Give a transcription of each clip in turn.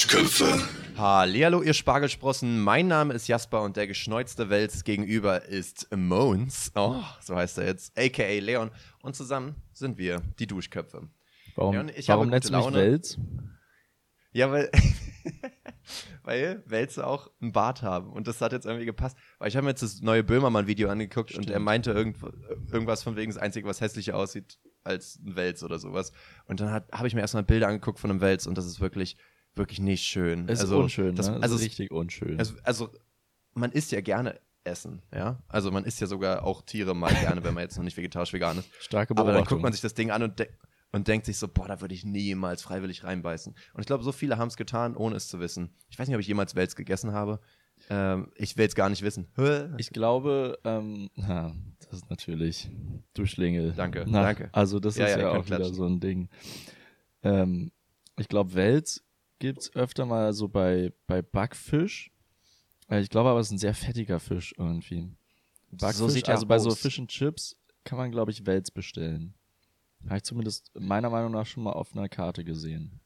Duschköpfe. Hallihallo, ihr Spargelsprossen. Mein Name ist Jasper und der geschneuzte Wels gegenüber ist Moons. Oh, so heißt er jetzt. A.k.a. Leon. Und zusammen sind wir die Duschköpfe. Warum, Leon, ich warum habe nennst du mich Laune. Wels? Ja, weil, weil Wälze auch einen Bart haben. Und das hat jetzt irgendwie gepasst. Weil ich habe mir jetzt das neue Böhmermann-Video angeguckt und er Stimmt. meinte irgend, irgendwas von wegen das Einzige, was hässlicher aussieht als ein Wels oder sowas. Und dann habe ich mir erstmal Bilder angeguckt von einem Wels und das ist wirklich, wirklich nicht schön. Es also, ist unschön, das, ne? Es Also, ist es- richtig unschön. also, also man isst ja gerne Essen, ja. Also man isst ja sogar auch Tiere mal gerne, wenn man jetzt noch nicht vegetarisch vegan ist. Starke Aber Beobachtung. dann guckt man sich das Ding an und, de und denkt sich so, boah, da würde ich niemals freiwillig reinbeißen. Und ich glaube, so viele haben es getan, ohne es zu wissen. Ich weiß nicht, ob ich jemals Wels gegessen habe. Ähm, ich will es gar nicht wissen. Ich glaube, ähm, ja, das ist natürlich du Schlingel. Danke, Na, danke. Also das Ja, ist ja, ja, auch könnt wieder klatschen. so ein Ding. Ähm, ich glaube, Wels gibt's öfter mal so bei, bei Backfisch. Äh, Ich glaube aber, es ist ein sehr fettiger Fisch irgendwie. Backfisch, So sieht also bei so. Fish and Chips kann man, glaube ich, Wels bestellen. Habe ich zumindest meiner Meinung nach schon mal auf einer Karte gesehen.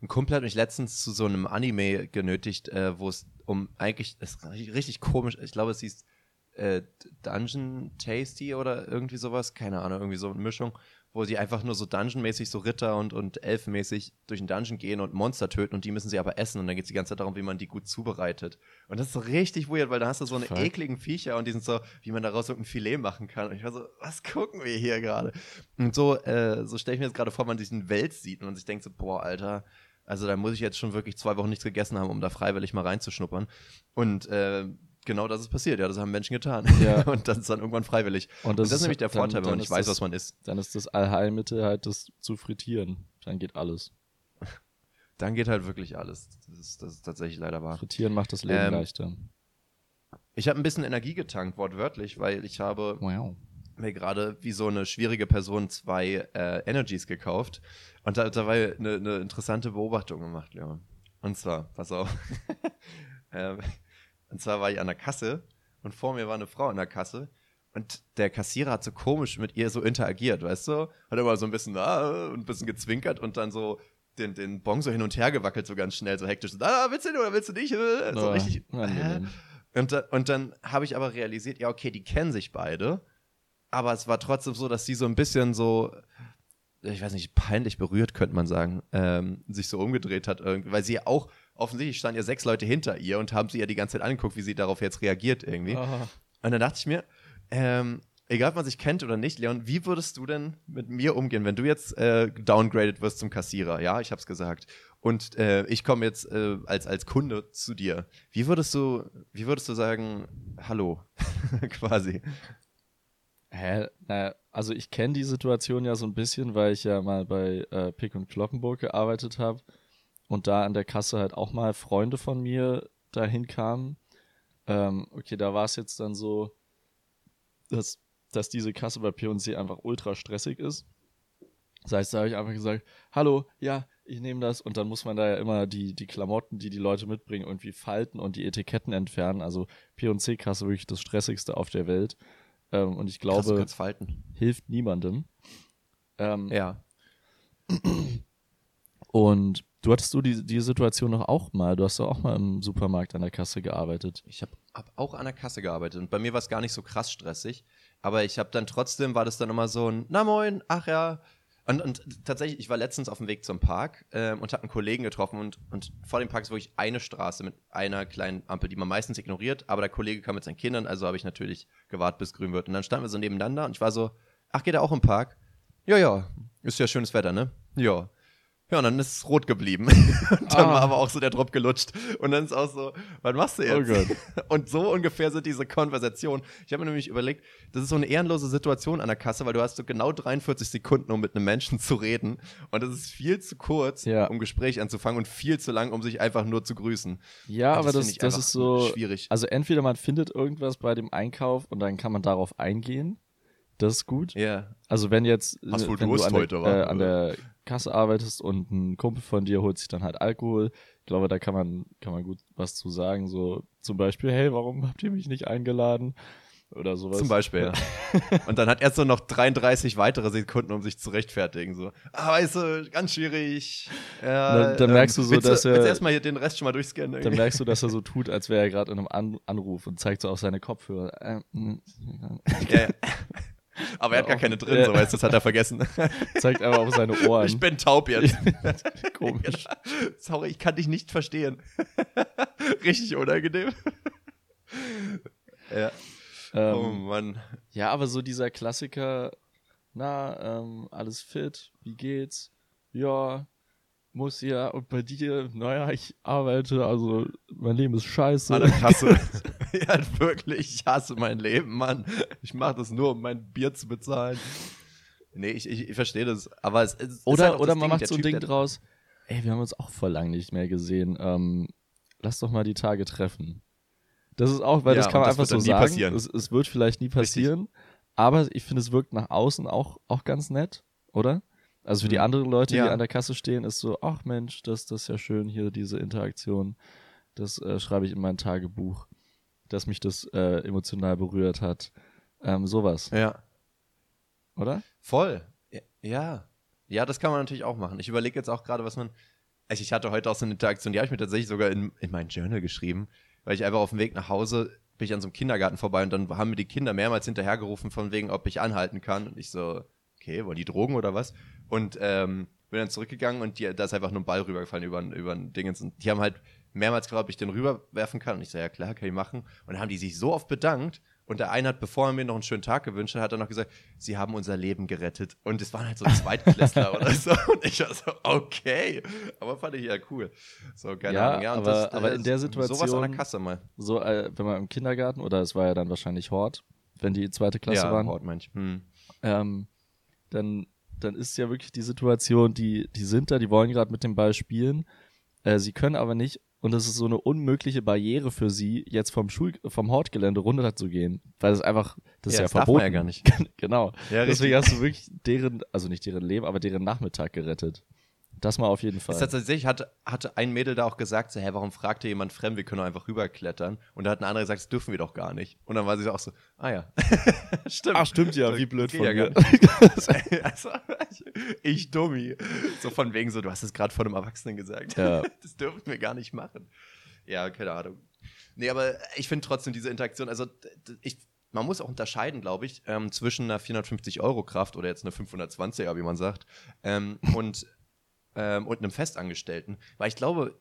Ein Kumpel hat mich letztens zu so einem Anime genötigt, äh, wo es um eigentlich, das ist richtig richtig komisch, ich glaube, es hieß äh, Dungeon Tasty oder irgendwie sowas, keine Ahnung, irgendwie so eine Mischung, wo sie einfach nur so Dungeon-mäßig, so Ritter und, und Elfenmäßig durch den Dungeon gehen und Monster töten und die müssen sie aber essen und dann geht es die ganze Zeit darum, wie man die gut zubereitet. Und das ist so richtig weird, weil da hast du so eine Fuck. ekligen Viecher und die sind so, wie man daraus irgendein Filet machen kann. Und ich war so, was gucken wir hier gerade? Und so, äh, so stelle ich mir jetzt gerade vor, man diesen Wels sieht und man sich denkt so, boah, Alter, also da muss ich jetzt schon wirklich zwei Wochen nichts gegessen haben, um da freiwillig mal reinzuschnuppern. Und äh, genau das ist passiert, ja, das haben Menschen getan. Ja. und das ist dann irgendwann freiwillig. Und das, ist nämlich der dann- Vorteil, wenn dann man nicht ist weiß, das- was man isst. Dann ist das Allheilmittel halt das zu frittieren. Dann geht alles. Dann geht halt wirklich alles. Das ist, das ist tatsächlich leider wahr. Frittieren macht das Leben Ähm, leichter. Ich habe ein bisschen Energie getankt, wortwörtlich, weil ich habe Wow. mir gerade wie so eine schwierige Person zwei äh, Energies gekauft und da, dabei eine, eine interessante Beobachtung gemacht, Leon. Und zwar, pass auf. ähm, und zwar war ich an der Kasse und vor mir war eine Frau an der Kasse und der Kassierer hat so komisch mit ihr so interagiert, weißt du? Hat immer so ein bisschen ah, und ein bisschen gezwinkert und dann so den, den Bon so hin und her gewackelt, so ganz schnell, so hektisch. Ah, willst du den oder willst du nicht? Äh, So Ah, richtig. unangenehm. Und, da, und dann habe ich aber realisiert, ja, okay, die kennen sich beide. Aber es war trotzdem so, dass sie so ein bisschen so, ich weiß nicht, peinlich berührt, könnte man sagen, ähm, sich so umgedreht hat irgendwie. Weil sie auch, offensichtlich standen ja sechs Leute hinter ihr und haben sie ja die ganze Zeit angeguckt, wie sie darauf jetzt reagiert irgendwie. Ah. Und dann dachte ich mir, ähm, egal ob man sich kennt oder nicht, Leon, wie würdest du denn mit mir umgehen, wenn du jetzt äh, downgraded wirst zum Kassierer? Ja, ich hab's gesagt. Und äh, ich komme jetzt äh, als, als Kunde zu dir. Wie würdest du, wie würdest du sagen, hallo, quasi? Hä? Naja, also ich kenne die Situation ja so ein bisschen, weil ich ja mal bei äh, Pick und Kloppenburg gearbeitet habe und da an der Kasse halt auch mal Freunde von mir dahin kamen. Ähm, okay, da war es jetzt dann so, dass, dass diese Kasse bei P&C einfach ultra stressig ist. Das heißt, da habe ich einfach gesagt, hallo, ja, ich nehme das und dann muss man da ja immer die, die Klamotten, die die Leute mitbringen, irgendwie falten und die Etiketten entfernen. Also P&C-Kasse wirklich das stressigste auf der Welt. Ähm, und ich Krass, glaube, falten. hilft niemandem. Ähm, Ja. Und du hattest du die, die Situation noch auch mal, du hast doch auch mal im Supermarkt an der Kasse gearbeitet. Ich habe hab auch an der Kasse gearbeitet und bei mir war es gar nicht so krass stressig, aber ich habe dann trotzdem, war das dann immer so ein, na moin, ach ja. Und, und tatsächlich, ich war letztens auf dem Weg zum Park ähm, und habe einen Kollegen getroffen und, und vor dem Park ist wirklich eine Straße mit einer kleinen Ampel, die man meistens ignoriert, aber der Kollege kam mit seinen Kindern, also habe ich natürlich gewartet, bis grün wird. Und dann standen wir so nebeneinander und ich war so, ach, geht er auch im Park? Ja, ja, ist ja schönes Wetter, ne? Ja. Ja, und dann ist es rot geblieben. und dann Ah. war aber auch so der Drop gelutscht. Und dann ist auch so, was machst du jetzt? Oh Gott. Und so ungefähr sind diese Konversationen. Ich habe mir nämlich überlegt, das ist so eine ehrenlose Situation an der Kasse, weil du hast so genau 43 Sekunden, um mit einem Menschen zu reden. Und das ist viel zu kurz, Ja. um Gespräch anzufangen und viel zu lang, um sich einfach nur zu grüßen. Ja, Und aber das, das ist so. schwierig. Also entweder man findet irgendwas bei dem Einkauf und dann kann man darauf eingehen. Das ist gut. Ja. Also wenn jetzt, Hast wohl Durst du an heute, der, wa? äh, an der Kasse arbeitest und ein Kumpel von dir holt sich dann halt Alkohol, ich glaube, da kann man, kann man gut was zu sagen. So zum Beispiel, hey, warum habt ihr mich nicht eingeladen? oder sowas. Zum Beispiel, ja. Und dann hat er so noch 33 weitere Sekunden, um sich zu rechtfertigen. So, ah, weißt du, ganz schwierig. Ja, Dann- dann merkst du so, dass du, er- du erstmal hier den Rest schon mal durchscannen? Dann irgendwie? merkst du, dass er so tut, als wäre er gerade in einem An Anruf und zeigt so auf seine Kopfhörer. Ähm, Ja, ja. Aber er hat gar keine drin, Ja. so weißt du, das hat er vergessen. zeigt einfach auf seine Ohren. Ich bin taub jetzt. Komisch. Sorry, ich kann dich nicht verstehen. Richtig unangenehm. ja. Ähm, oh Mann. Ja, aber so dieser Klassiker, na, ähm, alles fit, wie geht's? Ja, muss ja, und bei dir, naja, ich arbeite, also mein Leben ist scheiße. An der Kasse. ja, wirklich, ich hasse mein Leben, Mann. Ich mache das nur, um mein Bier zu bezahlen. Nee, ich, ich, ich verstehe das. Aber es, es ist Oder, halt oder man Ding, macht so ein Typ, Ding draus, ey, wir haben uns auch vor lang nicht mehr gesehen, ähm, lass doch mal die Tage treffen. Das ist auch, weil Ja, das kann man das einfach so sagen. passieren. Es, es wird vielleicht nie passieren, aber ich finde, es wirkt nach außen auch, auch ganz nett, oder? Also für die Mhm. anderen Leute, die Ja. an der Kasse stehen, ist so, ach Mensch, das, das ist ja schön hier, diese Interaktion. Das äh, schreibe ich in mein Tagebuch, dass mich das äh, emotional berührt hat. Ähm, sowas, Ja, oder? voll. Ja. Ja, das kann man natürlich auch machen. Ich überlege jetzt auch gerade, was man. Also ich hatte heute auch so eine Interaktion, die habe ich mir tatsächlich sogar in, in mein Journal geschrieben, weil ich einfach auf dem Weg nach Hause bin ich an so einem Kindergarten vorbei und dann haben mir die Kinder mehrmals hinterhergerufen, von wegen, ob ich anhalten kann. Und ich so, okay, wollen die Drogen oder was? Und ähm, bin dann zurückgegangen und die, da ist einfach nur ein Ball rübergefallen über, ein- über ein Dingens. Und die haben halt mehrmals gefragt, ob ich den rüberwerfen kann. Und ich so, ja klar, kann ich machen. Und dann haben die sich so oft bedankt. Und der eine hat, bevor er mir noch einen schönen Tag gewünscht hat, hat er noch gesagt, sie haben unser Leben gerettet. Und es waren halt so Zweitklässler oder so. Und ich war so, okay. Aber fand ich ja cool. So, keine Ja, Ahnung. Ja, aber- aber in der Sowas an Situation- der Kasse mal. So, äh, wenn man im Kindergarten, oder es war ja dann wahrscheinlich Hort, wenn die zweite Klasse ja, waren, Hort manch. Hm. ähm, dann, dann ist ja wirklich die Situation, die, die sind da, die wollen gerade mit dem Ball spielen, äh, sie können aber nicht, und das ist so eine unmögliche Barriere für sie, jetzt vom Schul vom Hortgelände runter zu gehen, weil es einfach, das ist Ja, ja das darf verboten. man ja gar nicht. genau. Ja, Deswegen hast du wirklich deren, also nicht deren Leben, aber deren Nachmittag gerettet. Das mal auf jeden Fall. Hat tatsächlich, hatte, hatte ein Mädel da auch gesagt, so, hä, warum fragt ihr jemand fremd, wir können einfach rüberklettern. Und da hat ein anderer gesagt, das dürfen wir doch gar nicht. Und dann war sie auch so, ah ja. stimmt. Ach, stimmt ja, wie blöd Geht von ja mir. also, ich, Dummi. So von wegen so, du hast es gerade von einem Erwachsenen gesagt. Ja. Das dürfen wir gar nicht machen. Ja, keine Ahnung. Nee, aber ich finde trotzdem diese Interaktion, also ich, man muss auch unterscheiden, glaube ich, ähm, zwischen einer 450-Euro-Kraft oder jetzt einer 520er, wie man sagt, ähm, und, ähm, und einem Festangestellten. Weil ich glaube,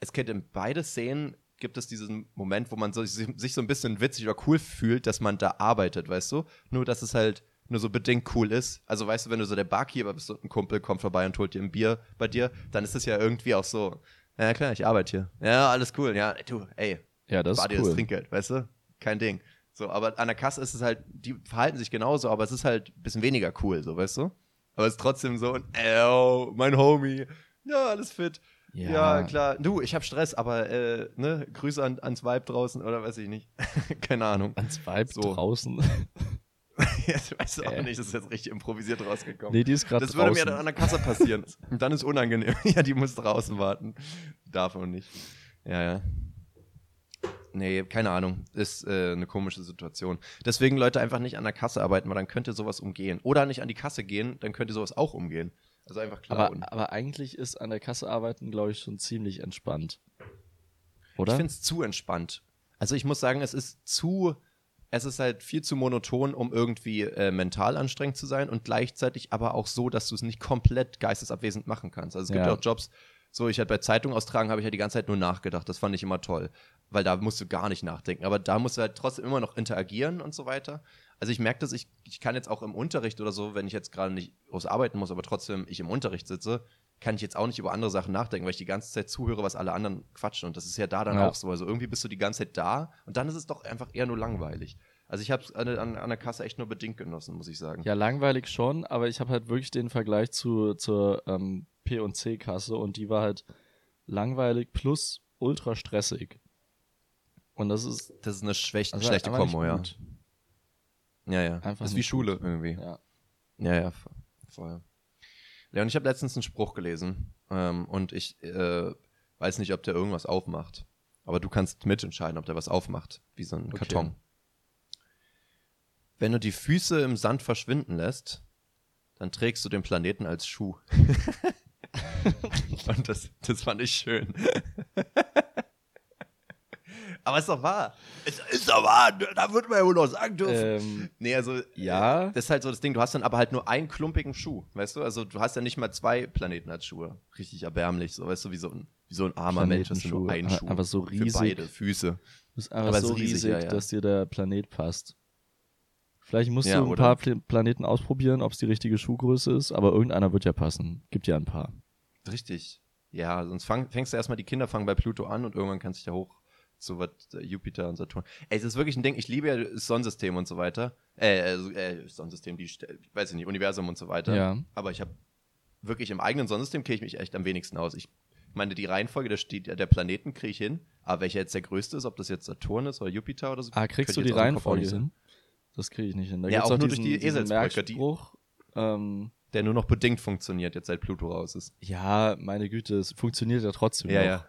es kennt in beide Szenen gibt es diesen Moment, wo man so, sich so ein bisschen witzig oder cool fühlt, dass man da arbeitet, weißt du? Nur, dass es halt nur so bedingt cool ist. Also, weißt du, wenn du so der Barkeeper bist und ein Kumpel kommt vorbei und holt dir ein Bier bei dir, dann ist es ja irgendwie auch so, ja klar, ich arbeite hier. Ja, alles cool. Ja, du, ey, Ja, das ist dir das. Trinkgeld, weißt du? Kein Ding. So, aber an der Kasse ist es halt, die verhalten sich genauso, aber es ist halt ein bisschen weniger cool, so, weißt du? Aber es ist trotzdem so, ey, mein Homie, ja, alles fit. Ja. Ja, klar. Du, ich hab Stress, aber äh, ne, Grüße an, ans Vibe draußen oder weiß ich nicht. Keine Ahnung. Ans Vibe So. draußen. ich weiß auch Äh. nicht, das ist jetzt richtig improvisiert rausgekommen. nee, die ist gerade das würde draußen. mir dann an der Kasse passieren. Und dann ist unangenehm. ja, die muss draußen warten. Darf man nicht. Ja, ja. Nee, keine Ahnung. Ist äh, eine komische Situation. Deswegen Leute einfach nicht an der Kasse arbeiten, weil dann könnte sowas umgehen. Oder nicht an die Kasse gehen, dann könnte sowas auch umgehen. Also einfach klar. aber, aber eigentlich ist an der Kasse arbeiten, glaube ich, schon ziemlich entspannt. Ich Oder? finde es zu entspannt. Also ich muss sagen, es ist zu, es ist halt viel zu monoton, um irgendwie äh, mental anstrengend zu sein und gleichzeitig aber auch so, dass du es nicht komplett geistesabwesend machen kannst. Also es gibt Ja. auch Jobs, so ich halt bei Zeitung austragen, habe ich ja die ganze Zeit nur nachgedacht. Das fand ich immer toll, weil da musst du gar nicht nachdenken. Aber da musst du halt trotzdem immer noch interagieren und so weiter. Also ich merke das, ich, ich kann jetzt auch im Unterricht oder so, wenn ich jetzt gerade nicht groß arbeiten muss, aber trotzdem ich im Unterricht sitze, kann ich jetzt auch nicht über andere Sachen nachdenken, weil ich die ganze Zeit zuhöre, was alle anderen quatschen. Und das ist ja da dann Ja. auch so. Also irgendwie bist du die ganze Zeit da und dann ist es doch einfach eher nur langweilig. Also ich habe es an, an, an der Kasse echt nur bedingt genossen, muss ich sagen. Ja, langweilig schon, aber ich habe halt wirklich den Vergleich zu, zur ähm, P&C-Kasse und die war halt langweilig plus ultra stressig. Und das ist Das ist eine schwäch also schlechte Kombo, ja. Ja, ja. Einfach das ist wie Schule gut. irgendwie. Ja. Ja, ja, vo- voll. Ja, und ich habe letztens einen Spruch gelesen ähm, und ich äh, weiß nicht, ob der irgendwas aufmacht. Aber du kannst mitentscheiden, ob der was aufmacht, wie so ein Okay. Karton. Wenn du die Füße im Sand verschwinden lässt, dann trägst du den Planeten als Schuh. Und das, das fand ich schön. Aber es ist doch wahr. Es ist doch wahr. Da würde man ja wohl noch sagen dürfen. Ähm, nee, also, ja. das ist halt so das Ding. Du hast dann aber halt nur einen klumpigen Schuh. Weißt du? Also, du hast ja nicht mal zwei Planeten als Schuhe. Richtig erbärmlich. So, weißt du, wie so ein, wie so ein armer Mensch. Das ist nur ein. Schuh. Aber so Für riesig. beide Füße. Bist einfach Aber so es ist riesig, riesig, ja, ja. dass dir der Planet passt. Vielleicht musst Ja, du ein oder? paar Pla Planeten ausprobieren, ob es die richtige Schuhgröße ist, aber irgendeiner wird ja passen. Gibt ja ein paar. Richtig. Ja, sonst fang, fängst du erstmal, die Kinder fangen bei Pluto an und irgendwann kannst du dich ja hoch zu was, äh, Jupiter und Saturn. Ey, es ist wirklich ein Ding, ich liebe ja das Sonnensystem und so weiter. Äh, also, äh Sonnensystem, die, St- weiß ich nicht, Universum und so weiter. Ja. Aber ich habe wirklich im eigenen Sonnensystem kenne ich mich echt am wenigsten aus. Ich meine, die Reihenfolge der, steht, der Planeten kriege ich hin, aber welcher jetzt der größte ist, ob das jetzt Saturn ist oder Jupiter oder so. Ah, kriegst du ich die auch Reihenfolge hin? Das kriege ich nicht hin. Da Ja, auch doch nur durch diesen, die diesen Eselsbrücke, die-. Ähm, Der nur noch bedingt funktioniert, jetzt seit Pluto raus ist. ja, meine Güte, es funktioniert ja trotzdem Ja, noch. ja.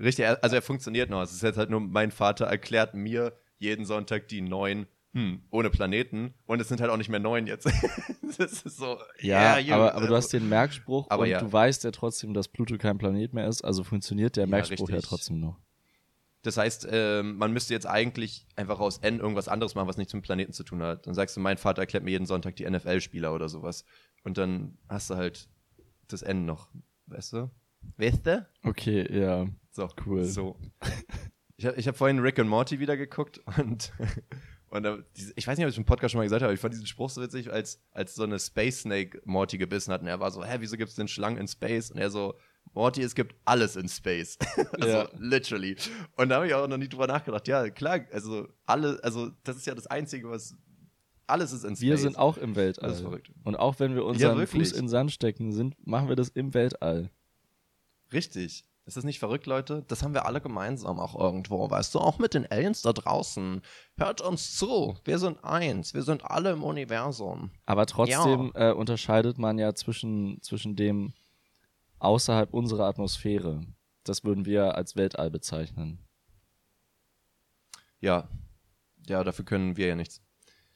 Richtig, also er funktioniert noch. Es ist jetzt halt nur, mein Vater erklärt mir jeden Sonntag die neun, hm, ohne Planeten. Und es sind halt auch nicht mehr neun jetzt. das ist so. Ja, Junge, aber, aber du also- hast den Merkspruch Aber und ja. du weißt ja trotzdem, dass Pluto kein Planet mehr ist, also funktioniert der Ja, Merkspruch ja richtig. trotzdem noch. Das heißt, ähm, man müsste jetzt eigentlich einfach aus N irgendwas anderes machen, was nichts mit Planeten zu tun hat. Dann sagst du, mein Vater erklärt mir jeden Sonntag die NFL-Spieler oder sowas. Und dann hast du halt das N noch. Weißt du? Weißt du? Okay, ja. So, Cool. So. Ich habe ich hab vorhin Rick and Morty wieder geguckt und, und ich weiß nicht, ob ich im Podcast schon mal gesagt habe, aber ich fand diesen Spruch so witzig, als, als so eine Space Snake Morty gebissen hat und er war so, hä, wieso gibt es denn Schlangen in Space? Und er so, Morty, es gibt alles in Space. also Ja. literally. Und da habe ich auch noch nie drüber nachgedacht. Ja, klar, also alle, also das ist ja das Einzige, was alles ist in Space. Wir sind auch im Weltall. Das ist verrückt. Und auch wenn wir unseren wirklich. Fuß in Sand stecken, sind, machen wir das im Weltall. Richtig. Ist das nicht verrückt, Leute? Das haben wir alle gemeinsam auch irgendwo, weißt du? Auch mit den Aliens da draußen. Hört uns zu. Wir sind eins. Wir sind alle im Universum. Aber trotzdem äh, unterscheidet man ja zwischen, zwischen dem außerhalb unserer Atmosphäre. Das würden wir als Weltall bezeichnen. Ja. Ja, dafür können wir ja nichts.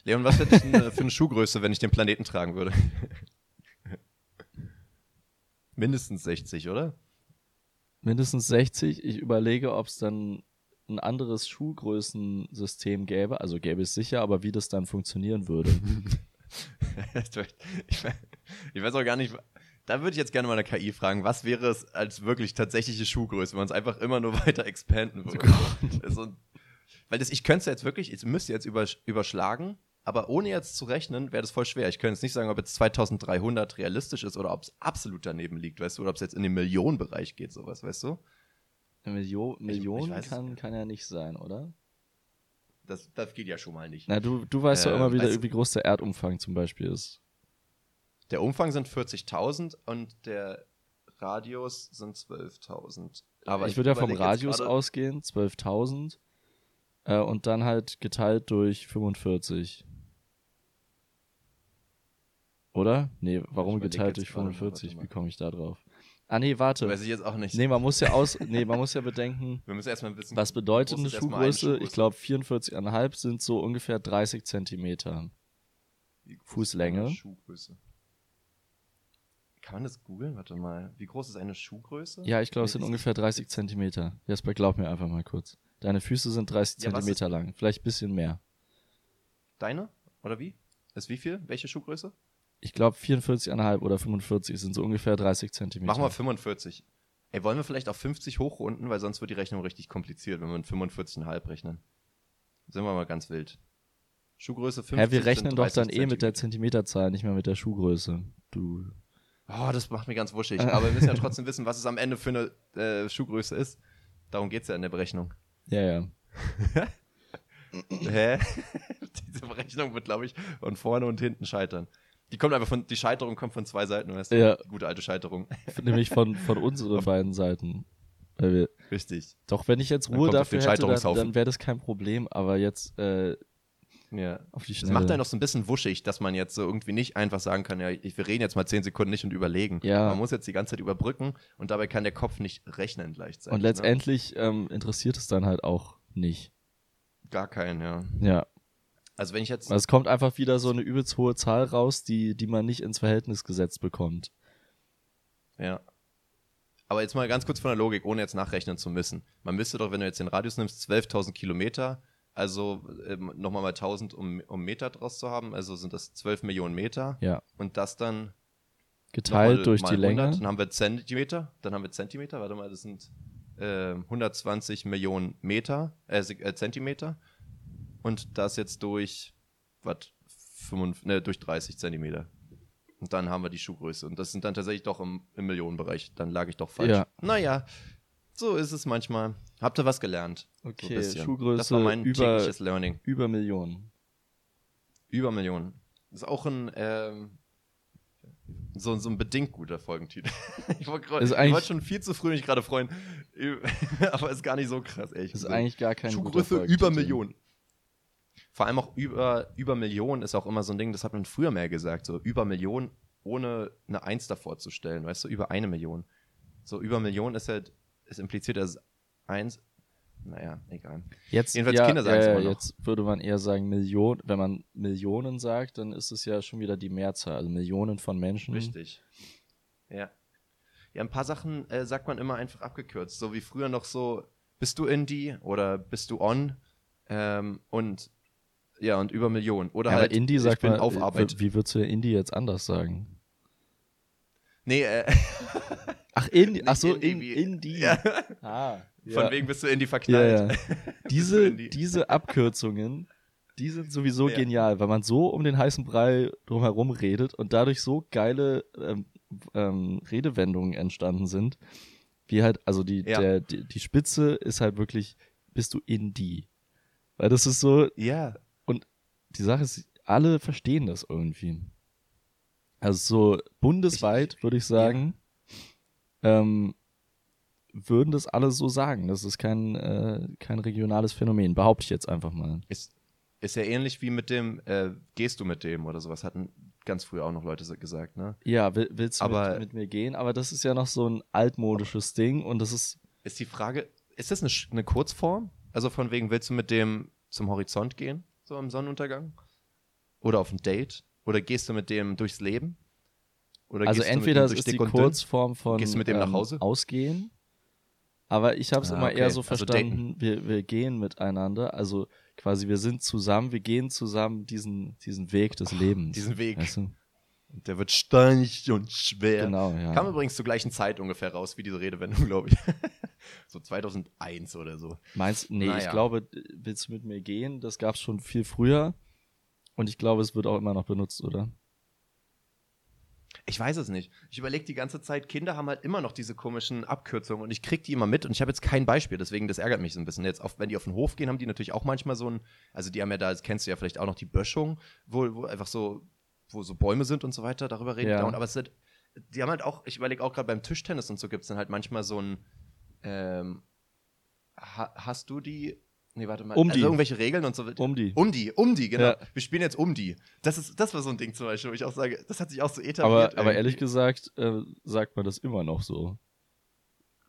Leon, was hätte ich denn äh, für eine Schuhgröße, wenn ich den Planeten tragen würde? Mindestens 60, oder? Mindestens 60. Ich überlege, ob es dann ein anderes Schuhgrößensystem gäbe. Also gäbe es sicher, aber wie das dann funktionieren würde. ich, we- ich weiß auch gar nicht. Da würde ich jetzt gerne mal eine KI fragen, was wäre es als wirklich tatsächliche Schuhgröße, wenn man es einfach immer nur weiter expanden würde? Also, weil das, ich könnte es jetzt wirklich, ich müsste jetzt übersch- überschlagen, aber ohne jetzt zu rechnen, wäre das voll schwer. Ich könnte jetzt nicht sagen, ob jetzt 2300 realistisch ist oder ob es absolut daneben liegt, weißt du, oder ob es jetzt in den Millionenbereich geht, sowas, weißt du? Eine Milio Million weiß es kann, kann ja nicht sein, oder? Das, das geht ja schon mal nicht. Na, du, du weißt doch Äh, immer wieder, wie groß der Erdumfang zum Beispiel ist. Der Umfang sind 40.000 und der Radius sind 12.000. Aber ich würde ja vom Radius ausgehen, 12.000. Äh, und dann halt geteilt durch 45. Oder? Nee, warum geteilt durch gerade mal, 45? warte mal. Wie komme ich da drauf? Ah, nee, warte. Weiß ich jetzt auch nicht. Nee, man muss ja aus, nee, man muss ja bedenken, Wir müssen erstmal wissen. was bedeutet eine Schuhgröße? Ich glaube 44,5 sind so ungefähr 30 Zentimeter. Wie groß Fußlänge. ist Schuhgröße. Kann man das googeln? Warte mal. Wie groß ist eine Schuhgröße? Ja, ich glaube, es sind ungefähr 30 Zentimeter. Jasper, glaub mir einfach mal kurz. Deine Füße sind 30 Ja, Zentimeter lang, vielleicht ein bisschen mehr. Deine? Oder wie? Ist wie viel? Welche Schuhgröße? Ich glaube 44,5 oder 45 sind so ungefähr 30 Zentimeter. Machen wir 45. Ey, wollen wir vielleicht auf 50 hochrunden, weil sonst wird die Rechnung richtig kompliziert, wenn wir mit 45,5 rechnen. Sind wir mal ganz wild. Schuhgröße 50. Hä, wir rechnen doch 30 dann eh mit der Zentimeter. Zentimeterzahl, nicht mehr mit der Schuhgröße. Du. Oh, das macht mir ganz wuschig. Aber wir müssen ja trotzdem wissen, was es am Ende für eine äh, Schuhgröße ist. Darum geht es ja in der Berechnung. Ja, ja. Hä? Diese Berechnung wird, glaube ich, von vorne und hinten scheitern. Die kommt einfach von, die Scheiterung kommt von zwei Seiten, weißt du? Ja. Die gute alte Scheiterung. Nämlich von, von unseren beiden Seiten. Richtig. doch, wenn ich jetzt Ruhe dafür hätte, dann, dann wäre das kein Problem. Aber jetzt äh, Ja. auf die Das macht einen doch so ein bisschen wuschig, dass man jetzt so irgendwie nicht einfach sagen kann, ja, ich, wir reden jetzt mal zehn Sekunden nicht und überlegen. Ja. Man muss jetzt die ganze Zeit überbrücken und dabei kann der Kopf nicht rechnen gleichzeitig. Und Ne? letztendlich ähm, interessiert es dann halt auch nicht. Gar keinen, ja. Ja. Also wenn ich jetzt. Es kommt einfach wieder so eine übelst hohe Zahl raus, die, die man nicht ins Verhältnis gesetzt bekommt. Ja. Aber jetzt mal ganz kurz von der Logik, ohne jetzt nachrechnen zu müssen. Man müsste doch, wenn du jetzt den Radius nimmst, 12.000 Kilometer, also ähm, nochmal mal 1.000, um, um Meter draus zu haben, also sind das 12 Millionen Meter. Ja. Und das dann Geteilt nochmal durch mal die 100, Länge. Dann haben wir Zentimeter, dann haben wir Zentimeter, warte mal, das sind äh, 120 Millionen Meter, äh, äh, Zentimeter. Und das jetzt durch, was, ne, durch 30 Zentimeter. Und dann haben wir die Schuhgröße. Und das sind dann tatsächlich doch im, im Millionenbereich. Dann lag ich doch falsch. Ja. Naja, so ist es manchmal. Habt ihr was gelernt? So Okay, bisschen. Schuhgröße Das war mein über- tägliches Learning. Über Millionen. Über Millionen. Das ist auch ein, ähm, so, so ein bedingt guter Folgentitel. ich wollte wollte schon viel zu früh mich gerade freuen. Aber ist gar nicht so krass, ehrlich Das ist gesagt. eigentlich gar kein Schuhgröße über. Millionen. Vor allem auch über, über Millionen ist auch immer so ein Ding, das hat man früher mehr gesagt, so über Millionen ohne eine Eins davor zu stellen, weißt du, über eine Million. So über Millionen ist halt, ist impliziert als eins. Naja, egal. Jetzt, Jedenfalls ja, Kinder sagen es ja, noch. Jetzt würde man eher sagen Million. Wenn man Millionen sagt, dann ist es ja schon wieder die Mehrzahl. Also Millionen von Menschen. Richtig. Ja. Ja, ein paar Sachen äh, sagt man immer einfach abgekürzt. So wie früher noch so, bist du Indie oder bist du on? Ähm, und ja, und über Millionen. Oder Ja, halt, aber Indie ich sagt bin man, auf Arbeit. wie, würdest du Indie jetzt anders sagen? Nee, äh, Ach, Indie, Nicht ach so, Indie in, Indie. ja. Ah, von ja. wegen bist du Indie verknallt. ja. Diese, Indie. diese Abkürzungen, die sind sowieso genial, weil man so um den heißen Brei drumherum redet und dadurch so geile ähm, ähm, Redewendungen entstanden sind, wie halt, also die, der, die, die Spitze ist halt wirklich, bist du in die. Weil das ist so, Ja. Die Sache ist, alle verstehen das irgendwie. Also so bundesweit würde ich sagen, ähm, würden das alle so sagen. Das ist kein, äh, kein regionales Phänomen, behaupte ich jetzt einfach mal. Ist, ist ja ähnlich wie mit dem, äh, gehst du mit dem oder sowas, hatten ganz früher auch noch Leute gesagt, ne? Ja, will, willst du Aber- mit, mit mir gehen? Aber das ist ja noch so ein altmodisches Ding und das ist, Ist die Frage, ist das eine, eine Kurzform? Also von wegen, willst du mit dem zum Horizont gehen, so am Sonnenuntergang? Oder auf ein Date? Oder gehst du mit dem durchs Leben? Oder also gehst du mit entweder dem es ist die? Kurzform von Gehst du mit dem nach ähm, Hause? Ausgehen. Aber ich habe es Ah, immer okay. eher so Also verstanden, wir, wir gehen miteinander. Also quasi wir sind zusammen, wir gehen zusammen diesen, diesen Weg des Lebens. Diesen Weg. Weißt du? Der wird steinig und schwer. Genau, ja. Kam übrigens zur gleichen Zeit ungefähr raus wie diese Redewendung, glaube ich. so 2001 oder so. Meinst nee, ich Naja. glaube, willst du mit mir gehen? Das gab es schon viel früher. Und ich glaube, es wird auch immer noch benutzt, oder? Ich weiß es nicht. Ich überlege die ganze Zeit, Kinder haben halt immer noch diese komischen Abkürzungen und ich krieg die immer mit und ich habe jetzt kein Beispiel, deswegen das ärgert mich so ein bisschen. Jetzt, auf, wenn die auf den Hof gehen, haben die natürlich auch manchmal so ein, also die haben ja da, das kennst du ja vielleicht auch noch die Böschung, wo, wo einfach so, wo so Bäume sind und so weiter, darüber reden Ja. dauernd. aber es sind, die haben halt auch, ich überlege auch gerade beim Tischtennis und so gibt es dann halt manchmal so ein, ähm, ha, hast du die, nee, warte mal, Um also die. irgendwelche Regeln und so. Um die. Um die, um die, genau. Ja. Wir spielen jetzt um die. Das, ist, das war so ein Ding zum Beispiel, wo ich auch sage, das hat sich auch so Aber, etabliert. aber irgendwie. ehrlich gesagt, äh, sagt man das immer noch so.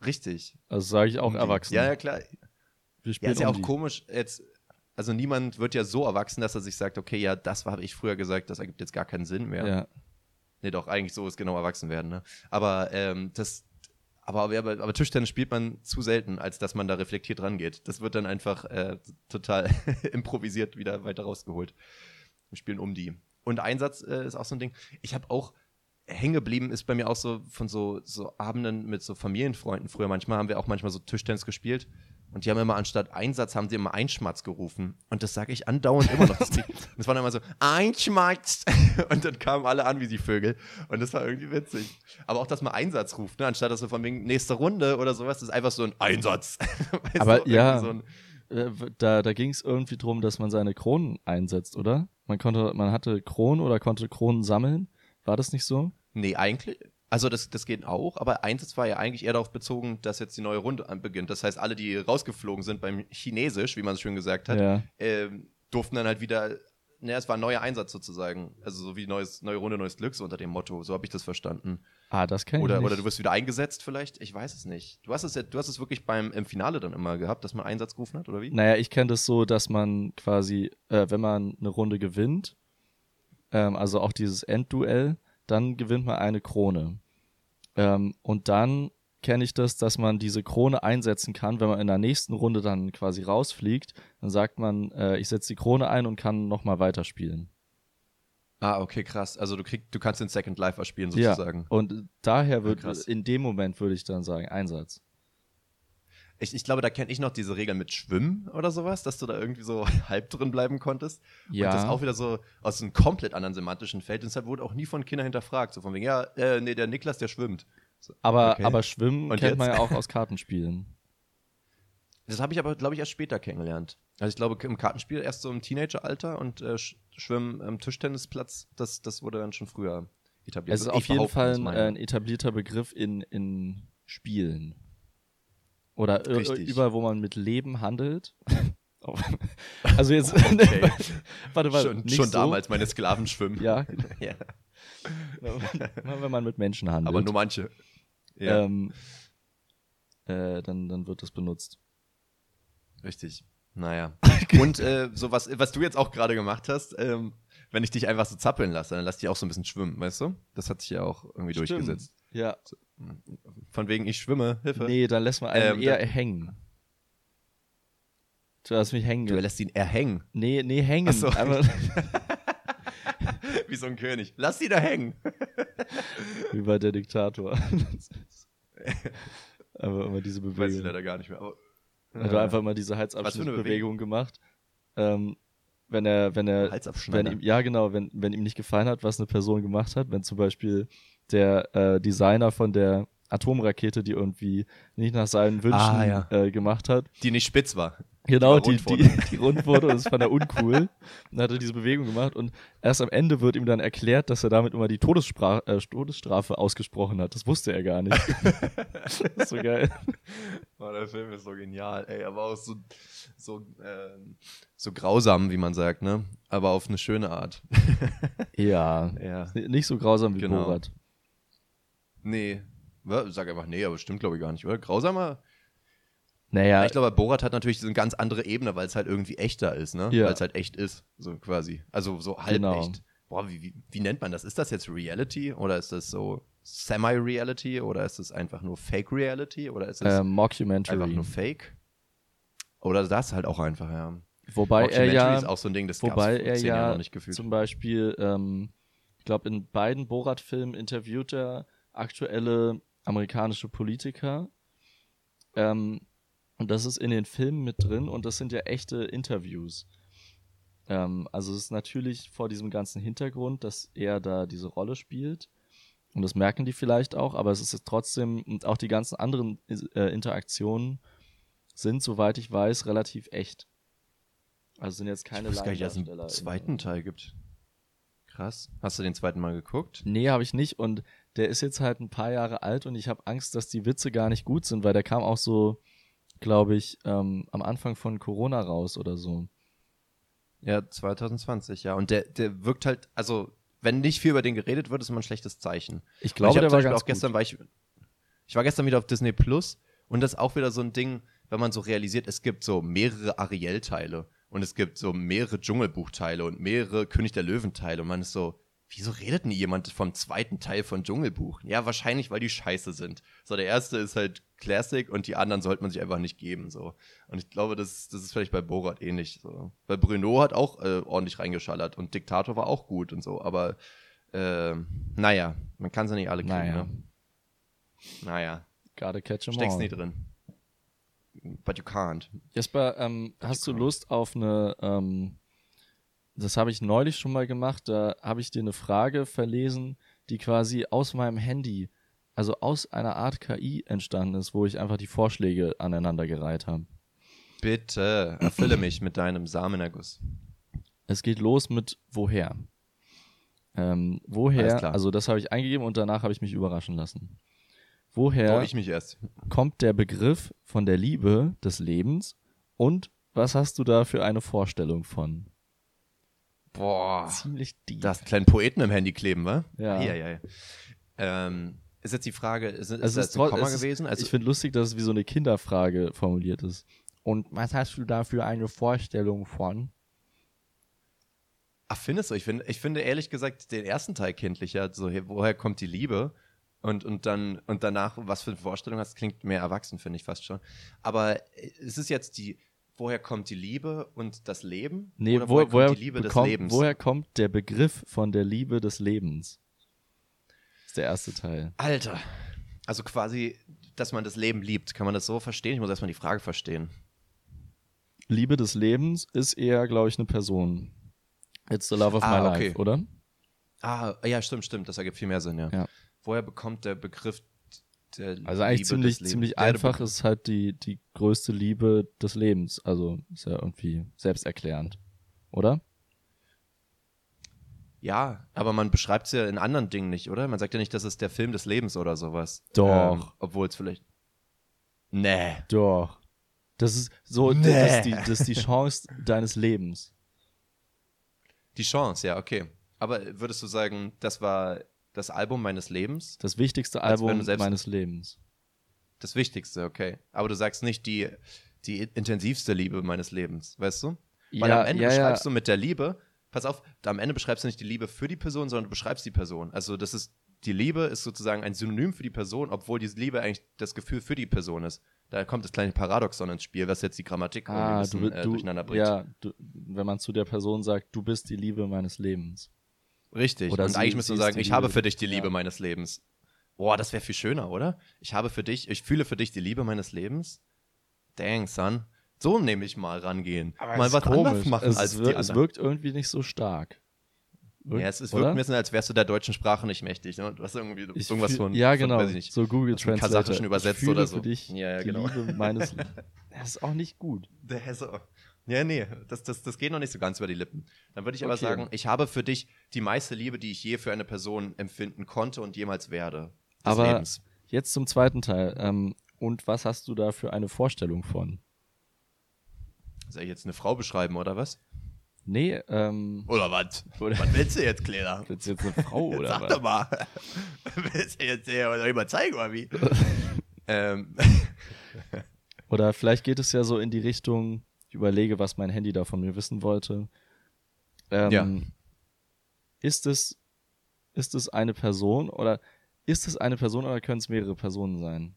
Richtig. Also sage ich auch Um. Ja, ja, klar. Wir Ja, spielen ist ja um auch die. komisch, jetzt, also niemand wird ja so erwachsen, dass er sich sagt, okay, ja, das habe ich früher gesagt, das ergibt jetzt gar keinen Sinn mehr. Ja. Nee, doch, eigentlich so ist genau erwachsen werden, ne? Aber ähm, das, aber, aber, aber Tischtennis spielt man zu selten, als dass man da reflektiert rangeht. Das wird dann einfach äh, total improvisiert wieder weiter rausgeholt. Wir spielen um die. Und Einsatz äh, ist auch so ein Ding. Ich habe auch hängen geblieben ist bei mir auch so von so, so Abenden mit so Familienfreunden. Früher manchmal haben wir auch manchmal so Tischtennis gespielt. Und die haben immer anstatt Einsatz, haben sie immer Einschmatz gerufen. Und das sage ich andauernd immer noch. Das, das war dann immer so, Einschmatz. Und dann kamen alle an wie die Vögel. Und das war irgendwie witzig. Aber auch, dass man Einsatz ruft, ne? anstatt dass du von wegen nächste Runde oder sowas, das ist einfach so ein Einsatz. Weißt Aber du, ja. So ein, Äh, da da ging es irgendwie drum, dass man seine Kronen einsetzt, oder? Man konnte, man hatte Kronen oder konnte Kronen sammeln. War das nicht so? Nee, eigentlich. Also das, das geht auch, aber Einsatz war ja eigentlich eher darauf bezogen, dass jetzt die neue Runde beginnt. Das heißt, alle, die rausgeflogen sind beim Chinesisch, wie man so schön gesagt hat, Ja. ähm, durften dann halt wieder, naja, es war ein neuer Einsatz sozusagen. Also so wie neues, neue Runde, neues Glück, so unter dem Motto. So habe ich das verstanden. Ah, das kann ich Oder, nicht. oder du wirst wieder eingesetzt vielleicht? Ich weiß es nicht. Du hast es, ja, du hast es wirklich beim im Finale dann immer gehabt, dass man Einsatz gerufen hat, oder wie? Naja, ich kenne das so, dass man quasi, äh, wenn man eine Runde gewinnt, ähm, also auch dieses Endduell, dann gewinnt man eine Krone. Ähm, und dann kenne ich das, dass man diese Krone einsetzen kann, wenn man in der nächsten Runde dann quasi rausfliegt, dann sagt man, äh, ich setze die Krone ein und kann nochmal weiterspielen. Ah, okay, krass. Also du kriegst, du kannst den Second Life erspielen Ja. sozusagen. Und daher wird, krass. in dem Moment würde ich dann sagen, Einsatz. Ich, ich glaube, da kenne ich noch diese Regel mit Schwimmen oder sowas, dass du da irgendwie so halb drin bleiben konntest. Ja. Und das auch wieder so aus einem komplett anderen semantischen Feld. Und deshalb wurde auch nie von Kindern hinterfragt. So von wegen, ja, äh, nee, der Niklas, der schwimmt. So, Aber, okay. aber Schwimmen Und kennt man jetzt? ja auch aus Kartenspielen. Das habe ich aber, glaube ich, erst später kennengelernt. Also ich glaube, im Kartenspiel erst so im Teenageralter und äh, Sch- Schwimmen am Tischtennisplatz, das, das wurde dann schon früher etabliert. Es ist Würde auf jeden Fall ein, ein etablierter Begriff in, in Spielen. Oder ir- Richtig. überall, wo man mit Leben handelt. also jetzt, Okay. warte, warte, schon, schon so, damals meine Sklaven schwimmen. Ja, ja. wenn man mit Menschen handelt. Aber nur manche. Ja, ähm, äh, dann, dann wird das benutzt. richtig. Naja. Und äh, so was, was du jetzt auch gerade gemacht hast, ähm, wenn ich dich einfach so zappeln lasse, dann lass dich auch so ein bisschen schwimmen, weißt du? Das hat sich ja auch irgendwie Stimmt. durchgesetzt. Ja. Von wegen, ich schwimme, Hilfe. Nee, dann lässt man einen Ähm, eher hängen. Du hast mich hängen. Du lässt ihn erhängen. Nee, nee, hängen. Ach so. Wie so ein König. Lass ihn da hängen. wie bei der Diktator. Aber immer diese Weiß ich Bewegung. leider gar nicht mehr. Aber, Er hat einfach immer diese Halsabschnittsbewegung gemacht. Ähm, wenn er, wenn er, wenn ihm, ja genau, wenn, wenn ihm nicht gefallen hat, was eine Person gemacht hat, wenn zum Beispiel der äh, Designer von der Atomrakete, die irgendwie nicht nach seinen Wünschen Ah, ja. äh, gemacht hat, Die nicht spitz war. Genau, war die, rund die, wurde. die rund wurde und das fand er uncool. Und dann hat er diese Bewegung gemacht und erst am Ende wird ihm dann erklärt, dass er damit immer die Todesspra äh, Todesstrafe ausgesprochen hat. Das wusste er gar nicht. das ist so geil. Oh, der Film ist so genial, ey, aber auch so, so, ähm, so grausam, wie man sagt, ne? Aber auf eine schöne Art. Ja. Ja. Nicht so grausam wie Genau. Borat. Nee. Sag einfach nee, aber stimmt, glaube ich, gar nicht, oder? Grausamer? Naja, Ich glaube, Borat hat natürlich so eine ganz andere Ebene, weil es halt irgendwie echter ist, ne? Ja. Weil es halt echt ist, so quasi. Also so halb Genau. echt. Boah, wie, wie, wie nennt man das? Ist das jetzt Reality oder ist das so Semi-Reality oder ist das einfach nur Fake-Reality oder ist es ähm, Mockumentary. einfach nur Fake? Oder das halt auch einfach, ja. Wobei er ja, ist auch so ein Ding, das wobei er ja noch nicht gefühlt. zum Beispiel, ähm, ich glaube, in beiden Borat-Filmen interviewt er aktuelle amerikanische Politiker. Ähm, und das ist in den Filmen mit drin und das sind ja echte Interviews. Ähm, also es ist natürlich vor diesem ganzen Hintergrund, dass er da diese Rolle spielt. Und das merken die vielleicht auch, aber es ist jetzt trotzdem, und auch die ganzen anderen äh, Interaktionen sind, soweit ich weiß, relativ echt. Also sind jetzt keine ich wusste gar nicht, dass es einen in- zweiten Teil gibt. Krass. Hast du den zweiten Mal geguckt? Nee, habe ich nicht. Und der ist jetzt halt ein paar Jahre alt und ich habe Angst, dass die Witze gar nicht gut sind, weil der kam auch so, glaube ich, ähm, am Anfang von Corona raus oder so. Ja, 2020, ja. Und der, der wirkt halt, also, wenn nicht viel über den geredet wird, ist immer ein schlechtes Zeichen. Ich glaube, ich der war ganz auch gestern gut. war ich, ich war gestern wieder auf Disney Plus und das ist auch wieder so ein Ding, wenn man so realisiert, es gibt so mehrere Ariel-Teile und es gibt so mehrere Dschungelbuch-Teile und mehrere König der Löwen-Teile und man ist so, wieso redet denn jemand vom zweiten Teil von Dschungelbuch? Ja, wahrscheinlich, weil die scheiße sind. So, der erste ist halt Classic und die anderen sollte man sich einfach nicht geben, so. Und ich glaube, das, das ist vielleicht bei Borat ähnlich, so. Weil Bruno hat auch äh, ordentlich reingeschallert und Diktator war auch gut und so, aber äh, naja, man kann sie nicht alle kriegen, Naja. ne? Naja, Gotta catch 'em steckst all. nie drin. But you can't. Jesper, ähm, hast du Lust auf eine, ähm, das habe ich neulich schon mal gemacht, da habe ich dir eine Frage verlesen, die quasi aus meinem Handy, also aus einer Art KI entstanden ist, wo ich einfach die Vorschläge aneinandergereiht habe. Bitte erfülle mich mit deinem Samenerguss. Es geht los mit woher. Ähm, woher, also das habe ich eingegeben und danach habe ich mich überraschen lassen. Oh, Woher erst. kommt der Begriff von der Liebe des Lebens und was hast du da für eine Vorstellung von? Boah. Ziemlich deep. Da hast einen kleinen Poeten im Handy kleben, wa? Ja. Eieiei. Ähm, ist jetzt die Frage, ist, ist Also das es ein Komma es ist- gewesen? Also, ich finde lustig, dass es wie so eine Kinderfrage formuliert ist. Und was hast du da für eine Vorstellung von? ach, findest du? Ich, find, ich finde ehrlich gesagt den ersten Teil kindlicher. So, woher kommt die Liebe? Und, und dann und danach, was für eine Vorstellung hast, klingt mehr erwachsen, finde ich fast schon. Aber äh, ist es jetzt die, woher kommt die Liebe und das Leben? Nee, Oder wo, woher, woher, kommt die Liebe des bekommt, Lebens? woher kommt der Begriff von der Liebe des Lebens? Das ist der erste Teil. Alter. Also quasi, dass man das Leben liebt. Kann man das so verstehen? Ich muss erstmal die Frage verstehen. Liebe des Lebens ist eher, glaube ich, eine Person. It's the love of Ah, my okay. life, oder? Ah, ja, stimmt, stimmt. Das ergibt viel mehr Sinn, ja. Ja. Woher bekommt der Begriff der Also eigentlich Liebe ziemlich, ziemlich einfach ist halt die, die größte Liebe des Lebens. Also ist ja irgendwie selbsterklärend. Oder? Ja, aber man beschreibt es ja in anderen Dingen nicht, oder? Man sagt ja nicht, das ist der Film des Lebens oder sowas. Doch. Ähm, Obwohl es vielleicht. Nee. Doch. Das ist so, Nee. das, ist die, das ist die Chance deines Lebens. Die Chance, ja, okay. Aber würdest du sagen, das war das Album meines Lebens? Das wichtigste Album meines Lebens. Das Wichtigste, okay. Aber du sagst nicht die, die intensivste Liebe meines Lebens, weißt du? Weil Ja, am Ende ja, ja. beschreibst du mit der Liebe, pass auf, am Ende beschreibst du nicht die Liebe für die Person, sondern du beschreibst die Person. Also das ist, die Liebe ist sozusagen ein Synonym für die Person, obwohl diese Liebe eigentlich das Gefühl für die Person ist. Da kommt das kleine Paradoxon ins Spiel, was jetzt die Grammatik irgendwie ein Ah, bisschen, du, äh, du, durcheinander bringt. ja, du, wenn man zu der Person sagt, du bist die Liebe meines Lebens. Richtig. Oder und sie- eigentlich müsste man sagen, ich habe für dich die Liebe ja. meines Lebens. Boah, das wäre viel schöner, oder? Ich habe für dich, ich fühle für dich die Liebe meines Lebens. Dang, son. So nehme ich mal rangehen. mal was anderes machen es, als wirkt, es wirkt irgendwie nicht so stark. Wirkt- Ja, es, es wirkt ein bisschen, als wärst du der deutschen Sprache nicht mächtig. Ne? Du hast irgendwie Ich irgendwas fühl- von, Ja, von, genau. weiß ich nicht. so Google Translator. Kasachischen übersetzt ich fühle oder so. Für dich Ja, ja, die genau. Liebe meines Lebens. Das ist auch nicht gut. Der Hesse. Ja, nee, das, das, das geht noch nicht so ganz über die Lippen. Dann würde ich aber Okay. sagen, ich habe für dich die meiste Liebe, die ich je für eine Person empfinden konnte und jemals werde. Aber Lebens. jetzt zum zweiten Teil. Ähm, und was hast du da für eine Vorstellung von? Soll ich jetzt eine Frau beschreiben, oder was? Nee, ähm, Oder was? Oder- Was willst du jetzt, Kleiner? willst du jetzt eine Frau oder Sag was? doch mal. willst du jetzt hier oder überzeugen, oder wie? ähm, Oder vielleicht geht es ja so in die Richtung, ich überlege, was mein Handy da von mir wissen wollte. Ähm, Ja. Ist es, ist es eine Person oder ist es eine Person oder können es mehrere Personen sein?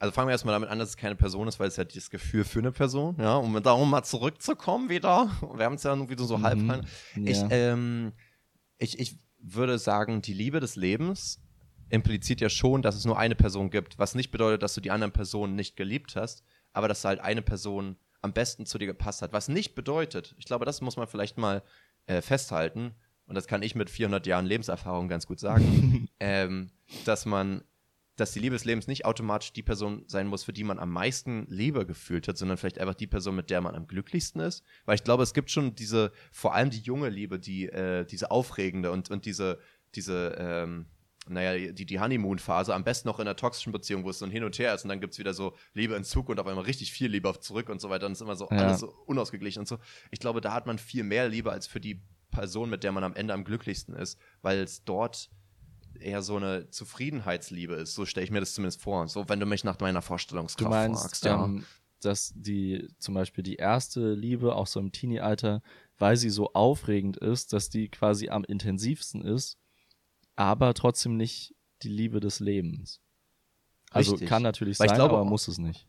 also fangen wir erstmal damit an, dass es keine Person ist, weil es ja das Gefühl für eine Person, ja, um darum mal zurückzukommen wieder. Wir haben es ja irgendwie so halb. Mhm. Ich, Ja. ähm, ich, ich würde sagen, die Liebe des Lebens impliziert ja schon, dass es nur eine Person gibt, was nicht bedeutet, dass du die anderen Personen nicht geliebt hast, aber dass halt eine Person am besten zu dir gepasst hat. Was nicht bedeutet, ich glaube, das muss man vielleicht mal äh, festhalten, und das kann ich mit 400 Jahren Lebenserfahrung ganz gut sagen, ähm, dass man, dass die Liebe des Lebens nicht automatisch die Person sein muss, für die man am meisten Liebe gefühlt hat, sondern vielleicht einfach die Person, mit der man am glücklichsten ist. Weil ich glaube, es gibt schon diese, vor allem die junge Liebe, die, äh, diese aufregende und, und diese, diese, ähm, naja, die, die Honeymoon-Phase, am besten noch in einer toxischen Beziehung, wo es so ein Hin und Her ist und dann gibt es wieder so Liebe in Zug und auf einmal richtig viel Liebe auf zurück und so weiter und es ist immer so Ja. alles so unausgeglichen und so. Ich glaube, da hat man viel mehr Liebe als für die Person, mit der man am Ende am glücklichsten ist, weil es dort eher so eine Zufriedenheitsliebe ist. So stelle ich mir das zumindest vor. So, wenn du mich nach meiner Du Vorstellungskraft meinst, fragst. Ja. ähm, dass die zum Beispiel die erste Liebe auch so im Teenie-Alter, weil sie so aufregend ist, dass die quasi am intensivsten ist, aber trotzdem nicht die Liebe des Lebens. Also Richtig. kann natürlich Weil ich sein, glaube aber muss es nicht.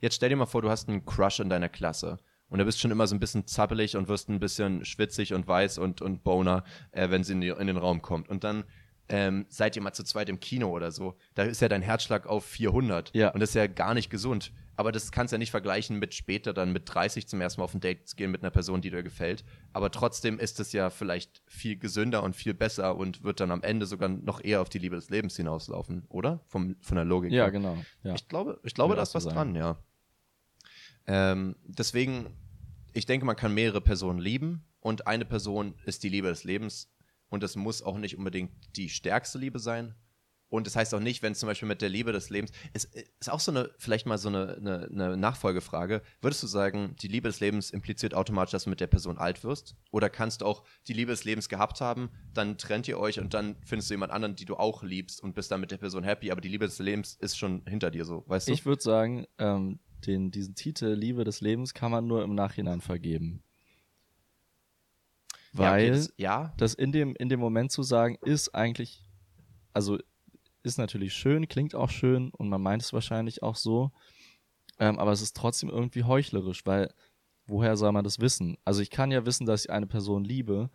Jetzt stell dir mal vor, du hast einen Crush in deiner Klasse. Und du bist schon immer so ein bisschen zappelig und wirst ein bisschen schwitzig und weiß und, und Boner, äh, wenn sie in, die, in den Raum kommt. Und dann ähm, seid ihr mal zu zweit im Kino oder so. Da ist ja dein Herzschlag auf 400. Ja. Und das ist ja gar nicht gesund. Aber das kannst du ja nicht vergleichen mit später dann mit 30 zum ersten Mal auf ein Date zu gehen mit einer Person, die dir gefällt. Aber trotzdem ist es ja vielleicht viel gesünder und viel besser und wird dann am Ende sogar noch eher auf die Liebe des Lebens hinauslaufen, oder? Vom, von der Logik. Ja, her. genau. Ja. Ich glaube, ich glaube da ist was sagen. dran, ja. Ähm, deswegen, ich denke, man kann mehrere Personen lieben und eine Person ist die Liebe des Lebens und es muss auch nicht unbedingt die stärkste Liebe sein, Und das heißt auch nicht, wenn es zum Beispiel mit der Liebe des Lebens, ist, ist auch so eine, vielleicht mal so eine, eine, eine, Nachfolgefrage. Würdest du sagen, die Liebe des Lebens impliziert automatisch, dass du mit der Person alt wirst? Oder kannst du auch die Liebe des Lebens gehabt haben, dann trennt ihr euch und dann findest du jemand anderen, die du auch liebst und bist dann mit der Person happy, aber die Liebe des Lebens ist schon hinter dir so, weißt du? Ich würde sagen, ähm, den, diesen Titel Liebe des Lebens kann man nur im Nachhinein vergeben. Weil ja, okay, das, ja. das in dem, in dem Moment zu sagen, ist eigentlich, also ist natürlich schön, klingt auch schön und man meint es wahrscheinlich auch so. Ähm, aber es ist trotzdem irgendwie heuchlerisch, weil woher soll man das wissen? Also ich kann ja wissen, dass ich eine Person liebe,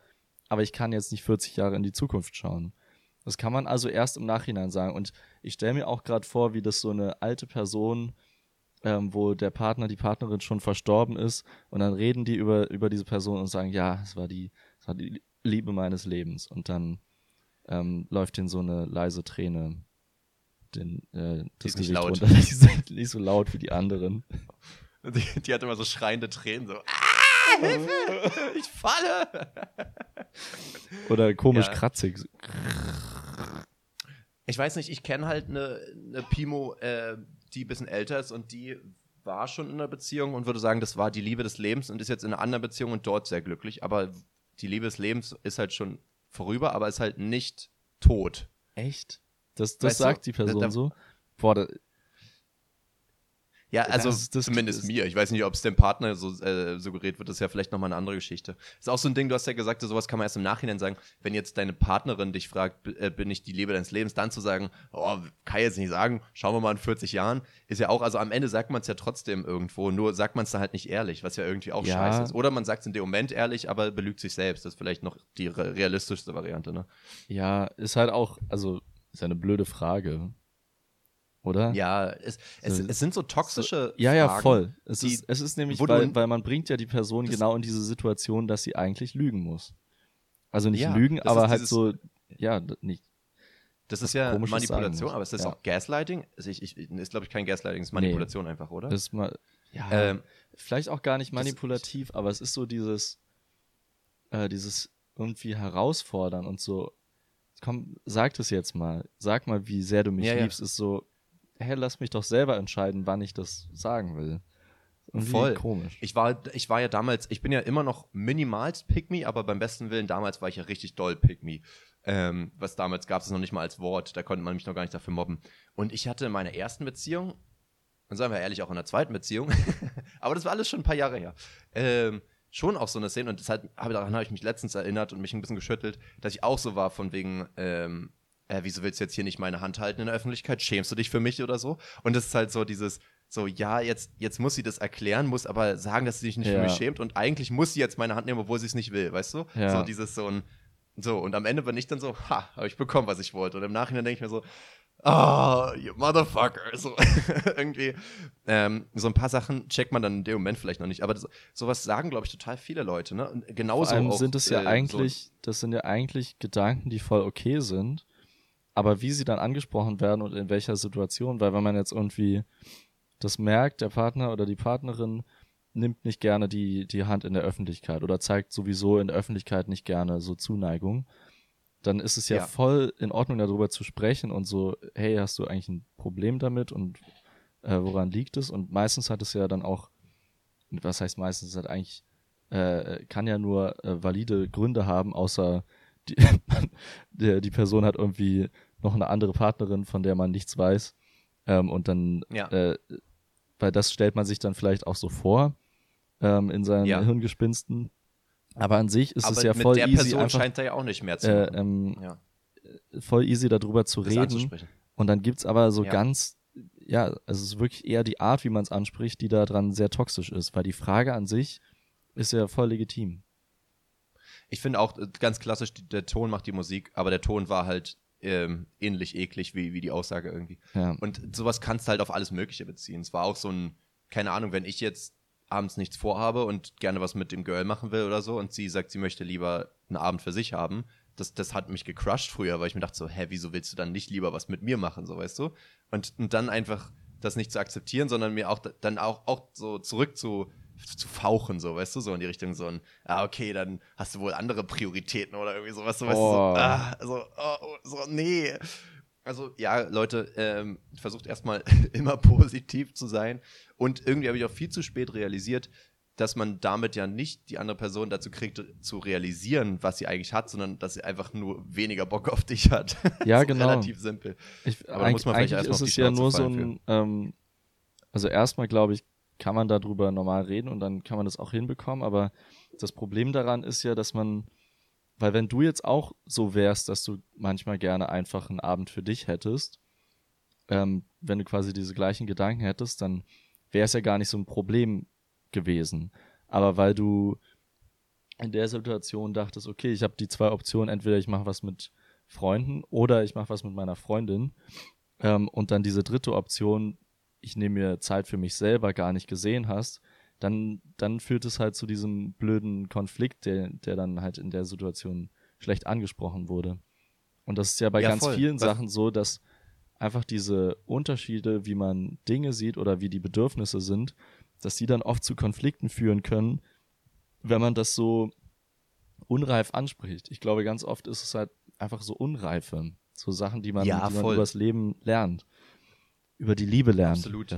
aber ich kann jetzt nicht 40 Jahre in die Zukunft schauen. Das kann man also erst im Nachhinein sagen. Und ich stelle mir auch gerade vor, wie das so eine alte Person, ähm, wo der Partner, die Partnerin schon verstorben ist, und dann reden die über, über diese Person und sagen, ja, es war die, es war die Liebe meines Lebens. Und dann ähm, läuft ihnen so eine leise Träne den, äh, das Gesicht laut. runter. Die sind nicht so laut wie die anderen. Die, die hat immer so schreiende Tränen, so ah, Hilfe, ich falle. Oder komisch ja. kratzig. Ich weiß nicht, ich kenne halt eine ne Pimo, äh, die ein bisschen älter ist und die war schon in einer Beziehung und würde sagen, das war die Liebe des Lebens und ist jetzt in einer anderen Beziehung und dort sehr glücklich. Aber die Liebe des Lebens ist halt schon vorüber, aber ist halt nicht tot. Echt? Das, das sagt du, die Person da, so. Boah, da, ja, also das, das, zumindest das, mir. Ich weiß nicht, ob es dem Partner so äh, suggeriert wird, das ist ja vielleicht nochmal eine andere Geschichte. Ist auch so ein Ding, du hast ja gesagt, sowas kann man erst im Nachhinein sagen. Wenn jetzt deine Partnerin dich fragt, äh, bin ich die Liebe deines Lebens, dann zu sagen, oh, kann ich jetzt nicht sagen, schauen wir mal in 40 Jahren, ist ja auch, also am Ende sagt man es ja trotzdem irgendwo, nur sagt man es da halt nicht ehrlich, was ja irgendwie auch ja. scheiße ist. Oder man sagt es in dem Moment ehrlich, aber belügt sich selbst. Das ist vielleicht noch die realistischste Variante, ne? Ja, ist halt auch, also ist eine blöde Frage oder? Ja, es, es, es sind so toxische. So, ja, ja, voll. Es, die, ist, es ist nämlich, weil, weil man bringt ja die Person genau in diese Situation, dass sie eigentlich lügen muss. Also nicht ja, lügen, aber halt so, ja, nicht. Das ist ja Manipulation, aber es ist ja. auch Gaslighting. Also ich, ich, ist, glaube ich, kein Gaslighting, es ist Manipulation nee. einfach, oder? Das ist mal, ja, ähm, vielleicht auch gar nicht manipulativ, das, aber es ist so dieses, äh, dieses irgendwie herausfordern und so, komm, sag das jetzt mal. Sag mal, wie sehr du mich ja, liebst, ja. ist so, hä, lass mich doch selber entscheiden, wann ich das sagen will. Irgendwie Voll. komisch. Ich war, ich war ja damals, ich bin ja immer noch minimalst Pick Me, aber beim besten Willen damals war ich ja richtig doll Pick Me. Ähm, was damals gab es noch nicht mal als Wort, da konnte man mich noch gar nicht dafür mobben. Und ich hatte in meiner ersten Beziehung, und sagen wir ehrlich, auch in der zweiten Beziehung, aber das war alles schon ein paar Jahre her, ähm, schon auch so eine Szene und deshalb habe daran habe ich mich letztens erinnert und mich ein bisschen geschüttelt, dass ich auch so war von wegen, ähm, äh, wieso willst du jetzt hier nicht meine Hand halten in der Öffentlichkeit? Schämst du dich für mich oder so? Und das ist halt so dieses, so, ja, jetzt, jetzt muss sie das erklären, muss aber sagen, dass sie sich nicht ja. für mich schämt und eigentlich muss sie jetzt meine Hand nehmen, obwohl sie es nicht will, weißt du? Ja. So dieses so ein, so, und am Ende bin ich dann so, ha, habe ich bekommen, was ich wollte. Und im Nachhinein denke ich mir so, ah, oh, you motherfucker. So, irgendwie, ähm, so ein paar Sachen checkt man dann in dem Moment vielleicht noch nicht. Aber das, sowas sagen, glaube ich, total viele Leute, ne? Und genauso Vor allem auch, sind es ja äh, eigentlich, so das sind ja eigentlich Gedanken, die voll okay sind aber wie sie dann angesprochen werden und in welcher Situation, weil wenn man jetzt irgendwie das merkt, der Partner oder die Partnerin nimmt nicht gerne die, die Hand in der Öffentlichkeit oder zeigt sowieso in der Öffentlichkeit nicht gerne so Zuneigung, dann ist es ja, ja, voll in Ordnung, darüber zu sprechen und so, hey, hast du eigentlich ein Problem damit und äh, woran liegt es? Und meistens hat es ja dann auch, was heißt meistens, es hat eigentlich, äh, kann ja nur äh, valide Gründe haben, außer die, die Person hat irgendwie noch eine andere Partnerin, von der man nichts weiß. Ähm, und dann, ja. äh, weil das stellt man sich dann vielleicht auch so vor ähm, in seinen ja. Hirngespinsten. Aber an sich ist Aber es ja voll easy. Mit der Person einfach, scheint er ja auch nicht mehr zu äh, ähm, ja. Voll easy darüber zu das reden. Und dann gibt es aber so ganz, ja, also es ist wirklich eher die Art, wie man es anspricht, die da dran sehr toxisch ist. Weil die Frage an sich ist ja voll legitim ich finde auch äh, ganz klassisch, der Ton macht die Musik, aber der Ton war halt ähm, ähnlich eklig wie, wie die Aussage irgendwie. Ja. Und sowas kannst du halt auf alles Mögliche beziehen. Es war auch so ein, keine Ahnung, wenn ich jetzt abends nichts vorhabe und gerne was mit dem Girl machen will oder so und sie sagt, sie möchte lieber einen Abend für sich haben, das, das hat mich gecrushed früher, weil ich mir dachte so, hä, wieso willst du dann nicht lieber was mit mir machen, so weißt du? Und, und dann einfach das nicht zu akzeptieren, sondern mir auch dann auch, auch so zurück zu zu fauchen, so, weißt du, so in die Richtung so ein, ah, okay, dann hast du wohl andere Prioritäten oder irgendwie sowas, so, weißt oh. du, so, ah, so, oh, so, nee. Also ja, Leute, ähm, versucht erstmal immer positiv zu sein. Und irgendwie habe ich auch viel zu spät realisiert, dass man damit ja nicht die andere Person dazu kriegt, zu realisieren, was sie eigentlich hat, sondern dass sie einfach nur weniger Bock auf dich hat. Ja, genau. Relativ simpel. Ich, Aber muss man vielleicht erstmal ist es ja nur so ein, ähm, also erstmal glaube ich, kann man darüber normal reden und dann kann man das auch hinbekommen. Aber das Problem daran ist ja, dass man, weil wenn du jetzt auch so wärst, dass du manchmal gerne einfach einen Abend für dich hättest, ähm, wenn du quasi diese gleichen Gedanken hättest, dann wäre es ja gar nicht so ein Problem gewesen. Aber weil du in der Situation dachtest, okay, ich habe die zwei Optionen, entweder ich mache was mit Freunden oder ich mache was mit meiner Freundin ähm, und dann diese dritte Option, ich nehme mir Zeit für mich selber, gar nicht gesehen hast, dann, dann führt es halt zu diesem blöden Konflikt, der, der dann halt in der Situation schlecht angesprochen wurde. Und das ist ja bei ja, ganz voll. vielen was? Sachen so, dass einfach diese Unterschiede, wie man Dinge sieht oder wie die Bedürfnisse sind, dass die dann oft zu Konflikten führen können, wenn man das so unreif anspricht. Ich glaube, ganz oft ist es halt einfach so Unreife. So Sachen, die man, ja, die man übers Leben lernt. Über die Liebe lernt. Absolut.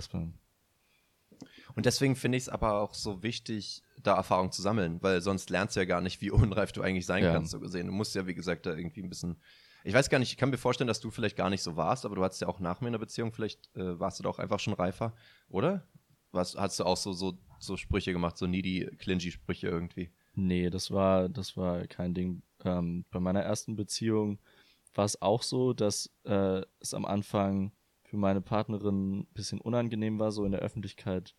Und deswegen finde ich es aber auch so wichtig, da Erfahrung zu sammeln, weil sonst lernst du ja gar nicht, wie unreif du eigentlich sein ja. kannst, so gesehen. Du musst ja, wie gesagt, da irgendwie ein bisschen. Ich weiß gar nicht, ich kann mir vorstellen, dass du vielleicht gar nicht so warst, aber du hattest ja auch nach mir in der Beziehung, vielleicht äh, warst du da auch einfach schon reifer, oder? Was, hast du auch so, so, so Sprüche gemacht, so needy, clingy Sprüche irgendwie? Nee, das war, das war kein Ding. Ähm, bei meiner ersten Beziehung war es auch so, dass äh, es am Anfang für meine Partnerin ein bisschen unangenehm war, so in der Öffentlichkeit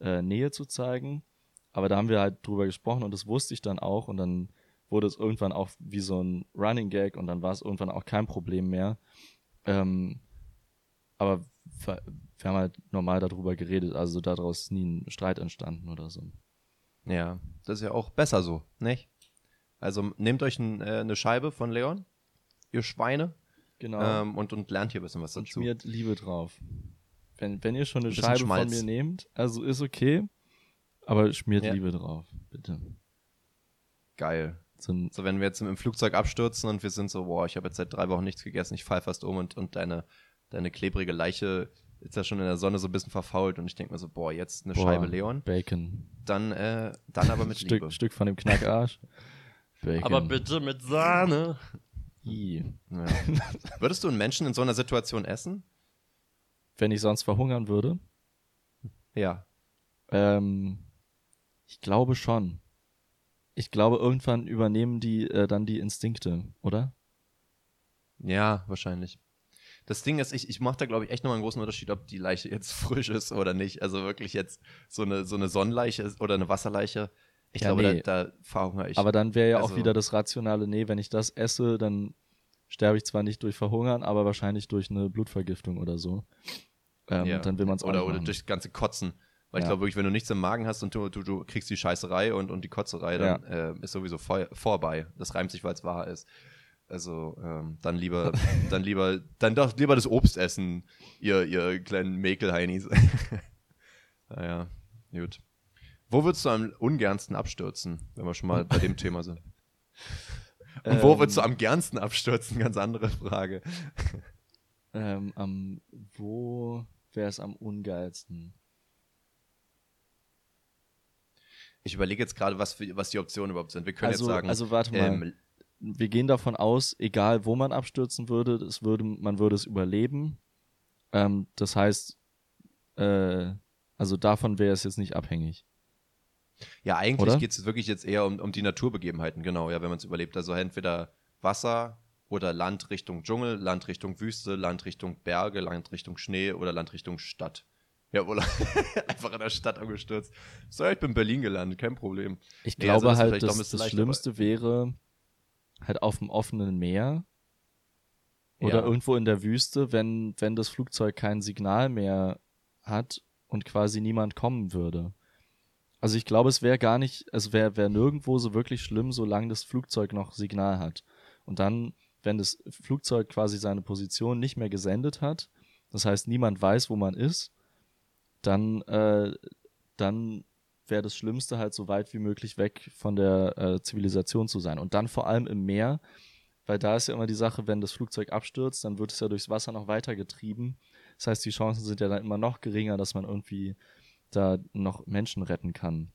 äh, Nähe zu zeigen. Aber da haben wir halt drüber gesprochen und das wusste ich dann auch und dann wurde es irgendwann auch wie so ein Running Gag und dann war es irgendwann auch kein Problem mehr. Ähm, aber wir haben halt normal darüber geredet, also daraus ist nie ein Streit entstanden oder so. Ja, das ist ja auch besser so, nicht? Also nehmt euch ein, äh, eine Scheibe von Leon, ihr Schweine. Genau. Ähm, und, und lernt hier ein bisschen was dazu. Und schmiert Liebe drauf. Wenn, wenn ihr schon eine ein Scheibe Schmalz. von mir nehmt, also ist okay, aber schmiert ja. Liebe drauf, bitte. Geil. So, so, wenn wir jetzt im Flugzeug abstürzen und wir sind so, boah, ich habe jetzt seit drei Wochen nichts gegessen, ich fall fast um und, und deine, deine klebrige Leiche ist ja schon in der Sonne so ein bisschen verfault und ich denke mir so, boah, jetzt eine boah, Scheibe Leon. Bacon. Dann, äh, dann aber mit Stück, Liebe. Stück von dem Knackarsch. Bacon. Aber bitte mit Sahne. Ja. Würdest du einen Menschen in so einer Situation essen? Wenn ich sonst verhungern würde? Ja. Ähm, ich glaube schon. Ich glaube, irgendwann übernehmen die äh, dann die Instinkte, oder? Ja, wahrscheinlich. Das Ding ist, ich, ich mache da, glaube ich, echt nochmal einen großen Unterschied, ob die Leiche jetzt frisch ist oder nicht. Also wirklich jetzt so eine, so eine Sonnenleiche oder eine Wasserleiche. Ich ja, glaube, nee. da, da verhungere ich. Aber dann wäre ja also, auch wieder das rationale, nee, wenn ich das esse, dann sterbe ich zwar nicht durch Verhungern, aber wahrscheinlich durch eine Blutvergiftung oder so. Ähm, ja. Dann will man es auch Oder, oder durch das ganze Kotzen. Weil ja. ich glaube wirklich, wenn du nichts im Magen hast und du, du, du kriegst die Scheißerei und, und die Kotzerei, dann ja. äh, ist sowieso vor, vorbei. Das reimt sich, weil es wahr ist. Also ähm, dann lieber, dann lieber, dann doch lieber das Obst essen, ihr, ihr kleinen Mäkelheinis. naja, gut. Wo würdest du am ungernsten abstürzen, wenn wir schon mal bei dem Thema sind? Und wo würdest du ähm. am gernsten abstürzen? Ganz andere Frage. ähm, am, wo wäre es am ungeilsten? Ich überlege jetzt gerade, was, was die Optionen überhaupt sind. Wir können also, jetzt sagen. Also warte mal. Ähm, wir gehen davon aus, egal wo man abstürzen würde, es würde man würde es überleben. Ähm, das heißt, äh, also davon wäre es jetzt nicht abhängig. Ja, eigentlich geht es wirklich jetzt eher um, um die Naturbegebenheiten, genau, ja, wenn man es überlebt. Also entweder Wasser oder Land Richtung Dschungel, Land Richtung Wüste, Land Richtung Berge, Land Richtung Schnee oder Land Richtung Stadt. Ja, wohl einfach in der Stadt angestürzt. So, ich bin in Berlin gelandet, kein Problem. Ich nee, glaube also halt, das, das Schlimmste wäre, halt auf dem offenen Meer oder ja. irgendwo in der Wüste, wenn, wenn das Flugzeug kein Signal mehr hat und quasi niemand kommen würde. Also ich glaube, es wäre gar nicht, es wäre wär nirgendwo so wirklich schlimm, solange das Flugzeug noch Signal hat. Und dann, wenn das Flugzeug quasi seine Position nicht mehr gesendet hat, das heißt, niemand weiß, wo man ist, dann, äh, dann wäre das Schlimmste halt so weit wie möglich weg von der äh, Zivilisation zu sein. Und dann vor allem im Meer weil da ist ja immer die Sache, wenn das Flugzeug abstürzt, dann wird es ja durchs Wasser noch weiter getrieben. Das heißt, die Chancen sind ja dann immer noch geringer, dass man irgendwie da noch Menschen retten kann.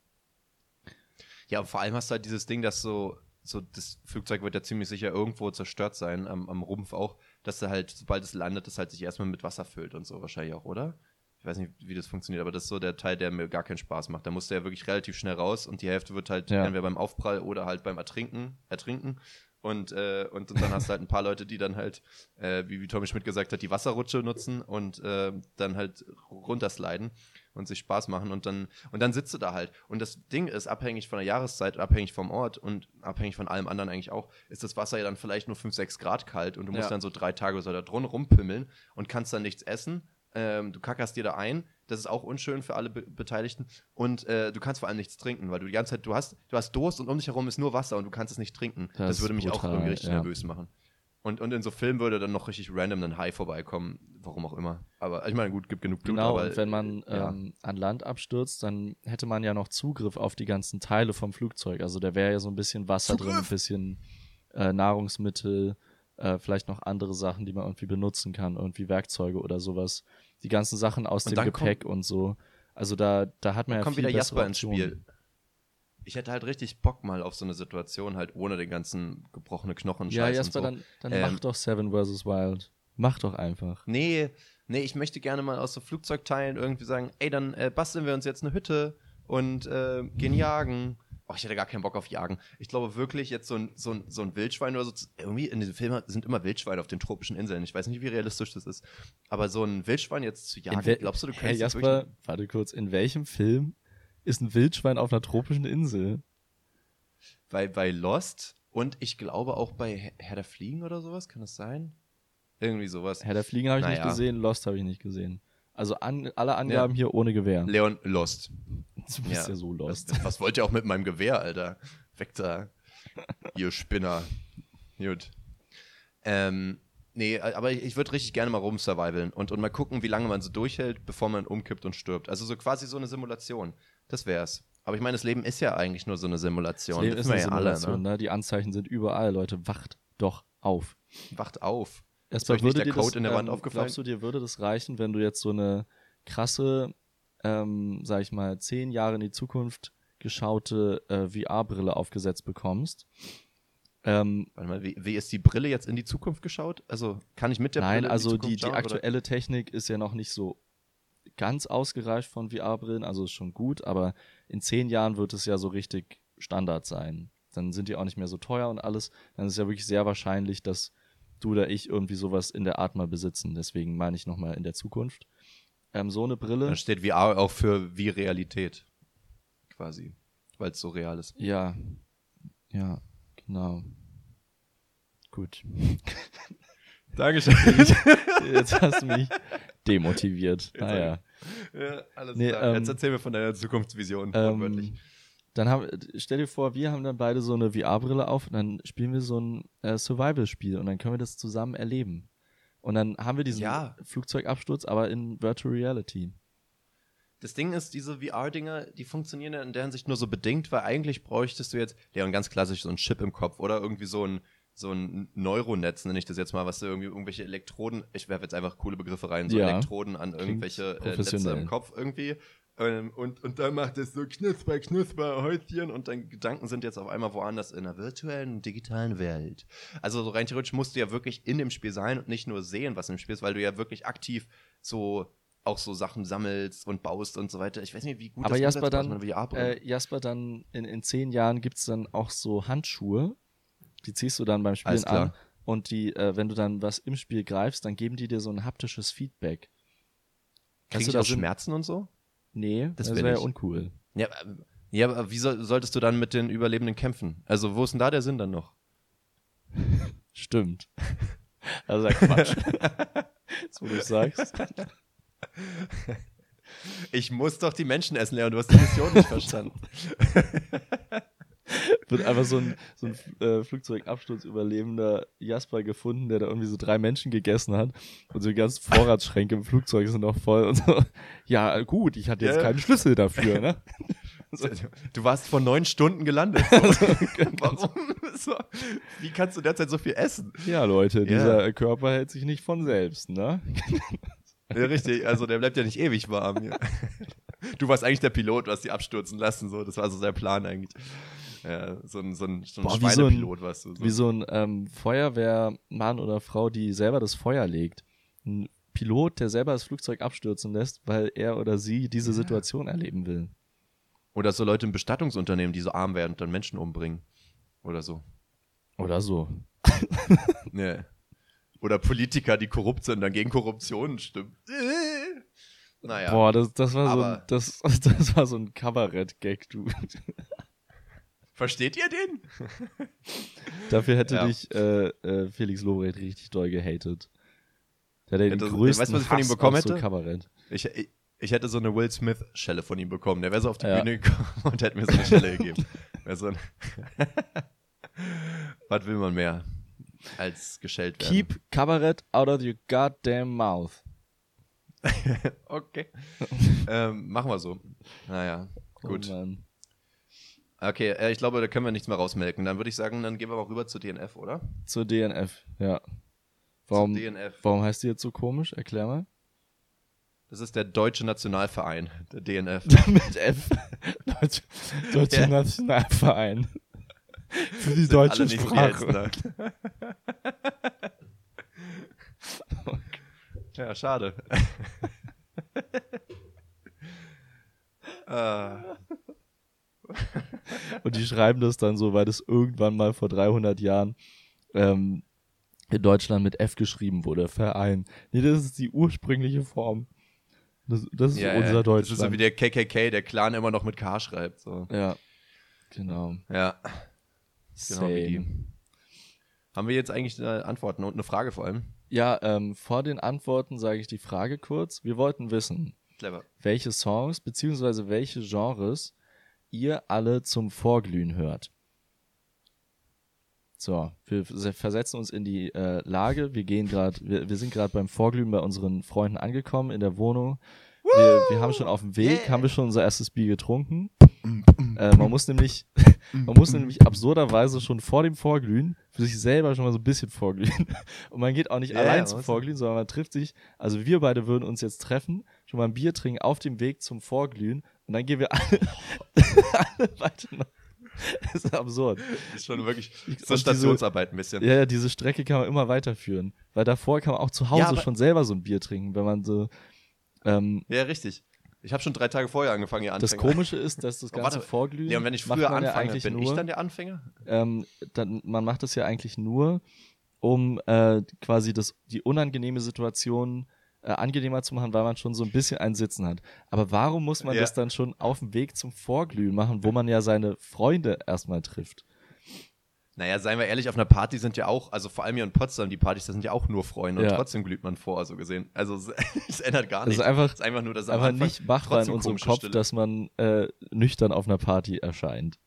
Ja, vor allem hast du halt dieses Ding, dass so, so das Flugzeug wird ja ziemlich sicher irgendwo zerstört sein, am, am Rumpf auch, dass er halt, sobald es landet, das halt sich erstmal mit Wasser füllt und so wahrscheinlich auch, oder? Ich weiß nicht, wie das funktioniert, aber das ist so der Teil, der mir gar keinen Spaß macht. Da musst du ja wirklich relativ schnell raus und die Hälfte wird halt Ja. entweder beim Aufprall oder halt beim Ertrinken, Ertrinken. Und, äh, und, und dann hast du halt ein paar Leute, die dann halt, äh, wie, wie Tommy Schmidt gesagt hat, die Wasserrutsche nutzen und äh, dann halt runtersliden und sich Spaß machen und dann, und dann sitzt du da halt. Und das Ding ist, abhängig von der Jahreszeit, abhängig vom Ort und abhängig von allem anderen eigentlich auch, ist das Wasser ja dann vielleicht nur 5, 6 Grad kalt und du musst Ja. dann so drei Tage so da drin rumpimmeln und kannst dann nichts essen. Ähm, du kackerst dir da ein, das ist auch unschön für alle Be Beteiligten. Und äh, du kannst vor allem nichts trinken, weil du die ganze Zeit, du hast, du hast Durst und um dich herum ist nur Wasser und du kannst es nicht trinken. Das Das, würde mich auch brutal, irgendwie richtig ja. nervös machen. Und, und in so Filmen würde dann noch richtig random ein Hai vorbeikommen, warum auch immer. Aber ich meine, gut, gibt genug Blut, Genau, aber und wenn man ja. ähm, an Land abstürzt, dann hätte man ja noch Zugriff auf die ganzen Teile vom Flugzeug. Also da wäre ja so ein bisschen Wasser drin, ein Zugriff! bisschen äh, Nahrungsmittel, äh, vielleicht noch andere Sachen, die man irgendwie benutzen kann, irgendwie Werkzeuge oder sowas. Die ganzen Sachen aus Und dem Gepäck und so. Also da, da hat man ja kommt viel wieder Jasper ins. Spiel. Ich hätte halt richtig Bock mal auf so eine Situation, halt ohne den ganzen gebrochene Knochen Ja, Jasper, so. dann, dann Ähm, mach doch Seven vs. Wild. Mach doch einfach. Nee, nee, ich möchte gerne mal aus so Flugzeugteilen irgendwie sagen, ey, dann äh, basteln wir uns jetzt eine Hütte und äh, gehen jagen. Oh, ich hätte gar keinen Bock auf Jagen. Ich glaube wirklich, jetzt so ein, so ein, so ein Wildschwein oder so, zu- irgendwie in den Filmen sind immer Wildschweine auf den tropischen Inseln. Ich weiß nicht, wie realistisch das ist. Aber so ein Wildschwein jetzt zu jagen, glaubst du, du Hey, könntest das Jasper, wirklich- warte kurz, in welchem Film ist ein Wildschwein auf einer tropischen Insel? bei, bei Lost und ich glaube auch bei Herr- der Fliegen oder sowas, kann das sein? Irgendwie sowas. Herr der Fliegen habe ich nicht Naja. gesehen, Lost habe ich nicht gesehen. Also an, alle Angaben hier ohne Gewehr. Leon Lost. Du bist ja, so lost. Was, was wollt ihr auch mit meinem Gewehr, Alter? Weg da. Ihr Spinner. Gut. Ähm, nee, aber ich, ich würde richtig gerne mal rumsurvivalen und, und mal gucken, wie lange man so durchhält, bevor man umkippt und stirbt. Also so quasi so eine Simulation. Das wär's. Aber ich meine, das Leben ist ja eigentlich nur so eine Simulation. Das Leben Das ist eine ja Simulation, alle, ne? Die Anzeichen sind überall, Leute. Wacht doch auf. ne? Wacht auf. Erstmal nicht würde dir das, Code in der Wand ähm, aufgefallen? Glaubst du, dir würde das reichen, wenn du jetzt so eine krasse, ähm, sag ich mal, zehn Jahre in die Zukunft geschaute äh, VR-Brille aufgesetzt bekommst? Ähm, Warte mal, wie, wie ist die Brille jetzt in die Zukunft geschaut? Also kann ich mit der Nein, Brille in also die, die schauen, oder? aktuelle Technik ist ja noch nicht so ganz ausgereift von VR-Brillen, also ist schon gut, aber in zehn Jahren wird es ja so richtig Standard sein. Dann sind die auch nicht mehr so teuer und alles. Dann ist ja wirklich sehr wahrscheinlich, dass du oder ich irgendwie sowas in der Art mal besitzen. Deswegen meine ich nochmal in der Zukunft. Ähm, so eine Brille. Dann steht VR auch für wie Realität. Quasi. Weil es so real ist. Ja, ja, genau. Gut. Dankeschön. Jetzt hast du mich demotiviert. Naja. ja, alles Nee, klar. ähm, Jetzt erzähl mir von deiner Zukunftsvision. wortwörtlich. Ähm, dann haben, stell dir vor, wir haben dann beide so eine VR-Brille auf und dann spielen wir so ein äh, Survival-Spiel und dann können wir das zusammen erleben. Und dann haben wir diesen Ja. Flugzeugabsturz, aber in Virtual Reality. Das Ding ist, diese VR-Dinger, die funktionieren ja in der Hinsicht nur so bedingt, weil eigentlich bräuchtest du jetzt, Leon, ganz klassisch so ein Chip im Kopf oder irgendwie so ein, so ein Neuronetz, nenne ich das jetzt mal, was du irgendwie irgendwelche Elektroden, ich werfe jetzt einfach coole Begriffe rein, so Ja. Elektroden an irgendwelche äh, Netze im Kopf irgendwie. Ähm, und, und dann macht es so knusper, knusper, Häuschen und deine Gedanken sind jetzt auf einmal woanders in einer virtuellen, digitalen Welt. Also so rein theoretisch musst du ja wirklich in dem Spiel sein und nicht nur sehen, was im Spiel ist, weil du ja wirklich aktiv so auch so Sachen sammelst und baust und so weiter. Ich weiß nicht, wie gut aber Jasper, umsetzbar ist dann, einer VR-Brille. äh, Jasper, dann in, in zehn Jahren gibt's dann auch so Handschuhe, die ziehst du dann beim Spielen an und die, äh, wenn du dann was im Spiel greifst, dann geben die dir so ein haptisches Feedback. Krieg Weißt du, da Schmerzen und so? Nee, Das das, wäre ja uncool. Ja, ähm, ja aber wie soll, solltest du dann mit den Überlebenden kämpfen? Also, wo ist denn da der Sinn dann noch? Stimmt. Also ja Quatsch. Jetzt, wo du sagst. Ich muss doch die Menschen essen, Leon, du hast die Mission nicht verstanden. Wird einfach so ein, so ein äh, Flugzeugabsturzüberlebender Jasper gefunden, der da irgendwie so drei Menschen gegessen hat. Und so die ganzen Vorratsschränke im Flugzeug sind noch voll und so. Ja, gut, ich hatte jetzt Ja. keinen Schlüssel dafür, ne? Du warst vor neun Stunden gelandet. So. Warum? So. Wie kannst du derzeit so viel essen? Ja, Leute, dieser Körper hält sich nicht von selbst, ne? Ja, richtig. Also der bleibt ja nicht ewig warm. Ja. Du warst eigentlich der Pilot, du hast die abstürzen lassen. So. Das war so sein Plan eigentlich. Ja, so ein, so ein, so ein Boah, wie Schweinepilot so ein- warst du. So. Wie so ein ähm, Feuerwehrmann oder Frau, die selber das Feuer legt. Ein Pilot, der selber das Flugzeug abstürzen lässt, weil er oder sie diese Situation erleben will. Oder so Leute im Bestattungsunternehmen, die so arm werden und dann Menschen umbringen. Oder so. Oder so. Nee. Oder Politiker, die korrupt sind, dann gegen Korruption stimmen. Naja. Boah, das, das, war so ein, das, das war so ein Kabarett-Gag, du. Versteht ihr den? Dafür hätte Ja. dich äh, äh, Felix Lobrecht richtig doll gehatet. Der Ja, den größten weißt was ich von ihm bekommen so hätte? Kabarett. Ich, ich, ich hätte so eine Will Smith-Schelle von ihm bekommen. Der wäre so auf die Ja. Bühne gekommen und hätte mir so eine Schelle gegeben. So Was will man mehr als geschellt werden? Keep Kabarett out of your goddamn mouth. Okay. ähm, machen wir so. Naja, gut. Oh. Okay, äh, ich glaube, da können wir nichts mehr rausmelken. Dann würde ich sagen, dann gehen wir mal rüber zu DNF, oder? Zur DNF, ja. Warum, Zu DNF. warum heißt die jetzt so komisch? Erklär mal. Das ist der Deutsche Nationalverein, der DNF. Mit F. Deutsch, Deutscher. Nationalverein. Für die deutsche Sprache. jetzt, ne? ja, schade. Ah, Und die schreiben das dann so, weil das irgendwann mal vor 300 Jahren ähm, in Deutschland mit F geschrieben wurde. Verein. Nee, das ist die ursprüngliche Form. Das, das ist ja, unser ja. Deutschland. Das ist so wie der KKK, der Clan immer noch mit K schreibt. So. ja, genau. Ja, genau wie die. Same. Haben wir jetzt eigentlich eine Antworten und eine Frage vor allem? Ja, ähm, vor den Antworten sage ich die Frage kurz. Wir wollten wissen, Clever. welche Songs bzw. welche Genres ihr alle zum Vorglühen hört. So, wir versetzen uns in die äh, Lage. Wir gehen gerade, wir, wir sind gerade beim Vorglühen bei unseren Freunden angekommen in der Wohnung. Wir, wir haben schon auf dem Weg, haben wir schon unser erstes Bier getrunken. Äh, man muss nämlich, man muss nämlich absurderweise schon vor dem Vorglühen für sich selber schon mal so ein bisschen vorglühen. Und man geht auch nicht Ja, allein zum? Vorglühen, sondern man trifft sich, also wir beide würden uns jetzt treffen, schon mal ein Bier trinken auf dem Weg zum Vorglühen und dann gehen wir alle, alle weiter noch. Das ist absurd. Das ist schon wirklich so diese- Stationsarbeit ein bisschen. Ja, ja, diese Strecke kann man immer weiterführen. Weil davor kann man auch zu Hause Ja, schon selber so ein Bier trinken, wenn man so. Ähm, Ja, richtig. Ich habe schon drei Tage vorher angefangen, hier das Anfänger. Komische ist, dass das Oh, ganze warte. Vorglühen. Ja, und wenn ich früher man ja anfange, eigentlich bin nur, ich dann der Anfänger? ähm, dann, man macht das ja eigentlich nur, um äh, quasi das, die unangenehme Situation äh, angenehmer zu machen, weil man schon so ein bisschen ein Sitzen hat. Aber warum muss man Ja. das dann schon auf dem Weg zum Vorglühen machen, wo man ja seine Freunde erstmal trifft? Naja, seien wir ehrlich, auf einer Party sind ja auch, also vor allem hier in Potsdam, die Partys, da sind ja auch nur Freunde Ja. und trotzdem glüht man vor, so gesehen. Also es, es ändert gar nichts. ist einfach, es ist einfach nur, dass einfach nicht machbar in unserem Kopf, Stille. dass man äh, nüchtern auf einer Party erscheint.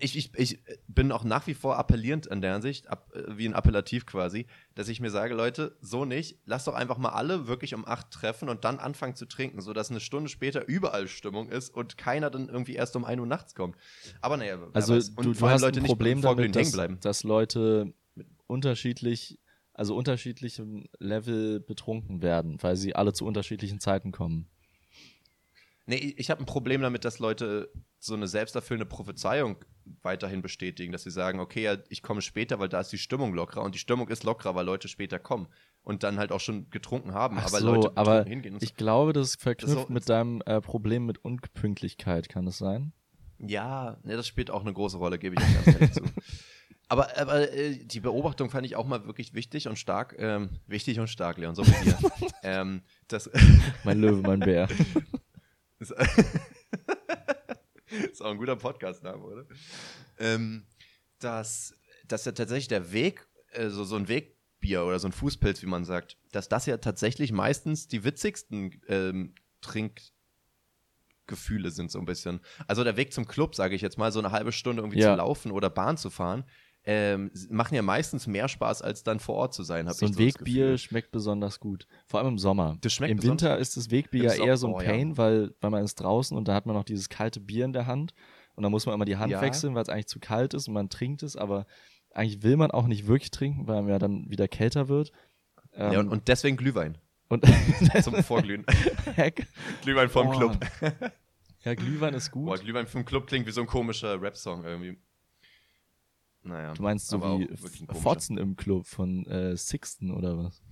Ich, ich, ich bin auch nach wie vor appellierend an der Hinsicht, ab, äh, wie ein Appellativ quasi, dass ich mir sage, Leute, so nicht, lasst doch einfach mal alle wirklich um acht treffen und dann anfangen zu trinken, sodass eine Stunde später überall Stimmung ist und keiner dann irgendwie erst um 1 Uhr nachts kommt. Aber naja, Also. Und du, du hast Leute ein Problem damit, dass, dass Leute unterschiedlich, also unterschiedlichem Level betrunken werden, weil sie alle zu unterschiedlichen Zeiten kommen. Nee, ich habe ein Problem damit, dass Leute so eine selbsterfüllende Prophezeiung weiterhin bestätigen, dass sie sagen, okay, ja, ich komme später, weil da ist die Stimmung lockerer und die Stimmung ist lockerer, weil Leute später kommen und dann halt auch schon getrunken haben, Ach aber so, Leute aber hingehen. Und so. Ich glaube, das ist verknüpft so- mit deinem äh, Problem mit Unpünktlichkeit, kann das sein? Ja, ne, das spielt auch eine große Rolle, gebe ich ganz ehrlich zu. Aber, aber äh, die Beobachtung fand ich auch mal wirklich wichtig und stark. Ähm, wichtig und stark, Leon, so wie dir. ähm, das Mein Löwe, mein Bär. ist, auch ein guter Podcast-Name, oder? Ähm, dass, dass ja tatsächlich der Weg, äh, so, so ein Wegbier oder so ein Fußpilz, wie man sagt, dass das ja tatsächlich meistens die witzigsten ähm, Trinkgefühle sind, so ein bisschen. Also der Weg zum Club, sage ich jetzt mal, so eine halbe Stunde irgendwie Ja. zu laufen oder Bahn zu fahren, ähm, machen ja meistens mehr Spaß, als dann vor Ort zu sein. So ein so Wegbier schmeckt besonders gut. Vor allem im Sommer. Das schmeckt Im Winter ist das Wegbier ja eher so ein oh, ja. Pain, weil, weil man ist draußen und da hat man noch dieses kalte Bier in der Hand und dann muss man immer die Hand Ja. wechseln, weil es eigentlich zu kalt ist und man trinkt es, aber eigentlich will man auch nicht wirklich trinken, weil man ja dann wieder kälter wird. Ähm, Ja, und, und deswegen Glühwein. und Zum Vorglühen. Heck. Glühwein vom Oh. Club. Ja, Glühwein ist gut. Boah, Glühwein vom Club klingt wie so ein komischer Rap-Song irgendwie. Naja. Du meinst so wie. Fotzen im Club von äh, Sixten oder was?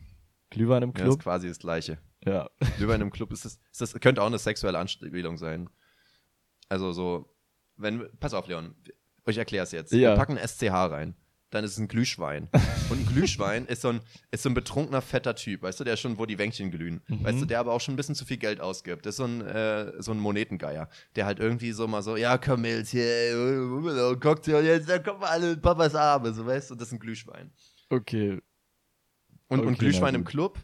Glühwein im Ja, ist Club? quasi das Gleiche. Ja. Glühwein im Club ist das, ist das könnte auch eine sexuelle Anspielung sein. Also so, wenn, pass auf, Leon, ich erkläre es jetzt. Ja. Wir packen SCH rein, dann ist es ein Glühschwein. Und ein Glühschwein ist so ein, ist so ein betrunkener, fetter Typ, weißt du, der schon, wo die Wänkchen glühen. Mhm. Weißt du, der aber auch schon ein bisschen zu viel Geld ausgibt. Das ist so ein, äh, so ein Monetengeier, der halt irgendwie so mal so, ja, komm jetzt hier, äh, Cocktail, jetzt, da kommen wir alle in Papas Arme, so weißt du, das ist ein Glühschwein. Okay. Und, und Okay, Glühschwein na im. Club,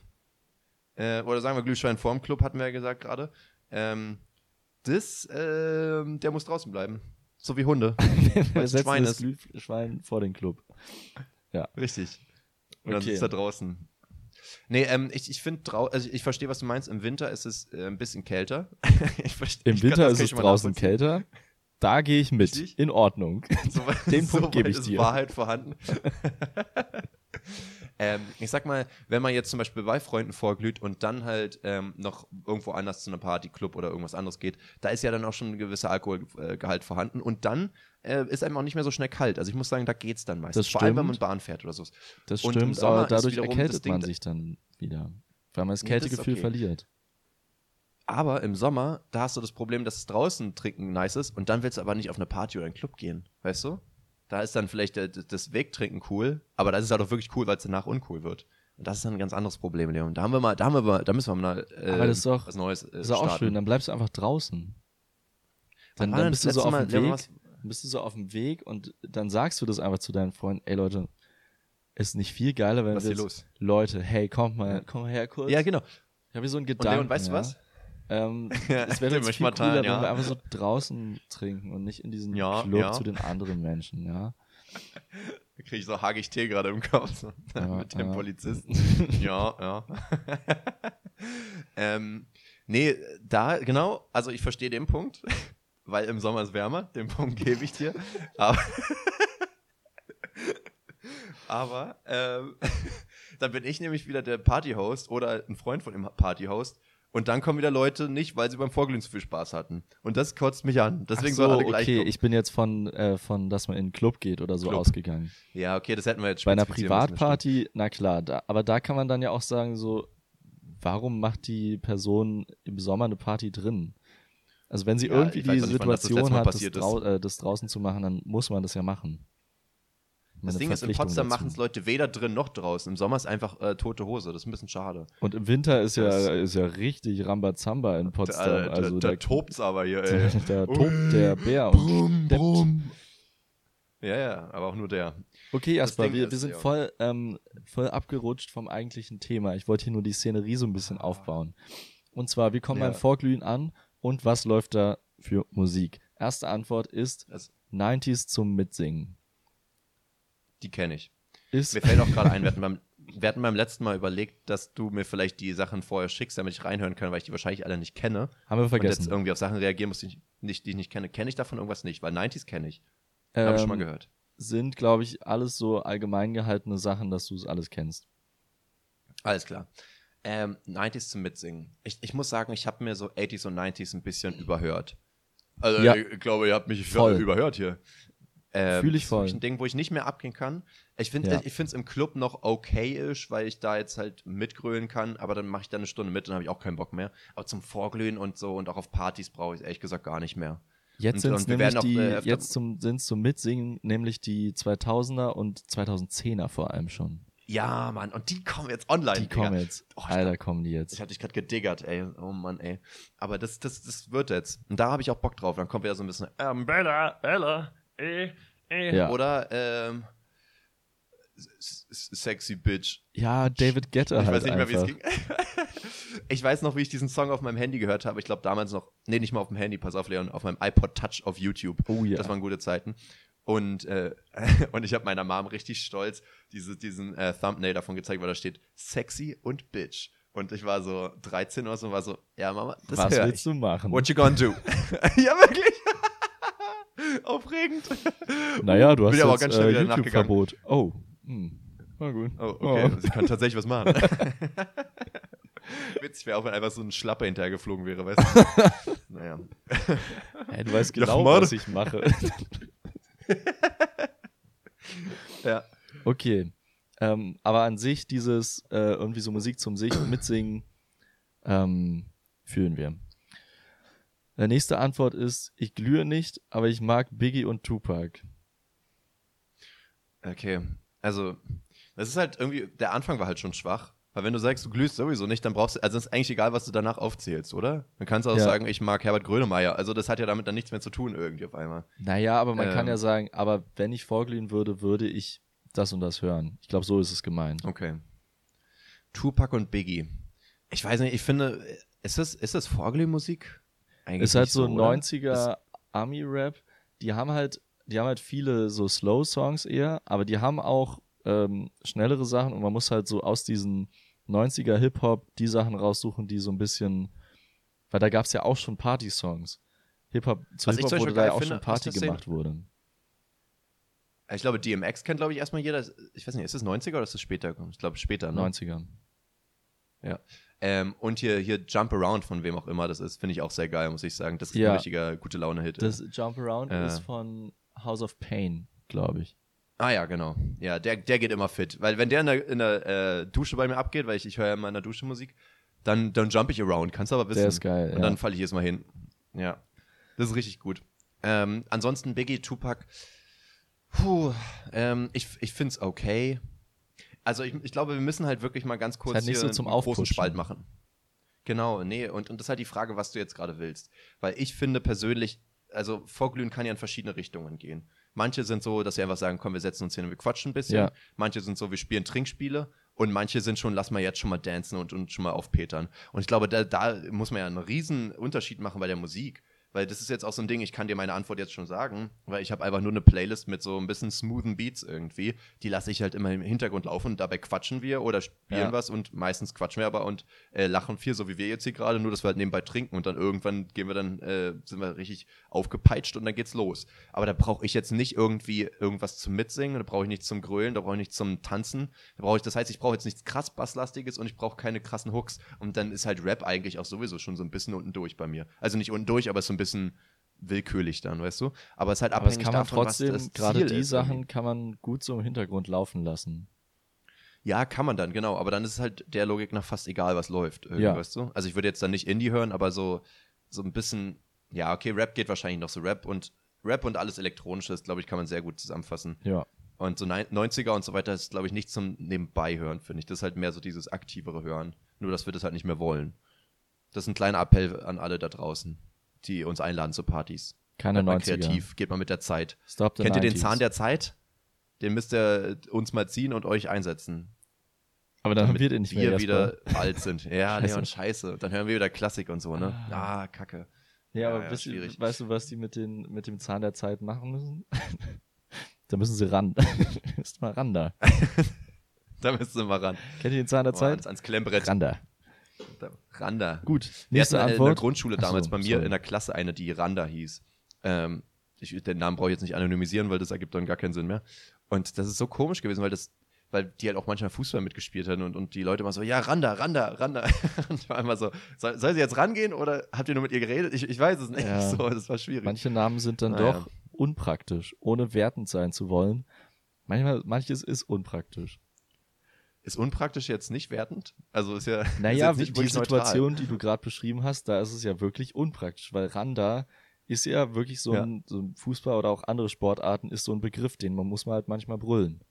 äh, oder sagen wir Glühschwein vorm Club, hatten wir ja gesagt gerade. Ähm, das, ähm, der muss draußen bleiben. So wie Hunde. Wir setzen Schwein das. Glühwein vor den Club. Richtig. Und dann Okay. sitzt er draußen. Nee, ähm, ich, ich finde, also ich verstehe, was du meinst. Im Winter ist es äh, ein bisschen kälter. versteh, Im kann- Winter das ist kann es draußen kälter. Da gehe ich mit. Richtig. In Ordnung. Soweit- Den Punkt gebe ich dir. Wahrheit vorhanden. Ähm, ich sag mal, wenn man jetzt zum Beispiel bei Freunden vorglüht und dann halt ähm, noch irgendwo anders zu einer Party, Club oder irgendwas anderes geht, da ist ja dann auch schon ein gewisser Alkoholgehalt vorhanden und dann äh, ist einem auch nicht mehr so schnell kalt. Also ich muss sagen, da geht's dann meistens. Das Vor allem, wenn man. Bahn fährt oder so. Das Und im stimmt, Sommer aber dadurch erkältet Ding, man sich dann wieder. Weil man das Kältegefühl okay. verliert. Aber im Sommer, da hast du das Problem, dass es draußen trinken nice ist und dann willst du aber nicht auf eine Party oder einen Club gehen, weißt du? Da ist dann vielleicht das Wegtrinken cool, aber das ist halt auch wirklich cool, weil es danach uncool wird. Und das ist dann ein ganz anderes Problem, Leon. Da haben wir mal, da haben wir mal, da müssen wir mal äh, Aber das ist doch- was Neues äh, Das ist auch starten. schön, dann bleibst du einfach draußen. Dann, dann denn bist du so auf dem Leon, Weg, dann bist du so auf dem Weg und dann sagst du das einfach zu deinen Freunden, ey Leute, ist nicht viel geiler, wenn Was wir jetzt, los? Leute, hey, kommt mal, komm mal her kurz. Ja, genau. Ich habe hier so einen Und Gedanken. Leon, weißt du ja. was? Ähm, Ja, es wäre jetzt viel mal teilen, cooler, ja. wenn wir einfach so draußen trinken und nicht in diesem Ja, Club ja. zu den anderen Menschen, ja. Da kriege ich so hagig Tee gerade im Kopf so, mit dem. Polizisten. ja, ja. ähm, nee, da, genau, also ich verstehe den Punkt, weil im Sommer ist wärmer, den Punkt gebe ich dir. Aber, aber ähm, dann bin ich nämlich wieder der Partyhost oder ein Freund von dem Partyhost. Und dann kommen wieder Leute nicht, weil sie beim Vorglühen zu viel Spaß hatten. Und das kotzt mich an. Deswegen Ach so, sollen alle gleich okay, kommen. ich bin jetzt von, äh, von, dass man in einen Club geht oder so Club. ausgegangen. Ja, okay, das hätten wir jetzt Bei einer müssen. Privatparty, na klar, da, aber da kann man dann ja auch sagen, so, warum macht die Person im Sommer eine Party drin? Also wenn sie Ja, irgendwie die auch nicht, das Situation hat, das, drau äh, das draußen zu machen, dann muss man das ja machen. Das Ding ist, in Potsdam machen es Leute weder drin noch draußen. Im Sommer ist einfach äh, tote Hose. Das ist ein bisschen schade. Und im Winter ist ja, Das- ist ja richtig Rambazamba in Potsdam. da, da, also da da, tobt's aber hier, ey. da tobt der Bär und Brumm, brumm. Ja, ja, aber auch nur der. Okay, Jasper, wir, wir sind ja. voll, ähm, voll abgerutscht vom eigentlichen Thema. Ich wollte hier nur die Szenerie so ein bisschen aufbauen. Und zwar, wir kommen Ja. beim Vorglühen an und was läuft da für Musik? Erste Antwort ist Also, 90s zum Mitsingen. Die kenne ich. Ist Mir fällt auch gerade ein, wir hatten, beim, wir hatten beim letzten Mal überlegt, dass du mir vielleicht die Sachen vorher schickst, damit ich reinhören kann, weil ich die wahrscheinlich alle nicht kenne. haben wir Und jetzt vergessen. irgendwie auf Sachen reagieren muss, die ich nicht, die ich nicht kenne. Kenne ich davon irgendwas nicht? Weil 90s kenne ich. Habe ich schon mal Ähm, gehört. Sind, glaube ich, alles so allgemein gehaltene Sachen, dass du es alles kennst. Alles klar. Ähm, 90s zum Mitsingen. Ich, ich muss sagen, ich habe mir so 80s und 90s ein bisschen überhört. Also Ja. ich glaube, ihr habt mich Voll. überhört hier. Ähm, Fühl ich das ist voll. ein Ding, wo ich nicht mehr abgehen kann. Ich finde Ja. ich es im Club noch okay-ish, weil ich da jetzt halt mitgrölen kann, aber dann mache ich da eine Stunde mit und habe ich auch keinen Bock mehr. Aber zum Vorglühen und so und auch auf Partys brauche ich es ehrlich gesagt gar nicht mehr. Jetzt sind es nämlich auch, äh, jetzt zum, sind's zum Mitsingen, nämlich die 2000er und 2010er vor allem schon. Ja, Mann, und die kommen jetzt online. Die Digga. kommen jetzt. Oh, ich Alter, dacht- kommen die Ich jetzt. hatte dich gerade gediggert, ey. Oh Mann, ey. Aber das, das, das wird jetzt. Und da habe ich auch Bock drauf. Dann kommt wieder so ein bisschen, ähm, Bella, Bella, eh, eh. Ja. Oder, ähm, sexy Bitch. Ja, David Guetta ich halt weiß nicht mehr, wie es ging. ich weiß noch, wie ich diesen Song auf meinem Handy gehört habe. Ich glaube damals noch, nee, nicht mal auf dem Handy, pass auf, Leon, auf meinem iPod Touch auf YouTube. Oh ja. Das waren gute Zeiten. Und, äh, und ich habe meiner Mom richtig stolz diese, diesen äh, Thumbnail davon gezeigt, weil da steht sexy und bitch. Und ich war so 13 oder so und war so, ja Mama, das Was willst ich. du machen? What you gonna do? ja, wirklich. Aufregend. naja, du hast Bin aber auch jetzt ganz schnell äh. YouTube-Verbot. Oh, hm. na gut. Oh, okay. Sie kann tatsächlich was machen. Witzig wäre auch, wenn einfach so ein Schlapper hinterhergeflogen wäre, weißt du? naja. Hey, du weißt Ja, genau, Mann. was ich mache. Ja. okay. Ähm, aber an sich dieses äh, irgendwie so Musik zum sich mitsingen ähm, fühlen wir. Der nächste Antwort ist, ich glühe nicht, aber ich mag Biggie und Tupac. Okay. Also, das ist halt irgendwie, der Anfang war halt schon schwach. Weil wenn du sagst, du glühst sowieso nicht, dann brauchst du, also es ist eigentlich egal, was du danach aufzählst, oder? Dann kannst du auch Ja. sagen, ich mag Herbert Grönemeyer. Also das hat ja damit dann nichts mehr zu tun irgendwie auf einmal. Naja, aber man kann Ähm. ja sagen, aber wenn ich vorglühen würde, würde ich das und das hören. Ich glaube, so ist es gemeint. Okay. Tupac und Biggie. Ich weiß nicht, ich finde, ist das, ist das Vorglühmusik? Eigentlich ist halt so oder? 90er Army-Rap. Die haben halt, die haben halt viele so Slow-Songs eher, aber die haben auch ähm, schnellere Sachen und man muss halt so aus diesen 90er Hip-Hop die Sachen raussuchen, die so ein bisschen, weil da gab es ja auch schon Party-Songs. Hip-Hop, zu ich Hip-Hop wurde da ja auch finde schon Party gemacht wurde. Ich glaube, DMX kennt, glaube ich, erstmal jeder. Ich weiß nicht, ist das 90er oder ist das später? Ich glaube, später, ne? 90er. Ja. Ähm, und hier, hier Jump Around, von wem auch immer das ist, finde ich auch sehr geil, muss ich sagen. Das ist Ja. ein richtiger gute Laune-Hit. Das Jump Around Äh. ist von House of Pain, glaube ich. Ah ja, genau. Ja, der, der geht immer fit. Weil wenn der in der, in der äh, Dusche bei mir abgeht, weil ich, ich höre ja immer in der Dusche Musik, dann, dann jump ich around, kannst du aber wissen. Der ist geil, Und ja. dann falle ich jedes Mal hin. Ja. Das ist richtig gut. Ähm, ansonsten Biggie, Tupac. Puh, ähm, ich, ich finde es okay. Also ich, ich glaube, wir müssen halt wirklich mal ganz kurz halt nicht hier so zum einen großen. Spalt machen. Genau, nee, und, und das ist halt die Frage, was du jetzt gerade willst. Weil ich finde persönlich, also Vorglühen kann ja in verschiedene Richtungen gehen. Manche sind so, dass sie einfach sagen, komm, wir setzen uns hin und wir quatschen ein bisschen. Ja. Manche sind so, wir spielen Trinkspiele. Und manche sind schon, lass mal jetzt schon mal dancen und, und schon mal aufpetern. Und ich glaube, da, da muss man ja einen riesen Unterschied machen bei der Musik. Weil das ist jetzt auch so ein Ding, ich kann dir meine Antwort jetzt schon sagen, weil ich habe einfach nur eine Playlist mit so ein bisschen smoothen Beats irgendwie. Die lasse ich halt immer im Hintergrund laufen und dabei quatschen wir oder spielen Ja. was und meistens quatschen wir aber und äh, lachen viel, so wie wir jetzt hier gerade, nur dass wir halt nebenbei trinken und dann irgendwann gehen wir dann, äh, sind wir richtig aufgepeitscht und dann geht's los. Aber da brauche ich jetzt nicht irgendwie irgendwas zum Mitsingen, da brauche ich nichts zum Grölen, da brauche ich nichts zum Tanzen. Da brauche ich, das heißt, ich brauche jetzt nichts krass Basslastiges und ich brauche keine krassen Hooks. Und dann ist halt Rap eigentlich auch sowieso schon so ein bisschen unten durch bei mir. Also nicht unten durch, aber so ein bisschen willkürlich dann, weißt du? Aber es ist halt Aber abhängig kann man davon, trotzdem, was das gerade Ziel die ist Sachen irgendwie. kann man gut so im Hintergrund laufen lassen. Ja, kann man dann, genau. Aber dann ist es halt der Logik nach fast egal, was läuft. Ja. Weißt du? Also ich würde jetzt dann nicht Indie hören, aber so, so ein bisschen, ja, okay, Rap geht wahrscheinlich noch so Rap und Rap und alles Elektronisches, glaube ich, kann man sehr gut zusammenfassen. Ja. Und so nein- 90er und so weiter ist, glaube ich, nicht zum Nebenbei hören, finde ich. Das ist halt mehr so dieses aktivere Hören. Nur, dass wir das halt nicht mehr wollen. Das ist ein kleiner Appell an alle da draußen, die uns einladen zu Partys. Keine Bleibt mal 90er. kreativ, geht mal mit der Zeit. Stop the Kennt ihr den 90s. Zahn der Zeit? Den müsst ihr uns mal ziehen und euch einsetzen. Aber dann haben wir damit den nicht wir mehr. wieder alt sind. Ja, Scheiße. Leon, scheiße. Dann hören wir wieder Klassik und so, ne? Ah, kacke. Ja, Ja, aber ja, ihr- schwierig. weißt du, was die mit, den, mit dem Zahn der Zeit machen müssen? da müssen sie ran. Müsst mal ran da. Da müssen wir mal ran. Kennt ihr den Zahn der Oh, Zeit? ans, ans Klemmbrett. Ran da. Da- Randa. Gut, Wir nächste hatten äh, in Antwort. der Grundschule Ach so, damals bei mir sorry. in der Klasse eine, die Randa hieß. Ähm, ich, den Namen brauche ich jetzt nicht anonymisieren, weil das ergibt dann gar keinen Sinn mehr. Und das ist so komisch gewesen, weil das, weil die halt auch manchmal Fußball mitgespielt hatten und, und die Leute immer so, ja, Randa, Randa, Randa. und ich war immer so, soll, soll sie jetzt rangehen oder habt ihr nur mit ihr geredet? Ich, ich weiß es nicht. Ja. So, das war schwierig. Manche Namen sind dann Naja. doch unpraktisch, ohne wertend sein zu wollen. Manchmal, manches ist unpraktisch. Ist unpraktisch jetzt nicht wertend? Also ist ja. Naja, ist nicht die Situation, die du gerade beschrieben hast, da ist es ja wirklich unpraktisch, weil Randa ist ja wirklich so, Ja. Ein, so ein Fußball oder auch andere Sportarten ist so ein Begriff, den man muss man halt manchmal brüllen.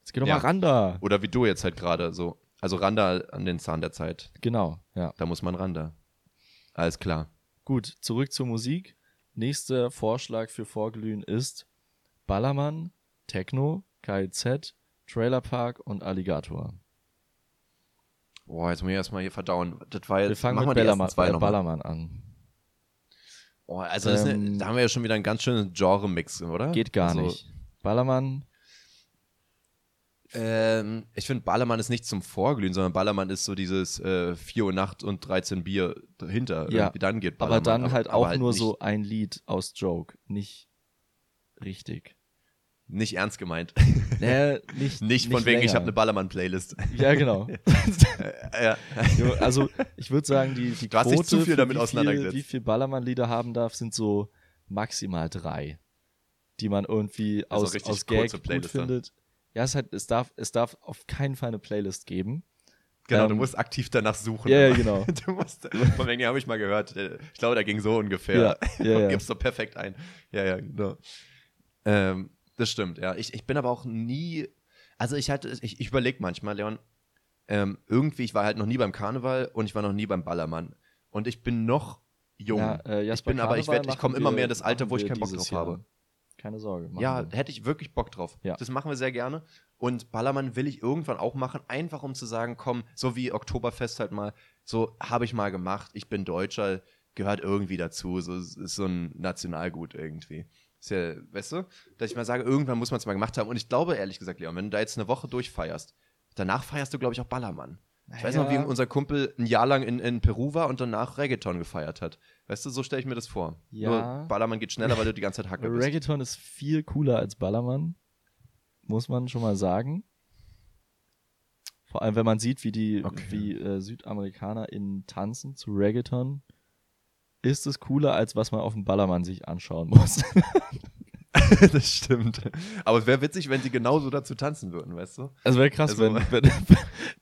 Jetzt geh doch Ja. mal Randa. Oder wie du jetzt halt gerade so. Also Randa an den Zahn der Zeit. Genau, ja. Da muss man Randa. Alles klar. Gut, zurück zur Musik. Nächster Vorschlag für Vorglühen ist Ballermann, Techno, KIZ, Trailer Park und Alligator. Boah, jetzt muss ich erstmal hier verdauen. Das war jetzt. Wir fangen mit Ballermann, zwei äh. Ballermann an. Oh, also ist eine, Ähm, da haben wir ja schon wieder einen ganz schönen Genre-Mix, oder? Geht gar also, nicht. Ballermann, Ähm, ich finde, Ballermann ist nicht zum Vorglühen, sondern Ballermann ist so dieses äh, 4 Uhr Nacht und 13 Bier dahinter. Ja, Irgendwie dann geht aber Ballermann. dann halt aber auch nur nicht, so ein Lied aus Joke. Nicht richtig. Nicht ernst gemeint. Naja, nicht, nicht von wegen, ich länger. habe eine Ballermann-Playlist. Ja, genau. Ja. Also ich würde sagen, die, die Du hast Quote, zu viel damit wie auseinandergesetzt. Viel, wie viel Ballermann-Lieder haben darf, sind so maximal drei, die man irgendwie Also aus, aus Gag gut Playlist dann. findet. Ja, es, hat, es, darf, es darf auf keinen Fall eine Playlist geben. Genau, du Ähm, musst aktiv danach suchen. Ja, aber genau. Du musst, von wegen habe ich mal gehört. äh, Ich glaube, da ging so ungefähr. Ja, ja, ja. Gibst du perfekt ein. Ja, ja, genau. Ähm, das stimmt, ja. Ich, ich bin aber auch nie, also ich hatte, ich, ich überlege manchmal, Leon, ähm, irgendwie, ich war halt noch nie beim Karneval und ich war noch nie beim Ballermann. Und ich bin noch jung. Ja, äh, ich bin aber, ich, Karneval werd- ich komme immer mehr in das Alter, wo ich keinen Bock drauf Jahr. habe. Keine Sorge. Ja, wir. hätte ich wirklich Bock drauf. Ja. Das machen wir sehr gerne. Und Ballermann will ich irgendwann auch machen, einfach um zu sagen, komm, so wie Oktoberfest halt mal, so habe ich mal gemacht, ich bin Deutscher, gehört irgendwie dazu, so ist so ein Nationalgut irgendwie. Ist ja, weißt du, dass ich mal sage, irgendwann muss man es mal gemacht haben. Und ich glaube, ehrlich gesagt, Leon, wenn du da jetzt eine Woche durchfeierst, danach feierst du, glaube ich, auch Ballermann. Ich weiß noch, wie unser Kumpel ein Jahr lang in, in Peru war und danach Reggaeton gefeiert hat. Weißt du, so stelle ich mir das vor. Ja. Nur Ballermann geht schneller, weil du die ganze Zeit Hacke bist. Reggaeton ist viel cooler als Ballermann, muss man schon mal sagen. Vor allem, wenn man sieht, wie die Okay. wie äh, SüdamerikanerInnen tanzen zu Reggaeton, ist es cooler, als was man auf dem Ballermann sich anschauen muss. das stimmt. Aber es wäre witzig, wenn sie genauso dazu tanzen würden, weißt du? Also wäre krass, Also- wenn, wenn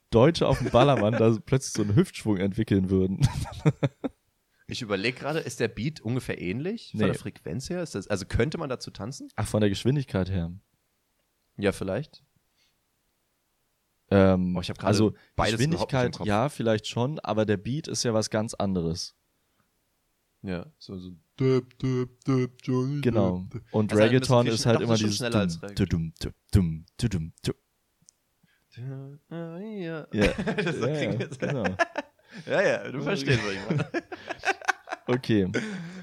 Deutsche auf dem Ballermann da plötzlich so einen Hüftschwung entwickeln würden. Ich überlege gerade, ist der Beat ungefähr ähnlich von Nee. der Frequenz her? Ist das, also könnte man dazu tanzen? Ach, von der Geschwindigkeit her. Ja, vielleicht. Ähm, Oh, ich hab gerade also Geschwindigkeit, ja, vielleicht schon, aber der Beat ist ja was ganz anderes. Ja, so, so. Dip, dip, dip, Johnny, Genau. Und Also, Reggaeton ist halt immer ist dieses schneller als dum, dum, dum, dum, dum, dum. Ja. Ja, Das ja, ja, genau. ja, ja, du verstehst, was ich meine. Okay.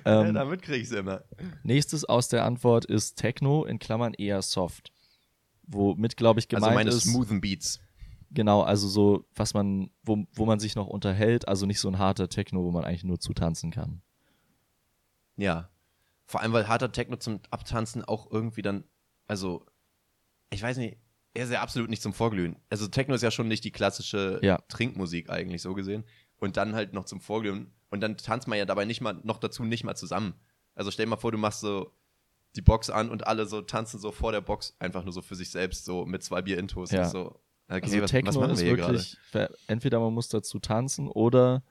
Ja, Ähm, damit krieg ich's immer. nächstes aus der Antwort ist Techno in Klammern eher soft. Womit, glaube ich, Also gemeint meine ist, smoothen Beats. genau, also so, was man, wo, wo man sich noch unterhält, also nicht so ein harter Techno, wo man eigentlich nur zu tanzen kann. Ja. Vor allem, weil harter Techno zum Abtanzen auch irgendwie dann, also, ich weiß nicht, er ist ja absolut nicht zum Vorglühen. Also Techno ist ja schon nicht die klassische Ja. Trinkmusik eigentlich so gesehen. Und dann halt noch zum Vorglühen. Und dann tanzt man ja dabei nicht mal, noch dazu nicht mal zusammen. Also stell dir mal vor, du machst so die Box an und alle so tanzen so vor der Box, einfach nur so für sich selbst, so mit zwei Bier-Intos. Ja. So, okay, Also was, Techno was ist wirklich, entweder man muss dazu tanzen oder,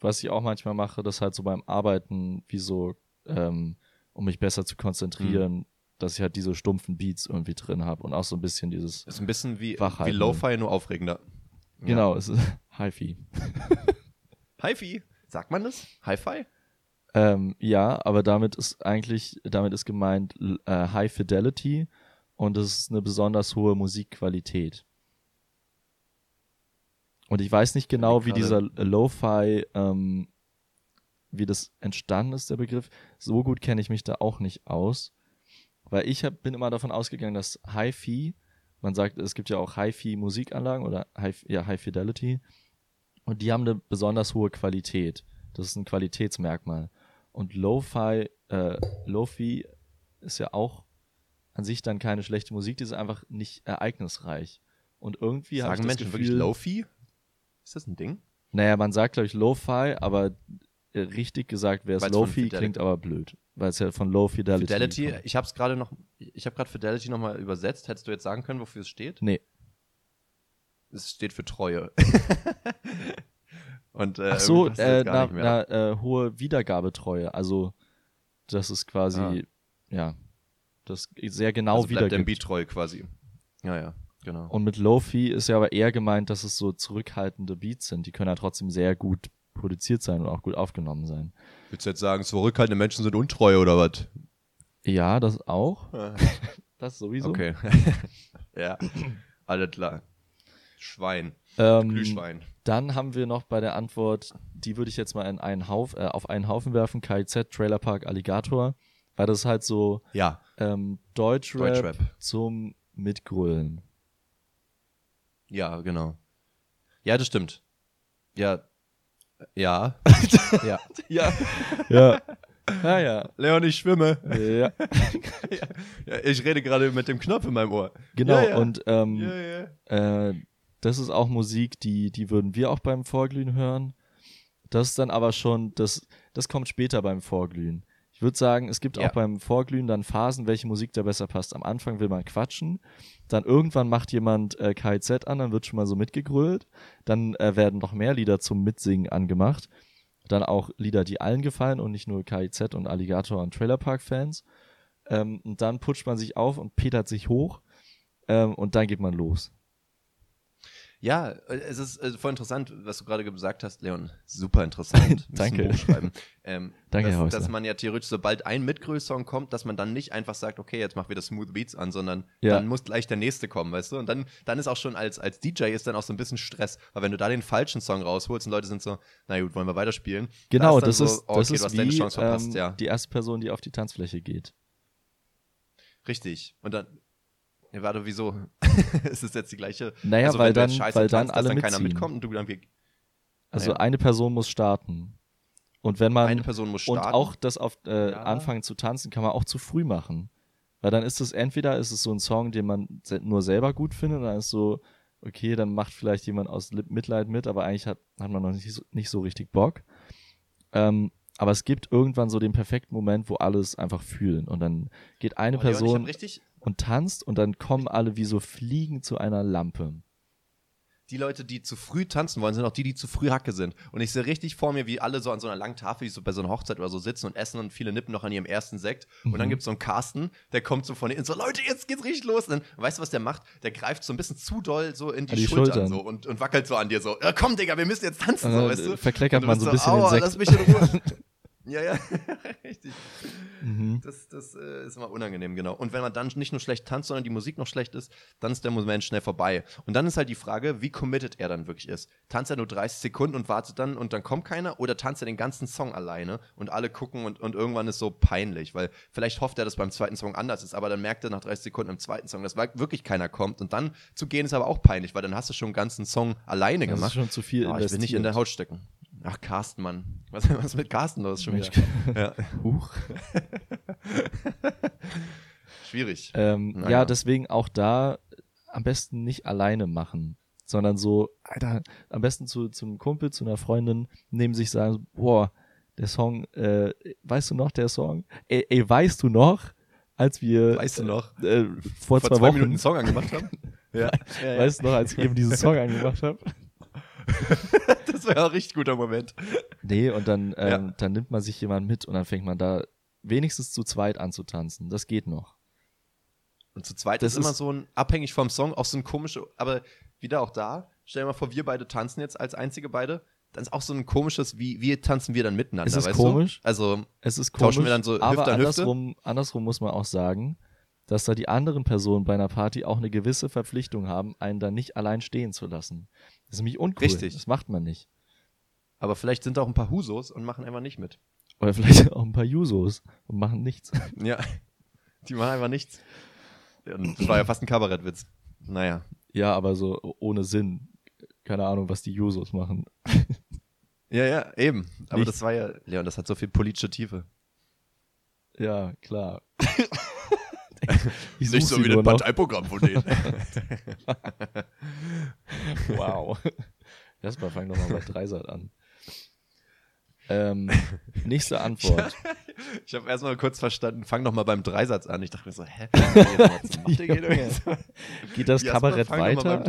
was ich auch manchmal mache, das halt so beim Arbeiten, wie so, ähm, um mich besser zu konzentrieren, Mhm. dass ich halt diese stumpfen Beats irgendwie drin habe und auch so ein bisschen dieses, Ist ein bisschen wie, wie. Lo-Fi, nur aufregender. genau, es ist Hi-Fi. Hi-Fi. Sagt man das? Hi-Fi? Ähm, ja, aber damit ist eigentlich, damit ist gemeint äh, High Fidelity und es ist eine besonders hohe Musikqualität. Und ich weiß nicht genau, wie dieser Lo-Fi, ähm, wie das entstanden ist, der Begriff. So gut kenne ich mich da auch nicht aus. Weil ich hab, bin immer davon ausgegangen, dass Hi-Fi, man sagt, es gibt ja auch Hi-Fi-Musikanlagen oder High, ja, High Fidelity, und die haben eine besonders hohe Qualität. Das ist ein Qualitätsmerkmal. Und Lo-Fi, äh, Lo-Fi ist ja auch an sich dann keine schlechte Musik, die ist einfach nicht ereignisreich. Und irgendwie habe ich das Menschen Gefühl, wirklich Lo-Fi? Ist das ein Ding? Naja, man sagt, glaube ich, Lo-Fi, aber äh, richtig gesagt wäre es Weil's von Lo-Fi, Fidelity- klingt aber blöd. Weil es ja von Low Fidelity Fidelity, kommt. ich habe es gerade noch, ich habe gerade Fidelity nochmal übersetzt. Hättest du jetzt sagen können, wofür es steht? Nee. Es steht für Treue. Und, äh, Ach so, äh, na, na, äh, hohe Wiedergabetreue. Also, das ist quasi, Ah. ja, das sehr genau also wiedergibt. Beat treu quasi. Ja, ja, genau. Und mit Lo-Fi ist ja aber eher gemeint, dass es so zurückhaltende Beats sind. Die können ja trotzdem sehr gut produziert sein und auch gut aufgenommen sein. Willst du jetzt sagen, zurückhaltende Menschen sind untreu oder was? Ja, das auch. Das sowieso. Okay. ja, alles klar. Schwein. Ähm, Glühschwein. Dann haben wir noch bei der Antwort, die würde ich jetzt mal in einen Hauf, äh, auf einen Haufen werfen, KIZ, Trailer Park, Alligator, weil das ist halt so Ja, ähm, Deutschrap, Deutschrap. zum Mitgrölen. Ja, genau. Ja, das stimmt. Ja. Ja. ja. Ja. Ja. ja, ja. Leon, ich schwimme. ja. Ja, ich rede gerade mit dem Knopf in meinem Ohr. Genau, Ja, ja. und ähm, Ja, ja. Äh, das ist auch Musik, die, die würden wir auch beim Vorglühen hören. Das ist dann aber schon, das, das kommt später beim Vorglühen. Ich würde sagen, es gibt Ja. auch beim Vorglühen dann Phasen, welche Musik da besser passt. Am Anfang will man quatschen, dann irgendwann macht jemand äh, KIZ an, dann wird schon mal so mitgegrölt, dann äh, werden noch mehr Lieder zum Mitsingen angemacht. Dann auch Lieder, die allen gefallen und nicht nur KIZ und Alligator und Trailer Park Fans. Ähm, und dann putscht man sich auf und petert sich hoch ähm, und dann geht man los. Ja, äh, es ist äh, voll interessant, was du gerade gesagt hast, Leon. Super interessant. Danke. Ähm, Danke, Herr dass, Häusler. dass man ja theoretisch, sobald ein Mitgrößsong kommt, dass man dann nicht einfach sagt, okay, jetzt machen wir das Smooth Beats an, sondern Ja. dann muss gleich der nächste kommen, weißt du? Und dann, dann ist auch schon als, als DJ ist dann auch so ein bisschen Stress, weil wenn du da den falschen Song rausholst und Leute sind so, na gut, wollen wir weiterspielen? Genau, Da das dann ist, so, okay, das du ist wie Chance verpasst, ähm, ja. die erste Person, die auf die Tanzfläche geht. Richtig. Und dann, ja, warte, wieso? ist es jetzt die gleiche? Naja, also, weil dann, weil dann tanzt, dass alle dann keiner mitziehen. mitkommt und du dann wie, Also Naja. eine Person muss starten. Und wenn man eine Person muss und starten. auch das auf äh, Ja. anfangen zu tanzen, kann man auch zu früh machen. Weil dann ist es entweder ist es so ein Song, den man se nur selber gut findet, und dann ist so, okay, dann macht vielleicht jemand aus Lip- Mitleid mit, aber eigentlich hat, hat man noch nicht so, nicht so richtig Bock. Ähm, aber es gibt irgendwann so den perfekten Moment, wo alles einfach fühlen. Und dann geht eine Oh, Leon, ich Person hab richtig, und tanzt und dann kommen alle wie so Fliegen zu einer Lampe. die Leute, die zu früh tanzen wollen, sind auch die, die zu früh Hacke sind. Und ich sehe richtig vor mir, wie alle so an so einer langen Tafel, wie so bei so einer Hochzeit oder so sitzen und essen und viele nippen noch an ihrem ersten Sekt. Und Mhm. dann gibt es so einen Carsten, der kommt so von hinten so, Leute, jetzt geht's richtig los. Und dann, weißt du, was der macht? Der greift so ein bisschen zu doll so in die, die Schultern, Schultern. so und, und wackelt so an dir so, ja, komm, Digga, wir müssen jetzt tanzen, so, Äh, weißt du? verkleckert Und man so ein bisschen den aua, Sekt. lass mich in Ruhe. ja, ja, richtig. Mhm. Das, das äh, ist immer unangenehm, genau. Und wenn man dann nicht nur schlecht tanzt, sondern die Musik noch schlecht ist, dann ist der Moment schnell vorbei. Und dann ist halt die Frage, wie committed er dann wirklich ist. Tanzt er nur 30 Sekunden und wartet dann und dann kommt keiner? Oder tanzt er den ganzen Song alleine und alle gucken und, und irgendwann ist so peinlich? Weil vielleicht hofft er, dass beim zweiten Song anders ist, aber dann merkt er nach 30 Sekunden im zweiten Song, dass wirklich keiner kommt. Und dann zu gehen ist aber auch peinlich, weil dann hast du schon einen ganzen Song alleine Das ist gemacht. schon zu viel Oh, ich will nicht in der. Haut stecken. Ach, Carsten, Mann. Was, was ist mit Carsten los schon wieder? Ja. Huch. Schwierig. Ähm, Naja. Ja, deswegen auch da am besten nicht alleine machen, sondern so, Alter, am besten zu, zu einem Kumpel, zu einer Freundin neben sich sagen, boah, der Song, äh, weißt du noch, der Song? Ey, ey weißt du noch, als wir Weißt du noch? äh, vor, vor zwei, zwei Wochen, einen Song angemacht haben? ja. weißt du noch, als ich eben diesen Song angemacht habe? Das wäre ein richtig guter Moment. Nee, und dann, ähm, Ja. dann nimmt man sich jemand mit und dann fängt man da wenigstens zu zweit an zu tanzen. Das geht noch. Und zu zweit Das ist immer so ein, abhängig vom Song, auch so ein komische, aber wieder auch da, stell dir mal vor, wir beide tanzen jetzt als einzige beide, dann ist auch so ein komisches, wie, wie tanzen wir dann miteinander, Es ist komisch. du? Also, Es ist Tauschen komisch, wir dann so Hüfte aber an Hüfte? andersrum, andersrum muss man auch sagen, dass da die anderen Personen bei einer Party auch eine gewisse Verpflichtung haben, einen da nicht allein stehen zu lassen. Das ist nämlich uncool. Richtig. Das macht man nicht. aber vielleicht sind da auch ein paar Husos und machen einfach nicht mit. Oder vielleicht auch ein paar Jusos und machen nichts. Ja, die machen einfach nichts. Und Das war ja fast ein Kabarettwitz. Naja, Ja, aber so ohne Sinn. Keine Ahnung, was die Jusos machen. ja, ja, eben. Aber Nicht- das war ja, Leon, das hat so viel politische Tiefe. Ja, klar. Ich Nicht so wie das. Parteiprogramm von denen. Wow. Erstmal fang doch mal bei Dreisat an. Ähm, nächste Antwort. Ich habe erstmal kurz verstanden, fang doch mal beim Dreisatz an. Ich dachte mir so, hä? Mal? Geht das Kabarett mal weiter?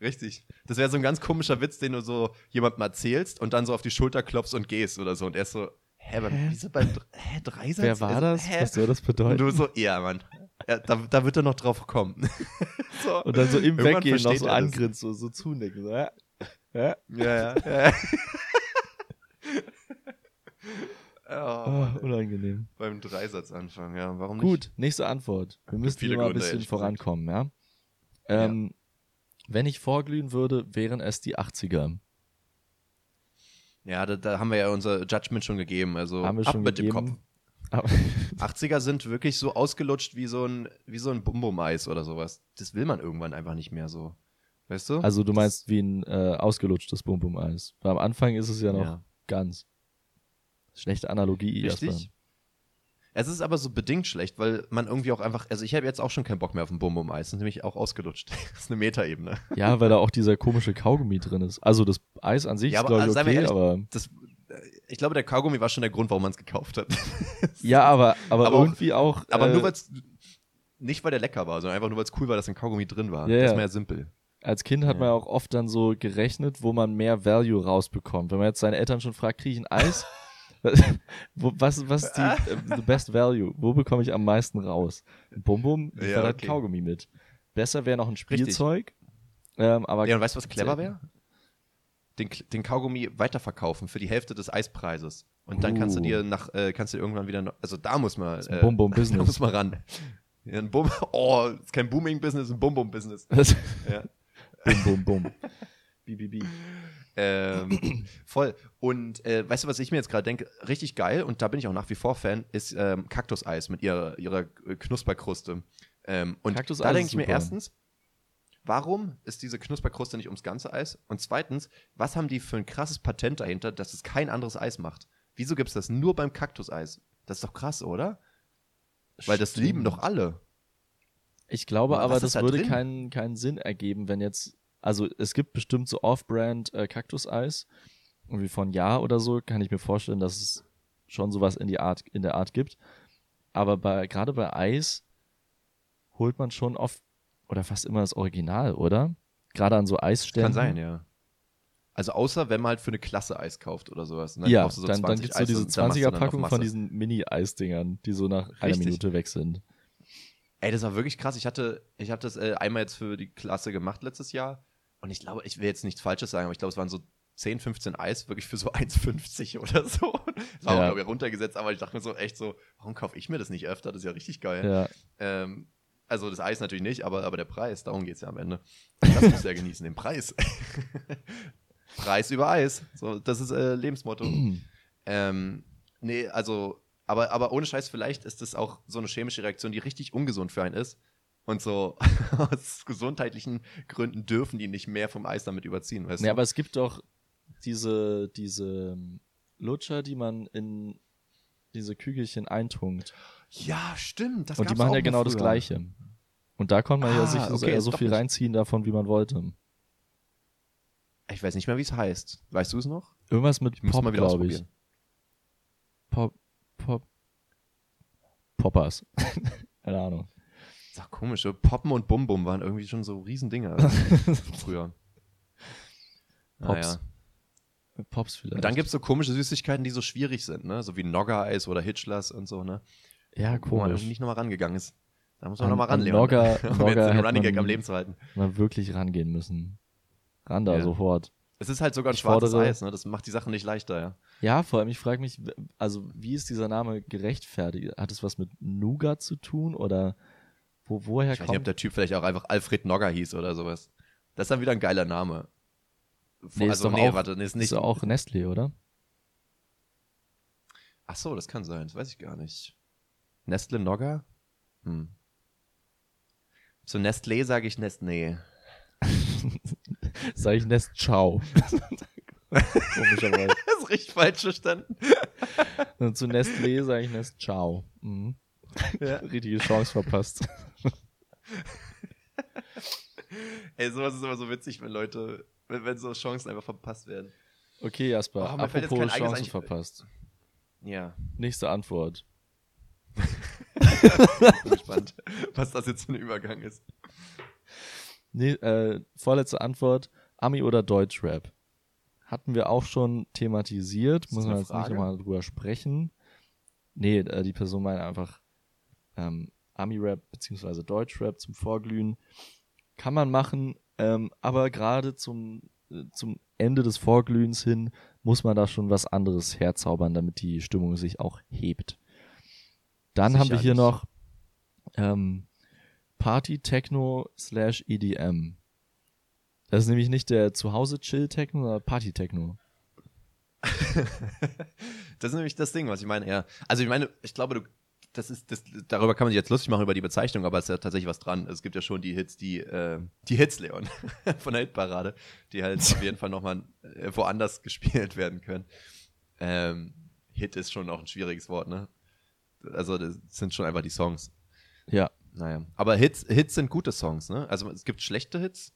Richtig. Das wäre so ein ganz komischer Witz, den du so jemandem erzählst und dann so auf die Schulter klopfst und gehst oder so. Und er ist so, hä, beim, Hä? wieso beim hä, Dreisatz? Wer war Also, das? Hä? Was soll das Und bedeuten? du so, ja, Mann. Ja, da, da wird er noch drauf kommen. so. Und dann so im Irgendwann Weggehen noch so angrinst, so, so zunicken. So, ja. Ja. Ja, ja. ja. oh, Oh, unangenehm. beim Dreisatz anfangen, ja. Warum nicht? Gut, nächste Antwort. Wir müssen hier mal ein bisschen vorankommen, ja? Ähm, Wenn ich vorglühen würde, wären es die 80er. Ja, da, da haben wir ja unser Judgment schon gegeben. Also Haben wir ab schon mit dem gegeben. Kopf. Aber 80er sind wirklich so ausgelutscht wie so ein, wie so ein Bum-Bum-Eis oder sowas. Das will man irgendwann einfach nicht mehr so. Weißt du? also du meinst wie ein äh, ausgelutschtes Bum-Bum-Eis. Weil am Anfang ist es ja noch Ja. ganz. Schlechte Analogie Richtig. erstmal. Es ist aber so bedingt schlecht, weil man irgendwie auch einfach, also ich habe jetzt auch schon keinen Bock mehr auf ein Bum-Bum-Eis. Das ist nämlich auch ausgelutscht. Das ist eine Metaebene. Ja, weil da auch dieser komische Kaugummi drin ist. Also das Eis an sich Ja, ist, aber, glaube ich, okay, ehrlich, aber. Das, äh, ich glaube, der Kaugummi war schon der Grund, warum man es gekauft hat. Ja, aber, aber, Aber auch- irgendwie auch. aber äh, nur weil es, nicht weil der lecker war, sondern einfach nur weil es cool war, dass ein Kaugummi drin war. Ja, das ist ja. mehr simpel. Als Kind hat Ja. man ja auch oft dann so gerechnet, wo man mehr Value rausbekommt. Wenn man jetzt seine Eltern schon fragt, kriege ich ein Eis? was, was ist die äh, the best value? Wo bekomme ich am meisten raus? Ein Bum-Bum, ich Ja, okay. Kaugummi mit. Besser wäre noch ein Spielzeug. Ähm, aber Ja, und weißt du, was clever wäre? Den, den Kaugummi weiterverkaufen für die Hälfte des Eispreises. Und dann kannst du Uh. dir nach, äh, kannst du irgendwann wieder, also da muss man, ist ein äh, Bum-Bum-Business. da muss man ran. Ja, ein Bum, oh, ist kein Booming-Business, ein Bum-Bum-Business. Ja. bum, bum, bum. Bi. Ähm, voll. Und äh, weißt du, was ich mir jetzt gerade denke? Richtig geil, und da bin ich auch nach wie vor Fan, ist ähm, Kaktuseis mit ihrer, ihrer äh, Knusperkruste. Ähm, und Kaktuseis da denke ich mir erstens, warum ist diese Knusperkruste nicht ums ganze Eis? Und zweitens, was haben die für ein krasses Patent dahinter, dass es kein anderes Eis macht? Wieso gibt es das nur beim Kaktuseis? Das ist doch krass, oder? Weil das Stimmt. lieben doch alle. Ich glaube Aber das da würde drin? keinen, keinen Sinn ergeben, wenn jetzt, also es gibt bestimmt so Off-Brand äh, Kaktuseis, irgendwie von Ja oder so, kann ich mir vorstellen, dass es schon sowas in die Art, in der Art gibt. Aber bei, gerade bei Eis holt man schon oft oder fast immer das Original, oder? Gerade an so Eisständen. Kann sein, ja. Also außer wenn man halt für eine Klasse Eis kauft oder sowas. Und ja, so dann, dann 20 gibt es so diese und dann machst du dann noch 20er-Packung Masse. von diesen Mini-Eisdingern, die so nach einer Richtig. Minute weg sind. Ey, das war wirklich krass. Ich hatte, ich habe das äh, einmal jetzt für die Klasse gemacht letztes Jahr. Und ich glaube, ich will jetzt nichts Falsches sagen, aber ich glaube, es waren so 10, 15 Eis, wirklich für so 1,50 oder so. Das war Ja. glaube ich, runtergesetzt, aber ich dachte mir so echt so, warum kaufe ich mir das nicht öfter? Das ist ja richtig geil. Ja, Ähm, also das Eis natürlich nicht, aber, aber der Preis, darum geht es ja am Ende. Das musst du ja genießen, den Preis. Preis über Eis. So, das ist äh, Lebensmotto. ähm, nee, also, aber, aber ohne Scheiß, vielleicht ist das auch so eine chemische Reaktion, die richtig ungesund für einen ist. Und so aus gesundheitlichen Gründen dürfen die nicht mehr vom Eis damit überziehen, weißt Nee, du? aber es gibt doch diese, diese ähm, Lutscher, die man in diese Kügelchen eintunkt. ja, stimmt. Das und die machen ja genau das früher. Gleiche. Und da konnte man ja Ah, sich okay, so, so viel nicht- reinziehen davon, wie man wollte. Ich weiß nicht mehr, wie es heißt. Weißt du es noch? Irgendwas mit Ich Pop, mal wieder glaube ich. Pop, Pop, Poppers. Keine Ahnung. Ist auch komisch. So Poppen und Bum Bum waren irgendwie schon so Riesendinger früher. Pops. Naja. Pops vielleicht. Und dann gibt es so komische Süßigkeiten, die so schwierig sind, ne? So wie Nogger-Eis oder Hitchlers und so, ne? ja, Wo man komisch. irgendwie nicht nochmal rangegangen ist. Da muss man An- nochmal ran, an Leon. Nogger- um Nogger jetzt den Running Gag am Leben zu halten. Mal wirklich rangehen müssen. Ran da Ja. sofort. Es ist halt sogar ein Ich schwarzes fordere- Eis, ne? Das macht die Sache nicht leichter, ja. Ja, vor allem, ich frage mich, also wie ist dieser Name gerechtfertigt? Hat es was mit Nougat zu tun oder wo, woher Ich weiß nicht, ob kommt der Typ vielleicht auch einfach Alfred Nogger hieß oder sowas. Das ist dann wieder ein geiler Name. Nee, ist also, doch nee, auch- warte, nee, ist nicht. Ist auch Nestlé, oder? Ach so, das kann sein. Das weiß ich gar nicht. Nestle Nogger? Hm. Zu Nestlé sage ich Nestlé. Sag ich Nest Ciao. Komischerweise. Das ist richtig falsch verstanden. Und zu Nestlé sage ich Nest Ciao. Mhm. Ja. Richtige Chance verpasst. Ey, sowas ist immer so witzig, wenn Leute, wenn, wenn so Chancen einfach verpasst werden. Okay, Jasper, Oh, apropos Chancen verpasst. Ja, Nächste Antwort. bin gespannt, was das jetzt für ein Übergang ist. Nee, äh, vorletzte Antwort. Ami oder Deutschrap? Hatten wir auch schon thematisiert. Muss man jetzt nicht nochmal drüber sprechen. Nee, äh, die Person meint einfach ähm, Ami-Rap beziehungsweise Deutschrap zum Vorglühen. Kann man machen, ähm, aber gerade zum, äh, zum Ende des Vorglühens hin muss man da schon was anderes herzaubern, damit die Stimmung sich auch hebt. Dann haben wir hier noch ähm, Party Techno slash EDM. Das ist nämlich nicht der Zuhause-Chill-Techno, sondern Party-Techno. das ist nämlich das Ding, was ich meine. Ja. Also ich meine, ich glaube, du, das ist, das, darüber kann man sich jetzt lustig machen über die Bezeichnung, aber es ist ja tatsächlich was dran. Es gibt ja schon die Hits, die, äh, die Hits, Leon, von der Hitparade, die halt auf jeden Fall nochmal äh, woanders gespielt werden können. Ähm, Hit ist schon auch ein schwieriges Wort, ne? Also das sind schon einfach die Songs. Ja. Naja. Aber Hits, Hits sind gute Songs, ne? Also es gibt schlechte Hits.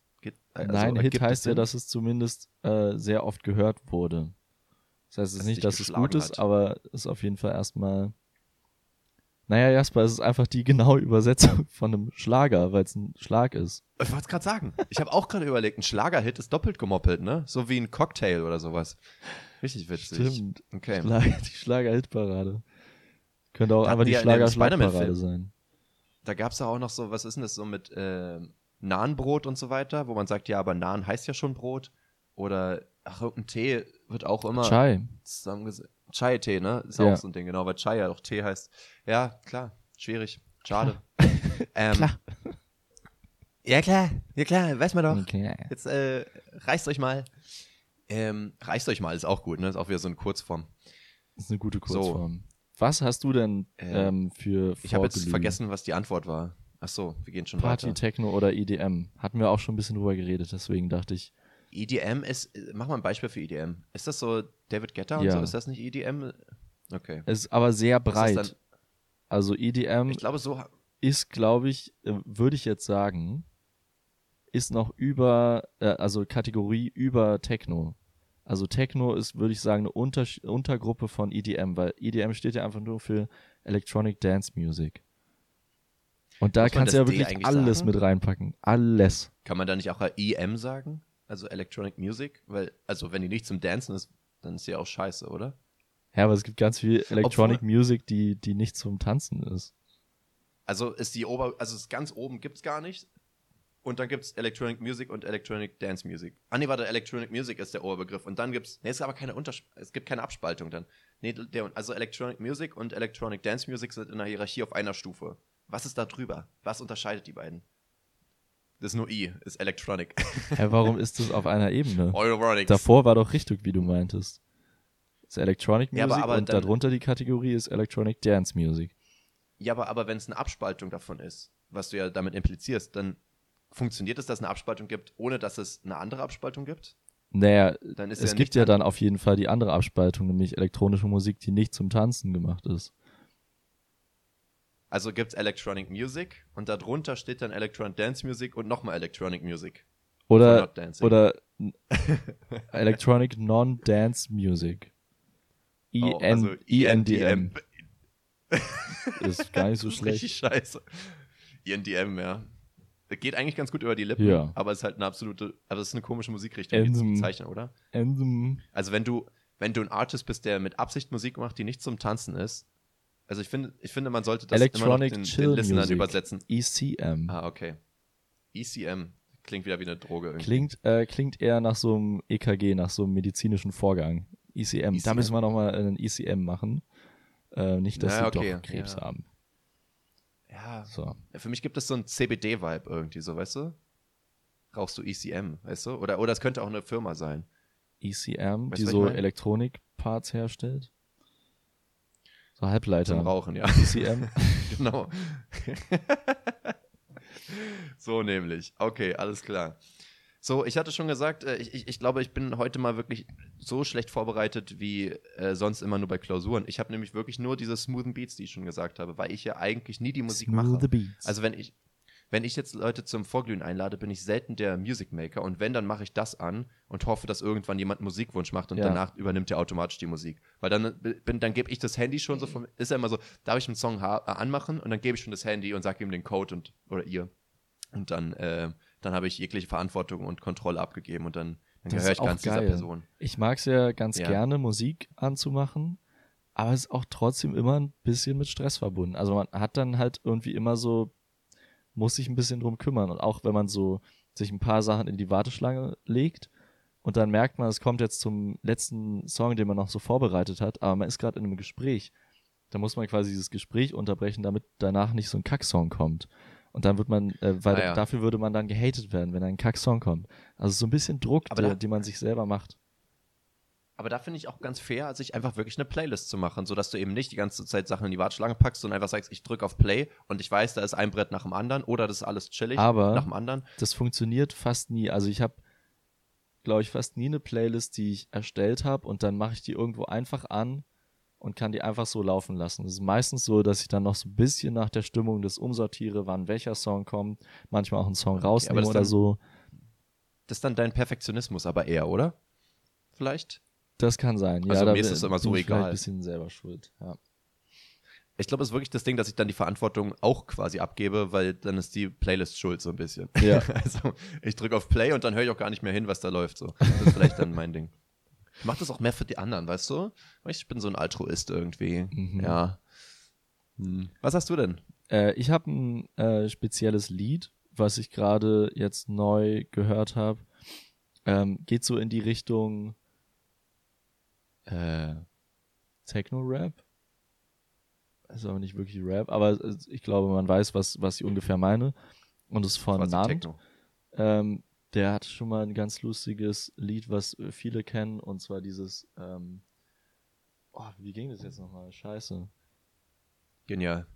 Also, Nein, Hit heißt ja, dass es zumindest äh, sehr oft gehört wurde. Das heißt es ist nicht, dass es gut ist, hat. aber es ist auf jeden Fall erstmal. Naja, Jasper, es ist einfach die genaue Übersetzung von einem Schlager, weil es ein Schlag ist. Ich wollte es gerade sagen. Ich habe auch gerade überlegt, ein Schlagerhit ist doppelt gemoppelt, ne? So wie ein Cocktail oder sowas. Richtig witzig. Stimmt. Okay. Schlag die Schlager-Hitparade. Könnte auch da einfach die Schlager-Schlagparade sein. Da gab es ja auch noch so, was ist denn das so mit äh, Nahenbrot und so weiter, wo man sagt, ja, aber Nahen heißt ja schon Brot. Oder, ach, irgendein Tee wird auch immer Chai. zusammengesetzt. Chai-Tee, ne? Ist ja. auch so ein Ding, genau, weil Chai ja auch Tee heißt. Ja, klar, schwierig. Schade. ähm, klar. Ja, klar, ja klar, weiß man doch. Okay. Jetzt äh, reißt euch mal. Ähm, reißt euch mal, ist auch gut, ne? Ist auch wieder so eine Kurzform. Ist eine gute Kurzform. So. Was hast du denn ähm, für Ich habe jetzt vergessen, was die Antwort war. Ach so, wir gehen schon Party, weiter. Techno oder EDM. Hatten wir auch schon ein bisschen drüber geredet, deswegen dachte ich. EDM ist, mach mal ein Beispiel für EDM. Ist das so David Guetta und ja. so? Ist das nicht EDM? Okay. Es ist aber sehr breit. Also EDM ich glaube, so ist, glaube ich, äh, würde ich jetzt sagen, ist noch über, äh, also Kategorie über Techno. Also Techno ist, würde ich sagen, eine Unter Untergruppe von EDM, weil EDM steht ja einfach nur für Electronic Dance Music. Und da kannst du ja wirklich alles sagen? mit reinpacken. Alles. Kann man da nicht auch EM sagen? Also Electronic Music? Weil, also wenn die nicht zum Dancen ist, dann ist sie auch scheiße, oder? Ja, aber es gibt ganz viel Electronic Obwohl, Music, die, die nicht zum Tanzen ist. Also ist die Ober, also ist ganz oben gibt's gar nicht. Und dann gibt's Electronic Music und Electronic Dance Music. Ah nee, warte, Electronic Music ist der Oberbegriff. Und dann gibt's, nee, es ist aber keine Unters es gibt keine Abspaltung dann. Nee, der, also Electronic Music und Electronic Dance Music sind in der Hierarchie auf einer Stufe. Was ist da drüber? Was unterscheidet die beiden? Das ist nur I, ist Electronic. Ja, warum ist das auf einer Ebene? Euronics. Davor war doch richtig, wie du meintest. Das ist Electronic Music ja, aber, aber und dann, darunter die Kategorie ist Electronic Dance Music. Ja, aber, aber wenn es eine Abspaltung davon ist, was du ja damit implizierst, dann funktioniert es, dass es eine Abspaltung gibt, ohne dass es eine andere Abspaltung gibt? Naja, es ja gibt ja dann auf jeden Fall die andere Abspaltung, nämlich elektronische Musik, die nicht zum Tanzen gemacht ist. Also gibt es Electronic Music und darunter steht dann Electronic Dance Music und nochmal Electronic Music. Oder, oder Electronic Non-Dance Music. EN, oh, also ENDM. ist gar nicht so schlecht. Richtig scheiße. ENDM, ja. Geht eigentlich ganz gut über die Lippen, ja. aber es ist halt eine absolute, es ist eine komische Musikrichtung, die zu bezeichnen, oder? Anthem. Also wenn du, wenn du ein Artist bist, der mit Absicht Musik macht, die nicht zum Tanzen ist, also ich finde, ich finde, man sollte das Electronic immer noch den, Chill den Listenern Music. übersetzen. ECM. Ah, okay. ECM. Klingt wieder wie eine Droge irgendwie. Klingt, äh, klingt eher nach so einem EKG, nach so einem medizinischen Vorgang. ECM. ECM. Da müssen wir nochmal einen ECM machen. Äh, nicht, dass naja, sie okay. doch Krebs ja. haben. Ja. So. Für mich gibt es so einen CBD-Vibe irgendwie, so, weißt du? Rauchst du ECM, weißt du? Oder, oder es könnte auch eine Firma sein. ECM, weißt die so Elektronik-Parts herstellt? So Halbleiter. Zum Rauchen, ja. ECM. genau. so nämlich. Okay, alles klar. So, ich hatte schon gesagt, äh, ich, ich, ich, glaube, ich bin heute mal wirklich so schlecht vorbereitet wie äh, sonst immer nur bei Klausuren. Ich habe nämlich wirklich nur diese smoothen Beats, die ich schon gesagt habe, weil ich ja eigentlich nie die Musik Smooth mache. Beats. Also wenn ich, wenn ich jetzt Leute zum Vorglühen einlade, bin ich selten der Music Maker und wenn, dann mache ich das an und hoffe, dass irgendwann jemand Musikwunsch macht und ja. danach übernimmt er automatisch die Musik. Weil dann, bin, dann gebe ich das Handy schon so, vom, ist ja immer so, darf ich einen Song äh, anmachen und dann gebe ich schon das Handy und sage ihm den Code und, oder ihr. Und dann, äh, dann habe ich jegliche Verantwortung und Kontrolle abgegeben und dann, dann gehöre ich ganz geil. dieser Person. Ich mag es ja ganz ja. gerne, Musik anzumachen, aber es ist auch trotzdem immer ein bisschen mit Stress verbunden. Also man hat dann halt irgendwie immer so muss sich ein bisschen drum kümmern. Und auch wenn man so sich ein paar Sachen in die Warteschlange legt und dann merkt man, es kommt jetzt zum letzten Song, den man noch so vorbereitet hat, aber man ist gerade in einem Gespräch, dann muss man quasi dieses Gespräch unterbrechen, damit danach nicht so ein Kacksong kommt. Und dann wird man, äh, weil Ah, ja. dafür würde man dann gehatet werden, wenn ein Kack-Song kommt. Also so ein bisschen Druck, der, da- den man sich selber macht. Aber da finde ich auch ganz fair, sich einfach wirklich eine Playlist zu machen, sodass du eben nicht die ganze Zeit Sachen in die Warteschlange packst, sondern einfach sagst, ich drücke auf Play und ich weiß, da ist ein Brett nach dem anderen oder das ist alles chillig Aber- nach dem anderen. Das funktioniert fast nie. Also ich habe, glaube ich, fast nie eine Playlist, die ich erstellt habe und dann mache ich die irgendwo einfach an und kann die einfach so laufen lassen. Es ist meistens so, dass ich dann noch so ein bisschen nach der Stimmung das umsortiere, wann welcher Song kommt, manchmal auch einen Song rausnehme das oder dann- so. Das ist dann dein Perfektionismus aber eher, oder? Vielleicht? Das kann sein. Also ja, mir ist es immer so egal. ein bisschen selber schuld. Ja. Ich glaube, es ist wirklich das Ding, dass ich dann die Verantwortung auch quasi abgebe, weil dann ist die Playlist schuld so ein bisschen. Ja. Also ich drücke auf Play und dann höre ich auch gar nicht mehr hin, was da läuft. So. Das ist vielleicht dann mein Ding. Ich mache das auch mehr für die anderen, weißt du? Ich bin so ein Altruist irgendwie. Mhm. Ja. Hm. Was hast du denn? Äh, ich habe ein äh, spezielles Lied, was ich gerade jetzt neu gehört habe. Ähm, geht so in die Richtung äh, Techno-Rap. Ist aber nicht wirklich Rap, aber ich glaube, man weiß, was, was ich ungefähr meine. Und es ist von. Techno. Ähm, der hat schon mal ein ganz lustiges Lied, was äh, viele kennen, und zwar dieses, ähm, oh, wie ging das jetzt nochmal? Scheiße. Genial.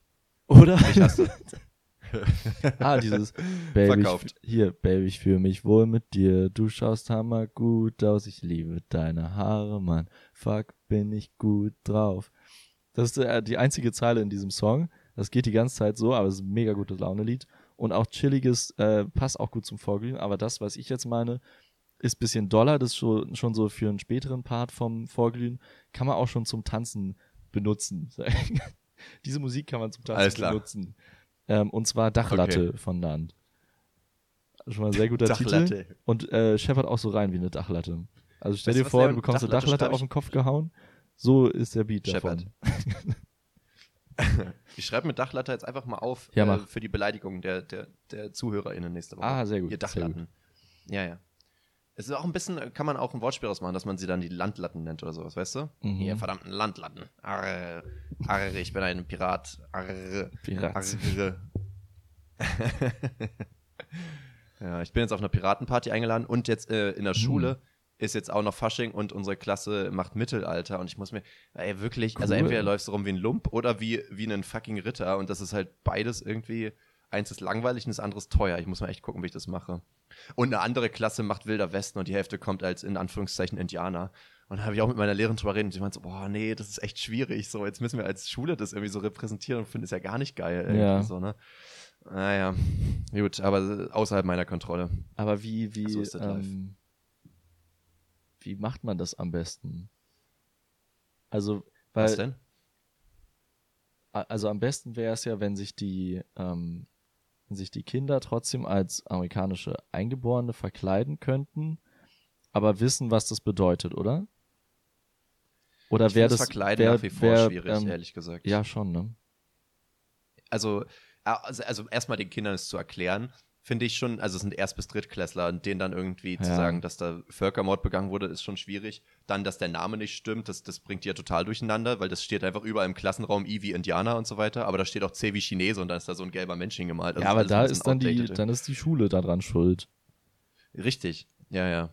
Oder? Ich hasse. Ah, dieses Baby, Verkauft. Ich, hier, Baby, ich fühle mich wohl mit dir. Du schaust hammer gut aus. Ich liebe deine Haare, Mann. Fuck, bin ich gut drauf. Das ist äh, die einzige Zeile in diesem Song. Das geht die ganze Zeit so, aber es ist ein mega gutes Laune-Lied. Und auch chilliges, äh, passt auch gut zum Vorglühen. Aber das, was ich jetzt meine, ist ein bisschen doller. Das ist schon, schon so für einen späteren Part vom Vorglühen. Kann man auch schon zum Tanzen benutzen. Diese Musik kann man zum Tanzen Alles klar. Ähm, und zwar Dachlatte von Nand. Schon mal ein sehr guter Titel. Dachlatte. Und äh, scheppert auch so rein wie eine Dachlatte. Also stell Weißt dir vor, du bekommst eine Dachlatte auf den Kopf gehauen. So ist der Beat Scheppert. davon. Ich schreibe mit Dachlatte jetzt einfach mal auf Ja, äh, für die Beleidigung der, der, der ZuhörerInnen nächste Woche. Ah, sehr gut, Ihr Dachlatten. Ja, ja. Es ist auch ein bisschen, kann man auch ein Wortspiel ausmachen, dass man sie dann die Landlatten nennt oder sowas, weißt du? Mhm. Ihr verdammten Landlatten. Arr, arr, ich bin ein Pirat. Arr, Pirat. arr. ja, ich bin jetzt auf einer Piratenparty eingeladen und jetzt äh, in der Mhm. Schule ist jetzt auch noch Fasching und unsere Klasse macht Mittelalter und ich muss mir, ey, wirklich, also Cool. entweder läufst du rum wie ein Lump oder wie, wie ein fucking Ritter und das ist halt beides irgendwie, eins ist langweilig und das andere ist teuer. Ich muss mal echt gucken, wie ich das mache. Und eine andere Klasse macht Wilder Westen und die Hälfte kommt als in Anführungszeichen Indianer. Und da habe ich auch mit meiner Lehrerin drüber reden und sie meinte so, boah, nee, das ist echt schwierig. So, jetzt müssen wir als Schule das irgendwie so repräsentieren und finde es ja gar nicht geil. Ja. So, ne? Naja, gut, aber außerhalb meiner Kontrolle. Aber wie, wie, So ist das live. ähm, wie macht man das am besten? Also, weil, Was denn? also am besten wäre es ja, wenn sich die, ähm, sich die Kinder trotzdem als amerikanische Eingeborene verkleiden könnten, aber wissen, was das bedeutet, oder? Oder wäre das Verkleiden wär, nach wie vor wär, schwierig, ähm, ehrlich gesagt. Ja, schon, ne? also, also, also erstmal den Kindern es zu erklären, finde ich schon, also es sind Erst- bis Drittklässler und denen dann irgendwie zu Ja. sagen, dass da Völkermord begangen wurde, ist schon schwierig. Dann, dass der Name nicht stimmt, das, das bringt die ja total durcheinander, weil das steht einfach überall im Klassenraum I wie Indianer und so weiter, aber da steht auch C wie Chinese und dann ist da so ein gelber Mensch hingemalt. Also ja, aber da ist dann die, dann ist die Schule daran schuld. Richtig, ja, ja.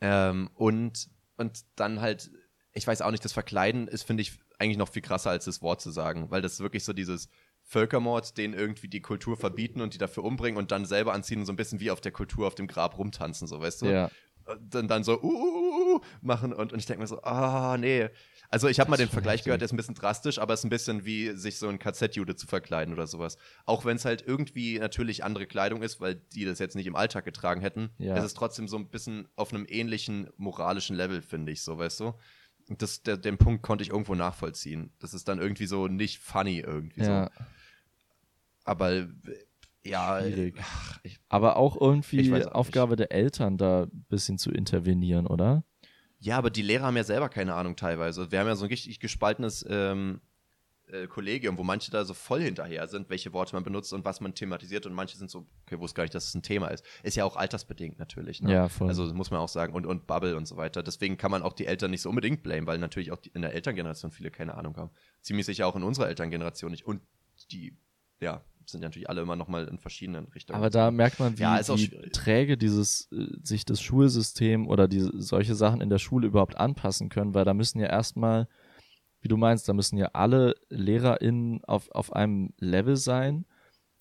Ähm, und, und dann halt, ich weiß auch nicht, das Verkleiden ist, finde ich, eigentlich noch viel krasser, als das Wort zu sagen, weil das wirklich so dieses Völkermord, den irgendwie die Kultur verbieten und die dafür umbringen und dann selber anziehen und so ein bisschen wie auf der Kultur auf dem Grab rumtanzen, so, weißt du? Ja. Und dann, dann so, uh, uh, uh, machen und, und ich denke mir so, ah, nee. Also ich habe mal den Vergleich gehört, der ist ein bisschen drastisch, aber es ist ein bisschen wie sich so ein KZ-Jude zu verkleiden oder sowas. Auch wenn es halt irgendwie natürlich andere Kleidung ist, weil die das jetzt nicht im Alltag getragen hätten, Ja. es ist trotzdem so ein bisschen auf einem ähnlichen moralischen Level, finde ich, so, weißt du? Und das, der, den Punkt konnte ich irgendwo nachvollziehen. Das ist dann irgendwie so nicht funny irgendwie Ja. so. Aber äh, ja, ach, ich, Aber auch irgendwie auch Aufgabe der Eltern, da ein bisschen zu intervenieren, oder? Ja, aber die Lehrer haben ja selber keine Ahnung teilweise. Wir haben ja so ein richtig gespaltenes ähm, äh, Kollegium, wo manche da so voll hinterher sind, welche Worte man benutzt und was man thematisiert und manche sind so, okay, wusste gar nicht, dass es ein Thema ist. Ist ja auch altersbedingt natürlich. Ne? Ja, voll. Also muss man auch sagen und, und Bubble und so weiter. Deswegen kann man auch die Eltern nicht so unbedingt blamen, weil natürlich auch die, in der Elterngeneration viele keine Ahnung haben. Ziemlich sicher auch in unserer Elterngeneration nicht. Und die, ja, sind ja natürlich alle immer noch mal in verschiedenen Richtungen. Aber da merkt man, wie, Ja, wie träge dieses, äh, sich das Schulsystem oder diese, solche Sachen in der Schule überhaupt anpassen können, weil da müssen ja erstmal, wie du meinst, da müssen ja alle LehrerInnen auf, auf einem Level sein,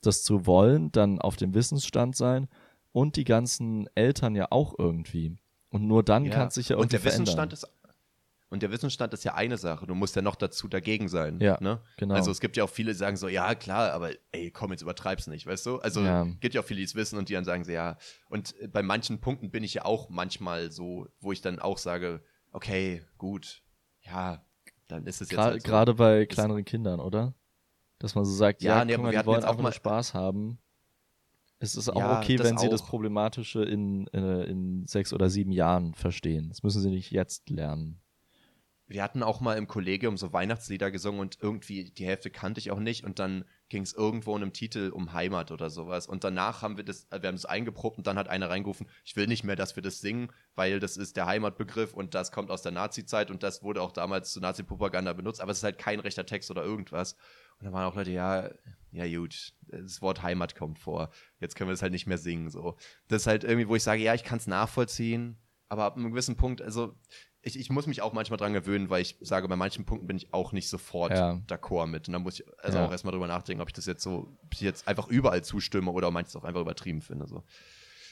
das zu wollen, dann auf dem Wissensstand sein und die ganzen Eltern ja auch irgendwie. Und nur dann Ja. kann es sich ja und irgendwie der Wissensstand verändern. ist und der Wissensstand ist ja eine Sache. Du musst ja noch dazu dagegen sein. Ja, ne? genau. Also es gibt ja auch viele, die sagen so, ja klar, aber ey, komm, jetzt übertreib's nicht, weißt du? Also Ja. gibt ja auch viele, die es wissen und die dann sagen so, ja. Und äh, bei manchen Punkten bin ich ja auch manchmal so, wo ich dann auch sage, okay, gut, ja, dann ist es jetzt Gra halt so. Gerade bei kleineren Kindern, oder? Dass man so sagt, Ja, ja, nee, mal, wir die wollen jetzt auch mal- Spaß haben. Es ist auch Ja, okay, wenn sie das auch. Problematische in, in, in sechs oder sieben Jahren verstehen. Das müssen sie nicht jetzt lernen. Wir hatten auch mal im Kollegium so Weihnachtslieder gesungen und irgendwie die Hälfte kannte ich auch nicht und dann ging es irgendwo in einem Titel um Heimat oder sowas und danach haben wir das, äh, wir haben das eingeprobt und dann hat einer reingerufen, ich will nicht mehr, dass wir das singen, weil das ist der Heimatbegriff und das kommt aus der Nazi-Zeit und das wurde auch damals zur Nazi-Propaganda benutzt, aber es ist halt kein rechter Text oder irgendwas. Und dann waren auch Leute, ja, ja gut, das Wort Heimat kommt vor, jetzt können wir das halt nicht mehr singen, so. Das ist halt irgendwie, wo ich sage, ja, ich kann es nachvollziehen, aber ab einem gewissen Punkt, also ich, ich muss mich auch manchmal dran gewöhnen, weil ich sage, bei manchen Punkten bin ich auch nicht sofort Ja. d'accord mit. Und da muss ich also Ja. auch erstmal drüber nachdenken, ob ich das jetzt so, ob ich jetzt einfach überall zustimme oder manches auch einfach übertrieben finde. So.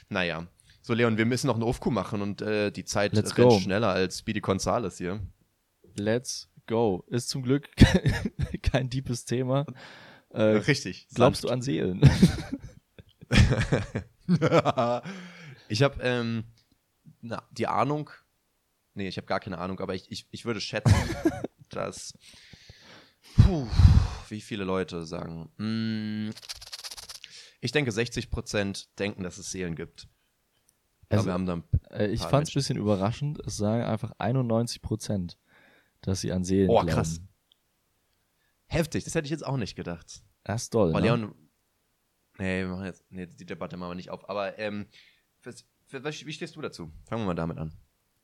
Naja. So, Leon, wir müssen noch einen Aufkuh machen und äh, die Zeit Let's rennt go. schneller als Speedy Gonzales hier. Let's go. Ist zum Glück kein deepes Thema. Äh, Richtig. glaubst du an Seelen? ich habe ähm, die Ahnung, nee, ich habe gar keine Ahnung, aber ich, ich, ich würde schätzen, dass, puh, wie viele Leute sagen, mm, ich denke 60% denken, dass es Seelen gibt. Also, wir haben dann, Äh, ich fand es ein bisschen überraschend. Es sagen einfach 91 Prozent, dass sie an Seelen Oh, glauben. krass. heftig, das hätte ich jetzt auch nicht gedacht. Das ist toll. Oh, ne? Leon, nee, wir machen jetzt, nee, die Debatte machen wir nicht auf, aber ähm, für, was, wie stehst du dazu? Fangen wir mal damit an.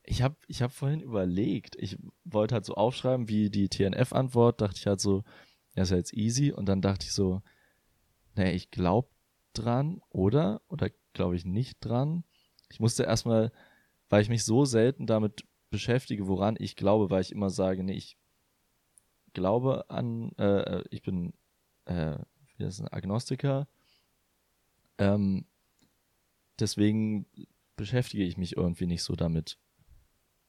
Ich habe ich hab vorhin überlegt, ich wollte halt so aufschreiben, wie die TNF-Antwort, dachte ich halt so, ja, ist ja jetzt easy. Und dann dachte ich so, nee, ich glaube dran, oder? Oder glaube ich nicht dran? Ich musste erstmal, weil ich mich so selten damit beschäftige, woran ich glaube, weil ich immer sage, nee, ich glaube an, äh, äh, ich bin, äh, wie das, ein Agnostiker. Ähm, deswegen beschäftige ich mich irgendwie nicht so damit.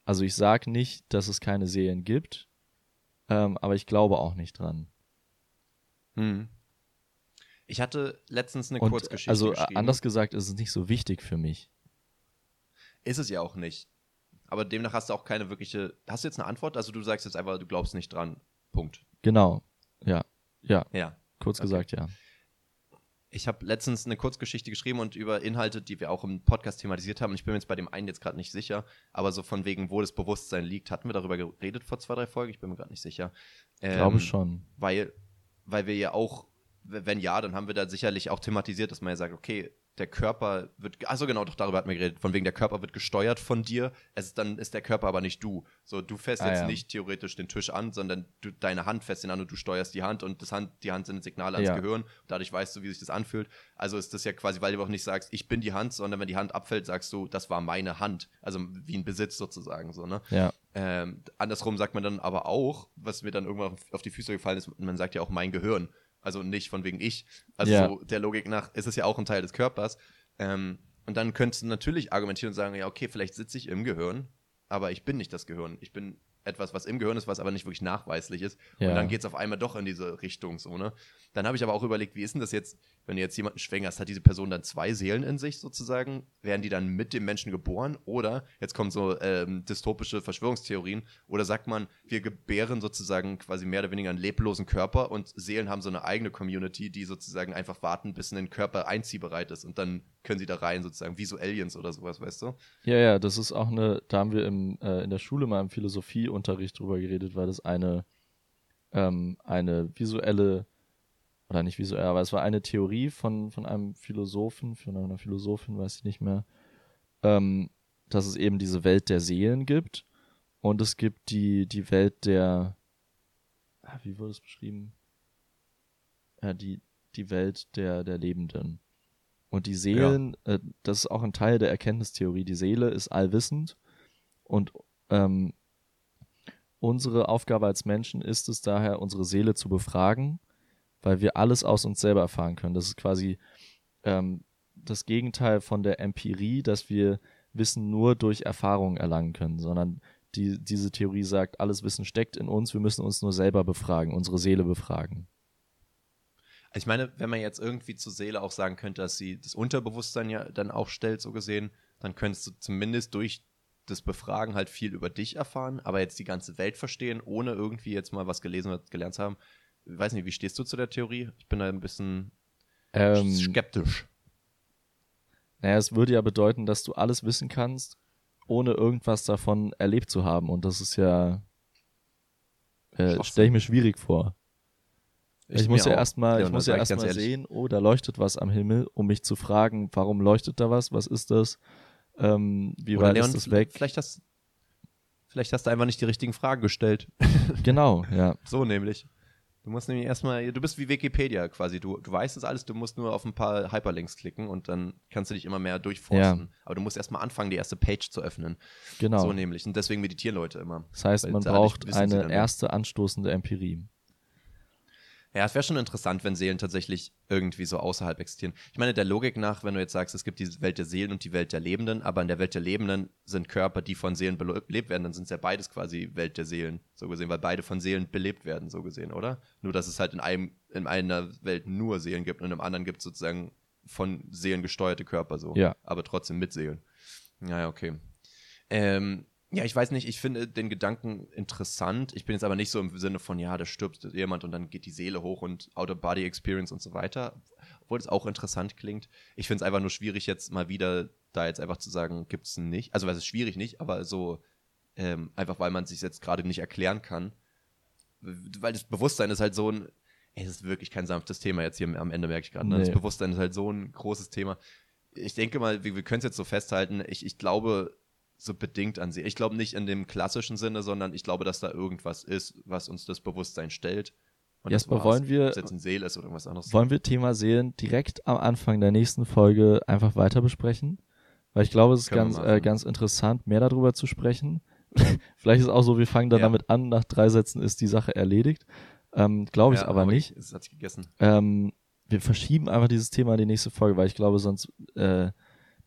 Also ich sage nicht, dass es keine Seelen gibt, ähm, aber ich glaube auch nicht dran. Hm. Ich hatte letztens eine Und Kurzgeschichte also äh, geschrieben. anders gesagt, ist es nicht so wichtig für mich. Ist es ja auch nicht. Aber demnach hast du auch keine wirkliche. Hast du jetzt eine Antwort? Also du sagst jetzt einfach, du glaubst nicht dran. Punkt. Genau. Ja. Ja. Ja. Kurz Okay. gesagt, ja. Ich habe letztens eine Kurzgeschichte geschrieben und über Inhalte, die wir auch im Podcast thematisiert haben. Ich bin mir jetzt bei dem einen jetzt gerade nicht sicher, aber so von wegen, wo das Bewusstsein liegt, hatten wir darüber geredet vor zwei, drei Folgen. Ich bin mir gerade nicht sicher. Ich glaube Ähm, schon. Weil, weil wir ja auch, wenn ja, dann haben wir da sicherlich auch thematisiert, dass man ja sagt, okay, der Körper wird, also genau, doch darüber hatten wir geredet, von wegen der Körper wird gesteuert von dir, es, dann ist der Körper aber nicht du. So, du fährst Ah, jetzt ja. nicht theoretisch den Tisch an, sondern du, deine Hand fässt ihn an und du steuerst die Hand und das Hand, die Hand sind Signale ans Ja. Gehirn, dadurch weißt du, wie sich das anfühlt. Also ist das ja quasi, weil du auch nicht sagst, ich bin die Hand, sondern wenn die Hand abfällt, sagst du, das war meine Hand. Also wie ein Besitz sozusagen, so, ne? Ja. Ähm, andersrum sagt man dann aber auch, was mir dann irgendwann auf die Füße gefallen ist, man sagt ja auch mein Gehirn. Also nicht von wegen ich. Also Ja. so der Logik nach ist es ja auch ein Teil des Körpers. Ähm, und dann könntest du natürlich argumentieren und sagen, ja, okay, vielleicht sitze ich im Gehirn, aber ich bin nicht das Gehirn. Ich bin etwas, was im Gehirn ist, was aber nicht wirklich nachweislich ist. Ja. Und dann geht es auf einmal doch in diese Richtung so, ne? Dann habe ich aber auch überlegt, wie ist denn das jetzt, wenn du jetzt jemanden schwängerst, hat diese Person dann zwei Seelen in sich sozusagen? Werden die dann mit dem Menschen geboren? Oder, jetzt kommen so ähm, dystopische Verschwörungstheorien, oder sagt man, wir gebären sozusagen quasi mehr oder weniger einen leblosen Körper und Seelen haben so eine eigene Community, die sozusagen einfach warten, bis ein Körper einziehbereit ist und dann können sie da rein sozusagen, wie so Aliens oder sowas, weißt du? Ja, ja, das ist auch eine, da haben wir im, äh, in der Schule mal im Philosophieunterricht drüber geredet, weil das eine, ähm, eine visuelle, oder nicht visuell, aber es war eine Theorie von, von einem Philosophen, von einer Philosophin, weiß ich nicht mehr, ähm, dass es eben diese Welt der Seelen gibt und es gibt die, die Welt der, ah, wie wurde es beschrieben? Ja, die, die Welt der, der Lebenden. Und die Seelen, ja. äh, das ist auch ein Teil der Erkenntnistheorie, die Seele ist allwissend und ähm, unsere Aufgabe als Menschen ist es daher, unsere Seele zu befragen, weil wir alles aus uns selber erfahren können. Das ist quasi ähm, das Gegenteil von der Empirie, dass wir Wissen nur durch Erfahrung erlangen können, sondern die, diese Theorie sagt, alles Wissen steckt in uns, wir müssen uns nur selber befragen, unsere Seele befragen. Ich meine, wenn man jetzt irgendwie zur Seele auch sagen könnte, dass sie das Unterbewusstsein ja dann auch stellt, so gesehen, dann könntest du zumindest durch das Befragen halt viel über dich erfahren, aber jetzt die ganze Welt verstehen, ohne irgendwie jetzt mal was gelesen oder gelernt zu haben. Ich weiß nicht, wie stehst du zu der Theorie? Ich bin da ein bisschen ähm, skeptisch. Naja, es würde ja bedeuten, dass du alles wissen kannst, ohne irgendwas davon erlebt zu haben. Und das ist ja, äh, stelle ich mir schwierig vor. Ich, ich muss ja erstmal, ja, ich muss ja erstmal sehen, oh, da leuchtet was am Himmel, um mich zu fragen, warum leuchtet da was, was ist das, ähm, wie weit ist das weg? Vielleicht hast, vielleicht hast du einfach nicht die richtigen Fragen gestellt. genau, ja. So nämlich. Du musst nämlich erstmal, du bist wie Wikipedia quasi. Du, du weißt es alles, du musst nur auf ein paar Hyperlinks klicken und dann kannst du dich immer mehr durchforsten. Ja. Aber du musst erstmal anfangen, die erste Page zu öffnen. Genau. So nämlich. Und deswegen meditieren Leute immer. Das heißt, man braucht eine erste anstoßende Empirie. Ja, es wäre schon interessant, wenn Seelen tatsächlich irgendwie so außerhalb existieren. Ich meine, der Logik nach, wenn du jetzt sagst, es gibt die Welt der Seelen und die Welt der Lebenden, aber in der Welt der Lebenden sind Körper, die von Seelen belebt werden, dann sind es ja beides quasi Welt der Seelen, so gesehen, weil beide von Seelen belebt werden, so gesehen, oder? Nur, dass es halt in einem, in einer Welt nur Seelen gibt und einem anderen gibt es sozusagen von Seelen gesteuerte Körper so. Ja. Aber trotzdem mit Seelen. Naja, okay. Ähm, ja, ich weiß nicht, ich finde den Gedanken interessant. Ich bin jetzt aber nicht so im Sinne von, ja, da stirbt jemand und dann geht die Seele hoch und Out-of-Body-Experience und so weiter. Obwohl es auch interessant klingt. Ich finde es einfach nur schwierig, jetzt mal wieder da jetzt einfach zu sagen, gibt es nicht. Also, weil es ist schwierig nicht, aber so, ähm, einfach weil man sich jetzt gerade nicht erklären kann. Weil das Bewusstsein ist halt so ein, ey, das ist wirklich kein sanftes Thema jetzt hier am Ende, merke ich gerade. Ne? Nee. Das Bewusstsein ist halt so ein großes Thema. Ich denke mal, wir, wir können es jetzt so festhalten. Ich, ich glaube, so bedingt an sie. Ich glaube nicht in dem klassischen Sinne, sondern ich glaube, dass da irgendwas ist, was uns das Bewusstsein stellt. Und Jesper, wollen wir, jetzt ein Seele ist oder irgendwas anderes. Wollen wir Thema Seelen direkt am Anfang der nächsten Folge einfach weiter besprechen? Weil ich glaube, es ist ganz, äh, ganz interessant, mehr darüber zu sprechen. Vielleicht ist es auch so, wir fangen dann ja. damit an, nach drei Sätzen ist die Sache erledigt. Ähm, glaube ich ja, aber, aber nicht. Es hat sich gegessen. Ähm, wir verschieben einfach dieses Thema in die nächste Folge, weil ich glaube, sonst äh,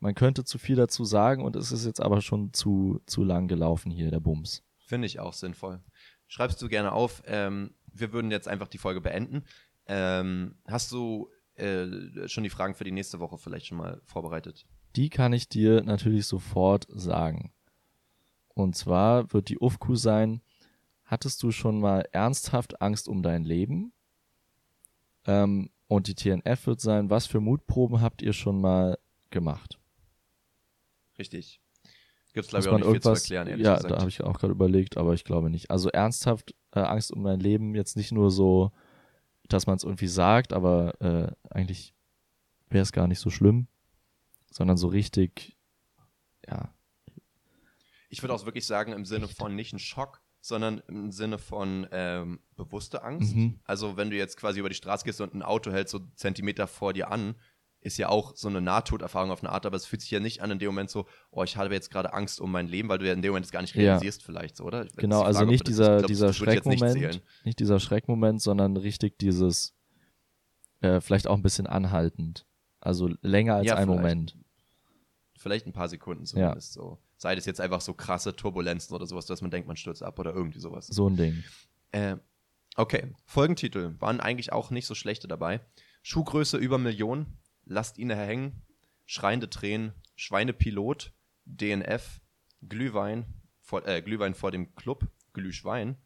man könnte zu viel dazu sagen und es ist jetzt aber schon zu, zu lang gelaufen hier, der Bums. Finde ich auch sinnvoll. Schreibst du gerne auf. Ähm, wir würden jetzt einfach die Folge beenden. Ähm, hast du äh, schon die Fragen für die nächste Woche vielleicht schon mal vorbereitet? Die kann ich dir natürlich sofort sagen. Und zwar wird die UFQ sein, hattest du schon mal ernsthaft Angst um dein Leben? Ähm, und die TNF wird sein, was für Mutproben habt ihr schon mal gemacht? Richtig. Gibt es, glaube ich, auch nicht viel zu erklären, ehrlich ja, gesagt. da habe ich auch gerade überlegt, aber ich glaube nicht. Also ernsthaft äh, Angst um mein Leben, jetzt nicht nur so, dass man es irgendwie sagt, aber äh, eigentlich wäre es gar nicht so schlimm, sondern so richtig, ja. Ich würde auch wirklich sagen, im Sinne von nicht ein Schock, sondern im Sinne von ähm, bewusste Angst. Mhm. Also wenn du jetzt quasi über die Straße gehst und ein Auto hält so Zentimeter vor dir an, ist ja auch so eine Nahtoderfahrung auf eine Art, aber es fühlt sich ja nicht an in dem Moment so, oh, ich habe jetzt gerade Angst um mein Leben, weil du ja in dem Moment das gar nicht realisierst ja. vielleicht, so, oder? Genau, also Frage, nicht dieser, glaub, dieser Schreckmoment, nicht, nicht, dieser Schreckmoment, sondern richtig dieses, äh, vielleicht auch ein bisschen anhaltend. Also länger als ja, ein. Moment. Vielleicht ein paar Sekunden zumindest ja. so. Sei das jetzt einfach so krasse Turbulenzen oder sowas, dass man denkt, man stürzt ab oder irgendwie sowas. So ein Ding. Äh, okay, Folgentitel waren eigentlich auch nicht so schlechte dabei. Schuhgröße über Millionen, Lasst ihn hängen, schreiende Tränen, Schweinepilot, DNF, Glühwein vor, äh, Glühwein vor dem Club, Glühschwein,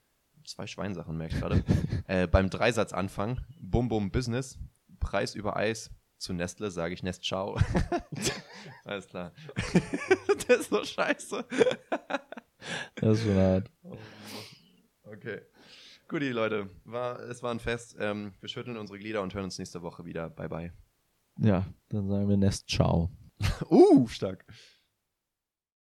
zwei Schweinsachen merke ich gerade, äh, beim Dreisatzanfang, Bum Bum Business, Preis über Eis, zu Nestle sage ich Nest Ciao. Alles klar. das ist so scheiße. das ist schon hart. Okay. Guti, Leute. War, es war ein Fest. Ähm, wir schütteln unsere Glieder und hören uns nächste Woche wieder. Bye, bye. Ja, dann sagen wir Nest Ciao. uh, stark.